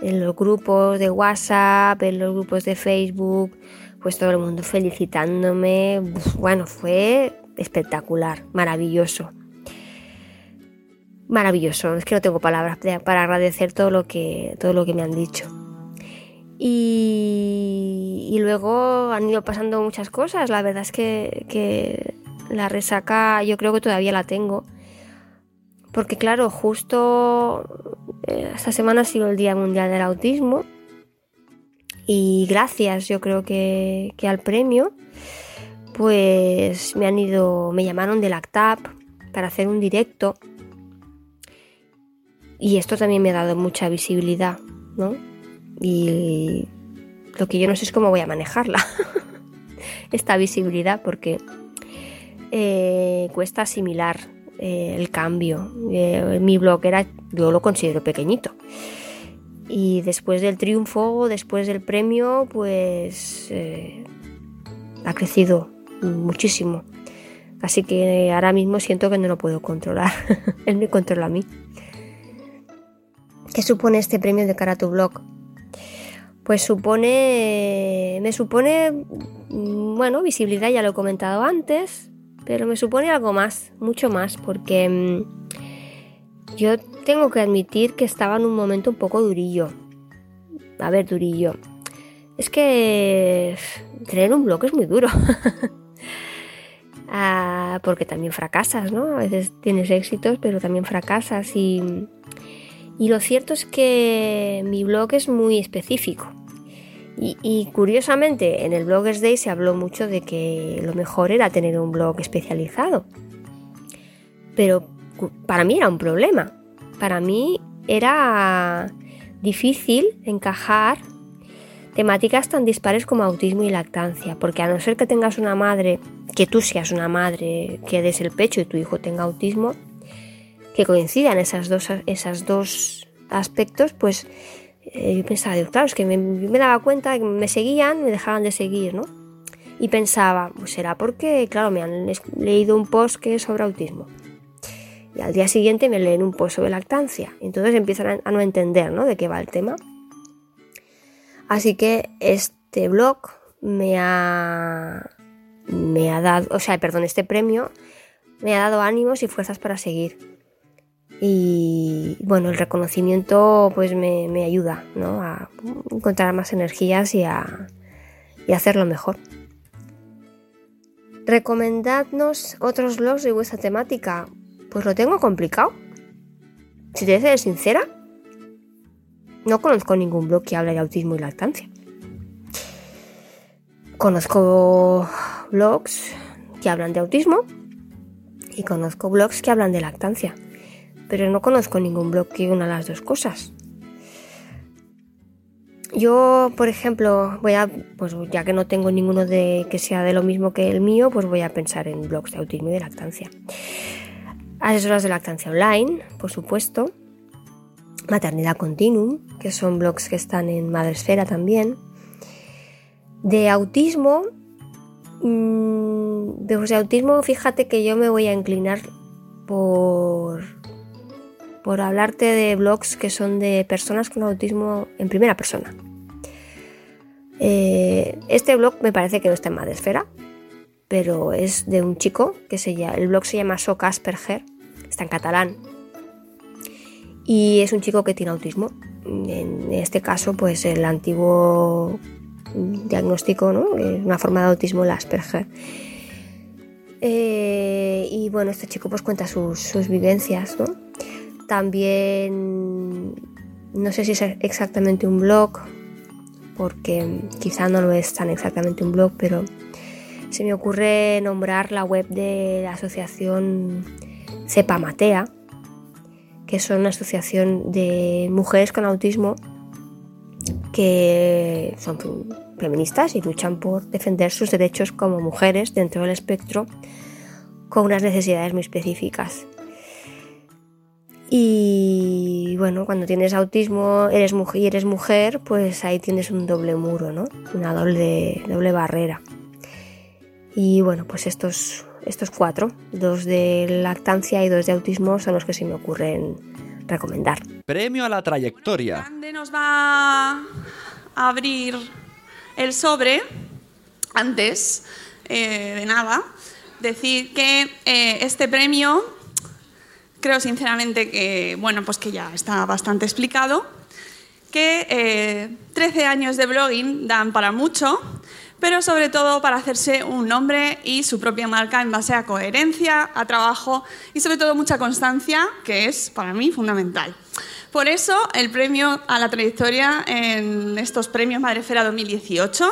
En los grupos de WhatsApp, en los grupos de Facebook, pues todo el mundo felicitándome. Bueno, fue espectacular, maravilloso. Maravilloso, es que no tengo palabras para agradecer todo lo que, todo lo que me han dicho. Y Y, luego han ido pasando muchas cosas. La verdad es que, la resaca yo creo que todavía la tengo. Porque claro, justo eh, esta semana ha sido el Día Mundial del Autismo. Y gracias, yo creo que, que al premio, pues me han ido, me llamaron del ACTAP para hacer un directo. Y esto también me ha dado mucha visibilidad, ¿no? Y lo que yo no sé es cómo voy a manejarla, esta visibilidad, porque eh, cuesta asimilar eh, el cambio. Eh, mi blog era, yo lo considero pequeñito. Y después del triunfo, después del premio, pues ha crecido muchísimo. Así que ahora mismo siento que no lo puedo controlar. Él me controla a mí. ¿Qué supone este premio de cara a tu blog? Pues supone, me supone, mm, bueno, visibilidad, ya lo he comentado antes, pero me supone algo más, mucho más, porque mm, yo tengo que admitir que estaba en un momento un poco durillo. A ver, durillo. Es que tener un blog es muy duro. Ah, porque también fracasas, ¿no? A veces tienes éxitos, pero también fracasas. Y, y lo cierto es que mi blog es muy específico. Y, curiosamente, en el Bloggers Day se habló mucho de que lo mejor era tener un blog especializado. Pero para mí era un problema. Para mí era difícil encajar temáticas tan dispares como autismo y lactancia, porque a no ser que tengas una madre, que tú seas una madre que des el pecho y tu hijo tenga autismo, que coincidan esas dos, dos aspectos, pues eh, yo pensaba, digo, claro, es que me, daba cuenta de que me seguían, me dejaban de seguir, ¿no? Y pensaba, pues será porque, claro, me han leído un post que es sobre autismo. Y al día siguiente me leen un post sobre lactancia. Entonces empiezan a no entender, ¿no? De qué va el tema. Así que este blog me ha, me ha dado, o sea, perdón, este premio me ha dado ánimos y fuerzas para seguir. Y bueno, el reconocimiento pues me, me ayuda ¿no? a encontrar más energías y a, y hacerlo mejor. Recomendadnos otros blogs de vuestra temática. Pues lo tengo complicado. Si te ser sincera, no conozco ningún blog que hable de autismo y lactancia. Conozco blogs que hablan de autismo y conozco blogs que hablan de lactancia, pero no conozco ningún blog que una las dos cosas. Yo, por ejemplo, voy a, pues ya que no tengo ninguno de que sea de lo mismo que el mío, pues voy a pensar en blogs de autismo y de lactancia. Asesoras de lactancia online, por supuesto. Maternidad Continuum, que son blogs que están en Madresfera también. De autismo, mmm, de, de autismo, fíjate que yo me voy a inclinar por, por hablarte de blogs que son de personas con autismo en primera persona. Eh, este blog me parece que no está en Madresfera, pero es de un chico que se llama, el blog se llama Soc Asperger, está en catalán y es un chico que tiene autismo. En este caso, pues el antiguo diagnóstico, ¿no? Es una forma de autismo, el Asperger. Eh, y bueno, este chico pues cuenta sus, sus, vivencias, ¿no? También, no sé si es exactamente un blog, porque quizá no lo es tan exactamente un blog, pero se me ocurre nombrar la web de la asociación Cepa Matea, que son una asociación de mujeres con autismo que son feministas y luchan por defender sus derechos como mujeres dentro del espectro con unas necesidades muy específicas. Y bueno, cuando tienes autismo eres mujer, y eres mujer, pues ahí tienes un doble muro, ¿no? Una doble, doble barrera. Y bueno, pues estos, estos cuatro, dos de lactancia y dos de autismo, son los que se me ocurren recomendar. Premio a la trayectoria. Grande nos va a abrir el sobre antes eh, de nada. Decir que eh, este premio creo sinceramente que bueno pues que ya está bastante explicado que eh, 13 años de blogging dan para mucho, pero sobre todo para hacerse un nombre y su propia marca en base a coherencia, a trabajo y sobre todo mucha constancia, que es para mí fundamental. Por eso el premio a la trayectoria en estos premios Madrefera 2018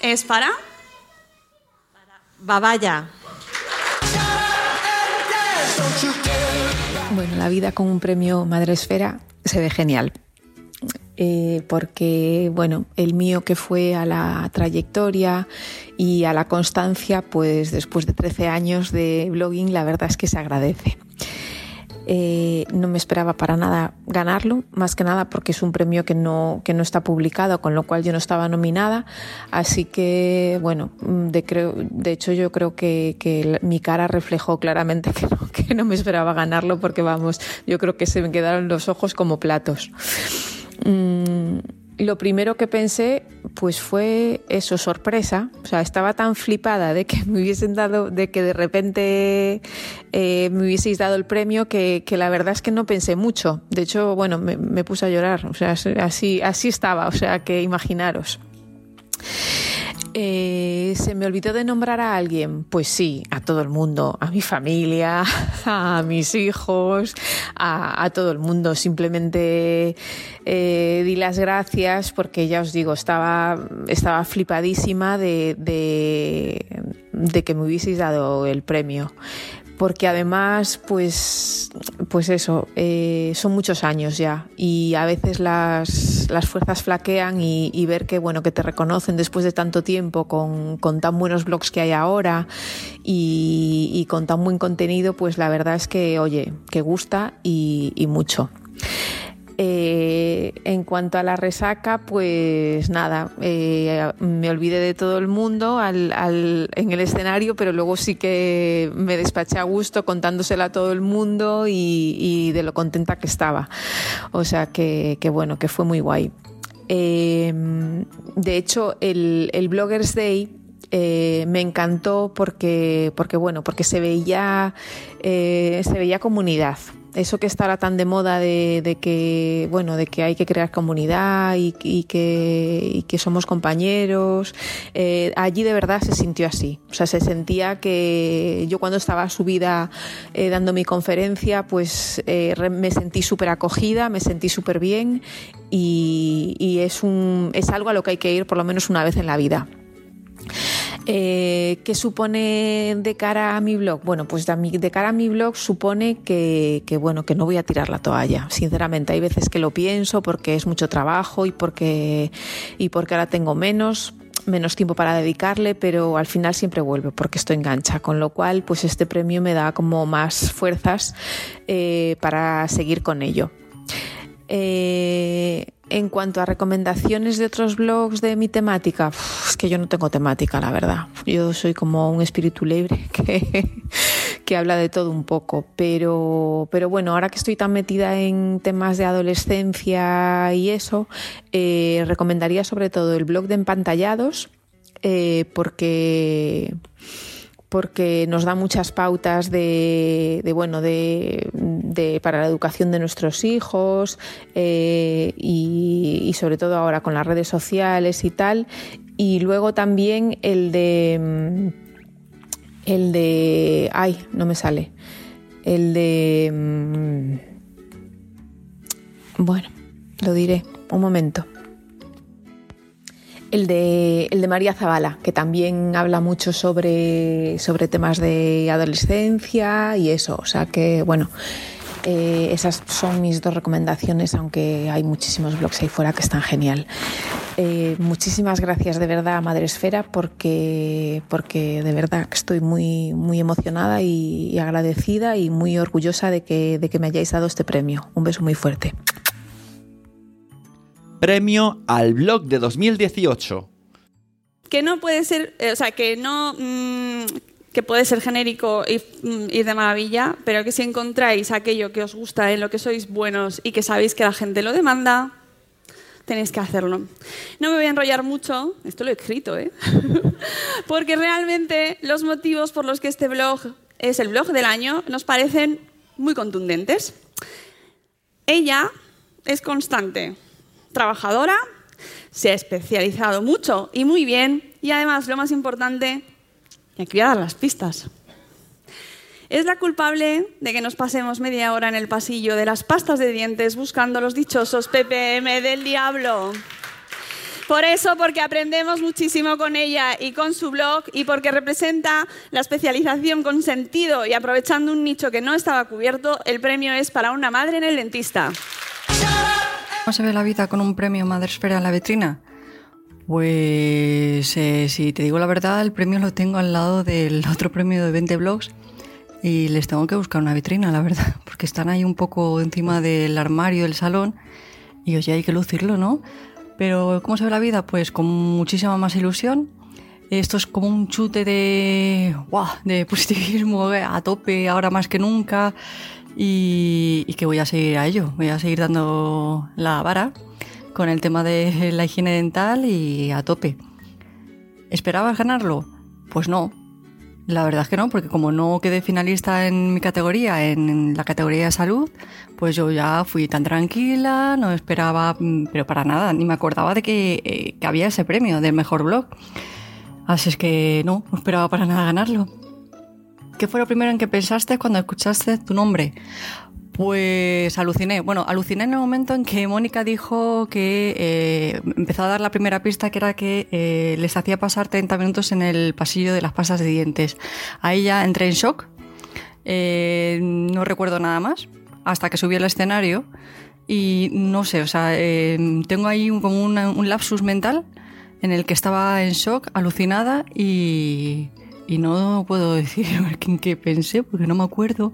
es para Babaya. Bueno, la vida con un premio Madresfera se ve genial. Eh, porque, bueno, el mío que fue a la trayectoria y a la constancia, pues después de 13 años de blogging, la verdad es que se agradece. Eh, no me esperaba para nada ganarlo, más que nada porque es un premio que no, que no está publicado, con lo cual yo no estaba nominada. Así que, bueno, de, hecho yo creo que, mi cara reflejó claramente que no, que no me esperaba ganarlo porque, vamos, yo creo que se me quedaron los ojos como platos. Mm, lo primero que pensé pues fue eso, sorpresa. O sea, estaba tan flipada de que me hubiesen dado, de que de repente eh, me hubieseis dado el premio que, que, la verdad es que no pensé mucho. De hecho, bueno, me, me puse a llorar. O sea, así, así estaba. O sea, que imaginaros. Eh, ¿Se me olvidó de nombrar a alguien? Pues sí, a todo el mundo, a mi familia, a mis hijos, a, todo el mundo. Simplemente eh, di las gracias porque ya os digo, estaba, estaba flipadísima de, de, de que me hubieseis dado el premio porque además, pues, pues eso, eh, son muchos años ya y a veces las, las fuerzas flaquean y, ver que, bueno, que te reconocen después de tanto tiempo con, con tan buenos blogs que hay ahora y, con tan buen contenido, pues la verdad es que, oye, que gusta y mucho. Eh, en cuanto a la resaca, pues nada, eh, me olvidé de todo el mundo en el escenario, pero luego sí que me despaché a gusto contándosela a todo el mundo y, de lo contenta que estaba. O sea que, bueno, que fue muy guay. Eh, de hecho, el, Bloggers Day me encantó porque, porque bueno, porque se veía, se veía comunidad. Eso que está ahora tan de moda de, que, bueno, de que hay que crear comunidad y, y, que, y que, somos compañeros. Eh, allí de verdad se sintió así. O sea, se sentía que yo cuando estaba subida eh, dando mi conferencia, pues eh, me sentí súper acogida, me sentí súper bien y, y es, un, es algo a lo que hay que ir por lo menos una vez en la vida. Eh, ¿Qué supone de cara a mi blog? Bueno, pues de, cara a mi blog supone que, que, bueno, que no voy a tirar la toalla. Sinceramente, hay veces que lo pienso porque es mucho trabajo y porque, y porque ahora tengo menos menos tiempo para dedicarle, pero al final siempre vuelve porque esto engancha, con lo cual pues este premio me da como más fuerzas eh, para seguir con ello. Eh, en cuanto a recomendaciones de otros blogs de mi temática, es que yo no tengo temática, la verdad. Yo soy como un espíritu libre que, que habla de todo un poco. Pero, pero bueno, ahora que estoy tan metida en temas de adolescencia y eso, eh, recomendaría sobre todo el blog de empantallados, eh, porque porque nos da muchas pautas de, de bueno de, para la educación de nuestros hijos eh, y, y, sobre todo ahora con las redes sociales y tal. Y luego también el de el de ay no me sale. El de bueno lo diré. Un momento el de, el de María Zavala, que también habla mucho sobre, sobre temas de adolescencia y eso. O sea que, bueno, eh, esas son mis dos recomendaciones, aunque hay muchísimos blogs ahí fuera que están genial. Eh, muchísimas gracias de verdad a Madre Esfera porque, porque de verdad estoy muy, muy emocionada y, y agradecida y muy orgullosa de que, de que me hayáis dado este premio. Un beso muy fuerte. Premio al blog de 2018. Que no puede ser, o sea, que no... Mmm, que puede ser genérico y ir de maravilla, pero que si encontráis aquello que os gusta, en lo que sois buenos y que sabéis que la gente lo demanda, tenéis que hacerlo. No me voy a enrollar mucho, esto lo he escrito, ¿eh? porque realmente los motivos por los que este blog es el blog del año nos parecen muy contundentes. Ella es constante, trabajadora, se ha especializado mucho y muy bien, y además, lo más importante, y aquí dar las pistas. Es la culpable de que nos pasemos media hora en el pasillo de las pastas de dientes buscando los dichosos ppm del diablo. Por eso, porque aprendemos muchísimo con ella y con su blog y porque representa la especialización con sentido y aprovechando un nicho que no estaba cubierto, el premio es para una madre en el dentista. ¿Cómo se ve la vida con un premio Madresfera en la vitrina? Pues eh, si te digo la verdad, el premio lo tengo al lado del otro premio de 20 blogs y les tengo que buscar una vitrina, la verdad, porque están ahí un poco encima del armario del salón y oye, hay que lucirlo, ¿no? Pero ¿cómo se ve la vida? Pues con muchísima más ilusión. Esto es como un chute de, ¡guau! de positivismo eh, a tope, ahora más que nunca. Y, que voy a seguir a ello, voy a seguir dando la vara con el tema de la higiene dental y a tope. ¿Esperabas ganarlo? Pues no. La verdad es que no, porque como no quedé finalista en mi categoría, en la categoría de salud, pues yo ya fui tan tranquila, no esperaba, mm, pero para nada, ni me acordaba de que, eh, que había ese premio del mejor blog. Así es que no, no esperaba para nada ganarlo. ¿Qué fue lo primero en que pensaste cuando escuchaste tu nombre? Pues aluciné. Bueno, aluciné en el momento en que Mónica dijo que eh, empezó a dar la primera pista, que era que eh, les hacía pasar 30 minutos en el pasillo de las pasas de dientes. Ahí ya entré en shock. Eh, no recuerdo nada más hasta que subí al escenario y no sé, o sea, tengo ahí como un lapsus mental en el que estaba en shock, alucinada y, y no puedo decir en qué pensé porque no me acuerdo.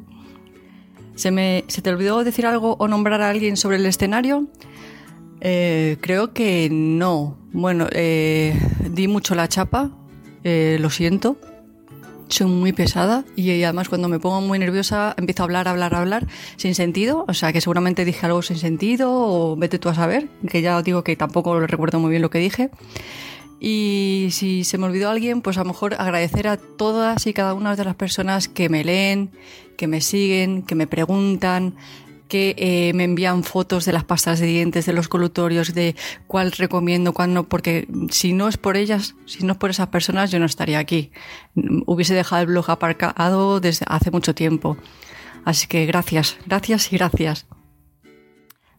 ¿Se, me, ¿Se te olvidó decir algo o nombrar a alguien sobre el escenario? Eh, creo que no. Bueno, eh, di mucho la chapa, eh, lo siento. Soy muy pesada y además cuando me pongo muy nerviosa empiezo a hablar, hablar, hablar sin sentido. O sea que seguramente dije algo sin sentido o vete tú a saber, que ya digo que tampoco recuerdo muy bien lo que dije. Y si se me olvidó alguien, pues a lo mejor agradecer a todas y cada una de las personas que me leen, que me siguen, que me preguntan, que eh, me envían fotos de las pastas de dientes, de los colutorios, de cuál recomiendo, cuál no, porque si no es por ellas, si no es por esas personas, yo no estaría aquí. Hubiese dejado el blog aparcado desde hace mucho tiempo. Así que gracias, gracias y gracias.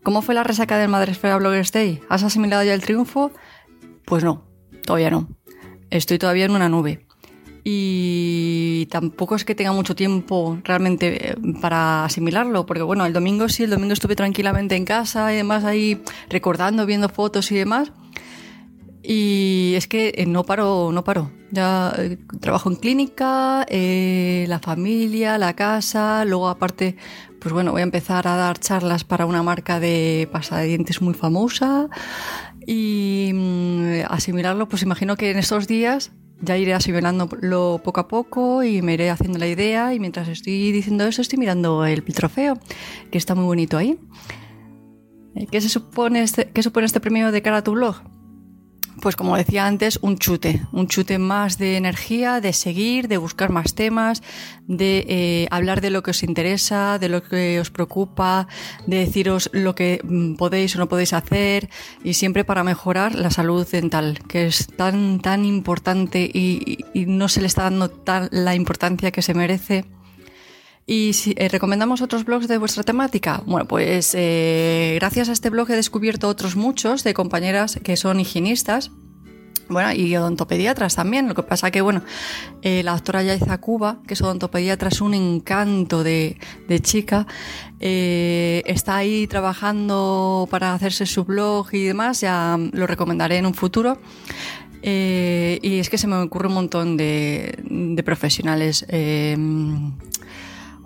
¿Cómo fue la resaca del Madresfera Bloggers Day? ¿Has asimilado ya el triunfo? Pues no, todavía no. Estoy todavía en una nube. Y tampoco es que tenga mucho tiempo realmente eh, para asimilarlo, porque bueno, el domingo sí, el domingo estuve tranquilamente en casa y demás ahí recordando, viendo fotos y demás. Y es que eh, no paro, no paro. Ya eh, trabajo en clínica, la familia, la casa, luego aparte, pues bueno, voy a empezar a dar charlas para una marca de pasta de dientes muy famosa y mm, asimilarlo, pues imagino que en estos días ya iré asimilándolo poco a poco y me iré haciendo la idea y mientras estoy diciendo eso estoy mirando el trofeo, que está muy bonito ahí. Eh, ¿Qué se supone este, qué supone este premio de cara a tu blog? Pues como decía antes, un chute, un chute más de energía, de seguir, de buscar más temas, de eh, hablar de lo que os interesa, de lo que os preocupa, de deciros lo que mm, podéis o no podéis hacer y siempre para mejorar la salud dental, que es tan, tan importante y, y no se le está dando tan la importancia que se merece. Y si eh, recomendamos otros blogs de vuestra temática, bueno, pues eh, gracias a este blog he descubierto otros muchos de compañeras que son higienistas. Bueno, y odontopediatras también. Lo que pasa que, bueno, eh, la doctora Yaiza Cuba, que es odontopediatra, es un encanto de, chica. Está ahí trabajando para hacerse su blog y demás. Ya lo recomendaré en un futuro. Y es que se me ocurre un montón de, de profesionales.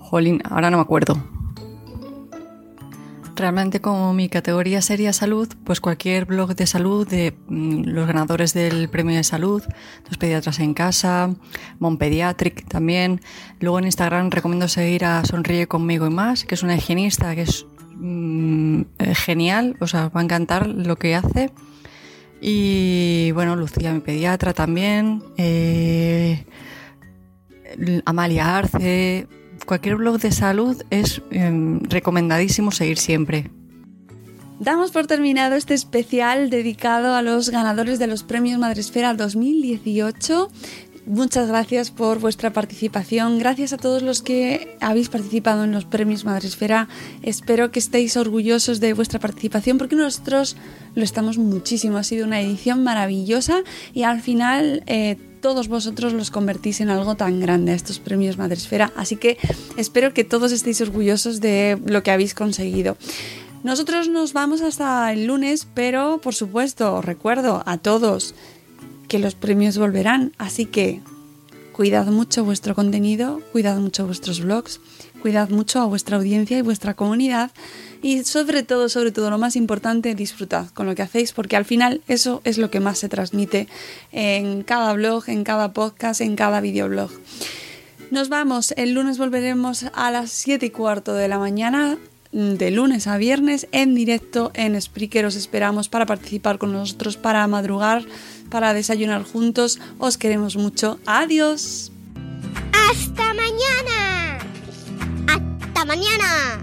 Jolín, ahora no me acuerdo. Realmente como mi categoría sería salud, pues cualquier blog de salud de mm, los ganadores del premio de salud, los pediatras en casa, Monpediatric también. Luego en Instagram recomiendo seguir a Sonríe conmigo y más, que es una higienista que es mm, eh, genial, o sea, va a encantar lo que hace. Y bueno, Lucía, mi pediatra también. eh, Amalia Arce, cualquier blog de salud es em, recomendadísimo seguir siempre. Damos por terminado este especial dedicado a los ganadores de los premios Madresfera 2018. Muchas gracias por vuestra participación. Gracias a todos los que habéis participado en los premios Madresfera. Espero que estéis orgullosos de vuestra participación porque nosotros lo estamos muchísimo. Ha sido una edición maravillosa y al final eh, todos vosotros los convertís en algo tan grande, estos premios Madresfera. Así que espero que todos estéis orgullosos de lo que habéis conseguido. Nosotros nos vamos hasta el lunes, pero por supuesto, os recuerdo a todos que los premios volverán, así que cuidad mucho vuestro contenido, cuidad mucho vuestros blogs, cuidad mucho a vuestra audiencia y vuestra comunidad y sobre todo, sobre todo, lo más importante, disfrutad con lo que hacéis porque al final eso es lo que más se transmite en cada blog, en cada podcast, en cada videoblog. Nos vamos, el lunes volveremos a las 7 y cuarto de la mañana de lunes a viernes en directo en Spreaker. Os esperamos para participar con nosotros, para madrugar, para desayunar juntos. Os queremos mucho. Adiós. ¡Hasta mañana! ¡Hasta mañana!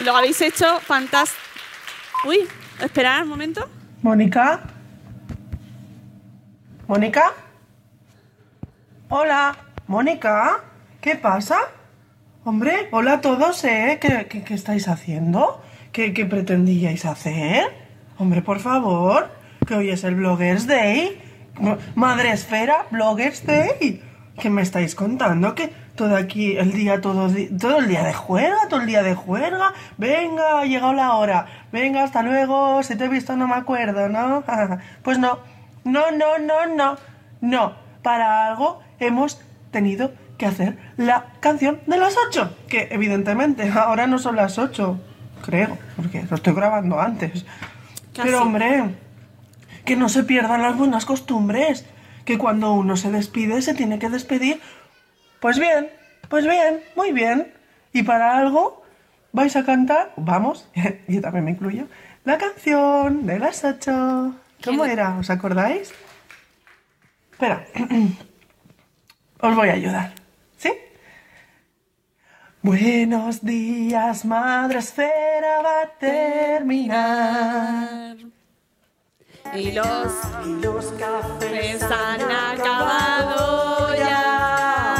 Lo habéis hecho fantástico. Uy, esperad un momento. Mónica. Mónica. Hola, Mónica. ¿Qué pasa? Hombre, hola a todos, ¿eh? ¿Qué, qué- qué estáis haciendo? ¿Qué, qué pretendíais hacer? Hombre, por favor, que hoy es el Bloggers Day. Ma- Madre Esfera, Bloggers Day. ¿Qué me estáis contando? Que todo aquí, el día, todo, todo el día de juerga, todo el día de. Venga, ha llegado la hora. Venga, hasta luego. Si te he visto no me acuerdo, ¿no? Pues no. No, no, no, no. No. Para algo hemos tenido que hacer la canción de las ocho. Que evidentemente ahora no son las ocho. Creo, porque lo estoy grabando antes. Casi. Pero hombre, que no se pierdan las buenas costumbres. Que cuando uno se despide se tiene que despedir. Pues bien, pues bien, muy bien. Y para algo vais a cantar, vamos, yo también me incluyo, la canción de las ocho. ¿Cómo era? ¿Os acordáis? Espera, os voy a ayudar. ¿Sí? Buenos días, madre esfera va a terminar. Y los, los cafés han acabado ya.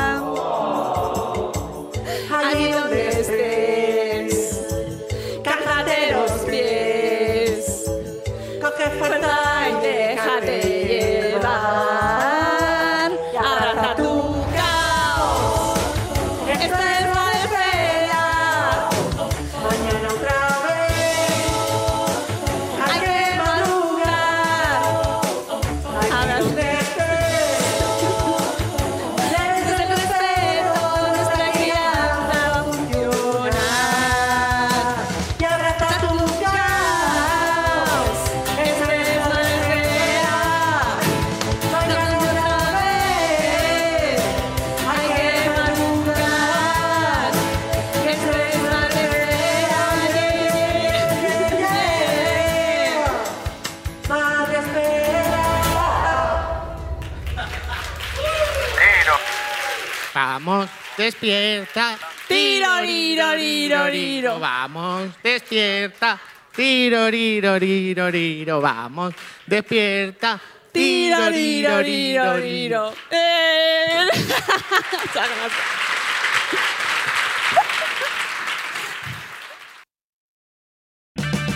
Despierta. Tiro, riro, riro, riro. Vamos, despierta. Tiro, riro, riro, riro. Vamos, despierta. Tiro, riro, riro, riro. Eh. Muchas gracias.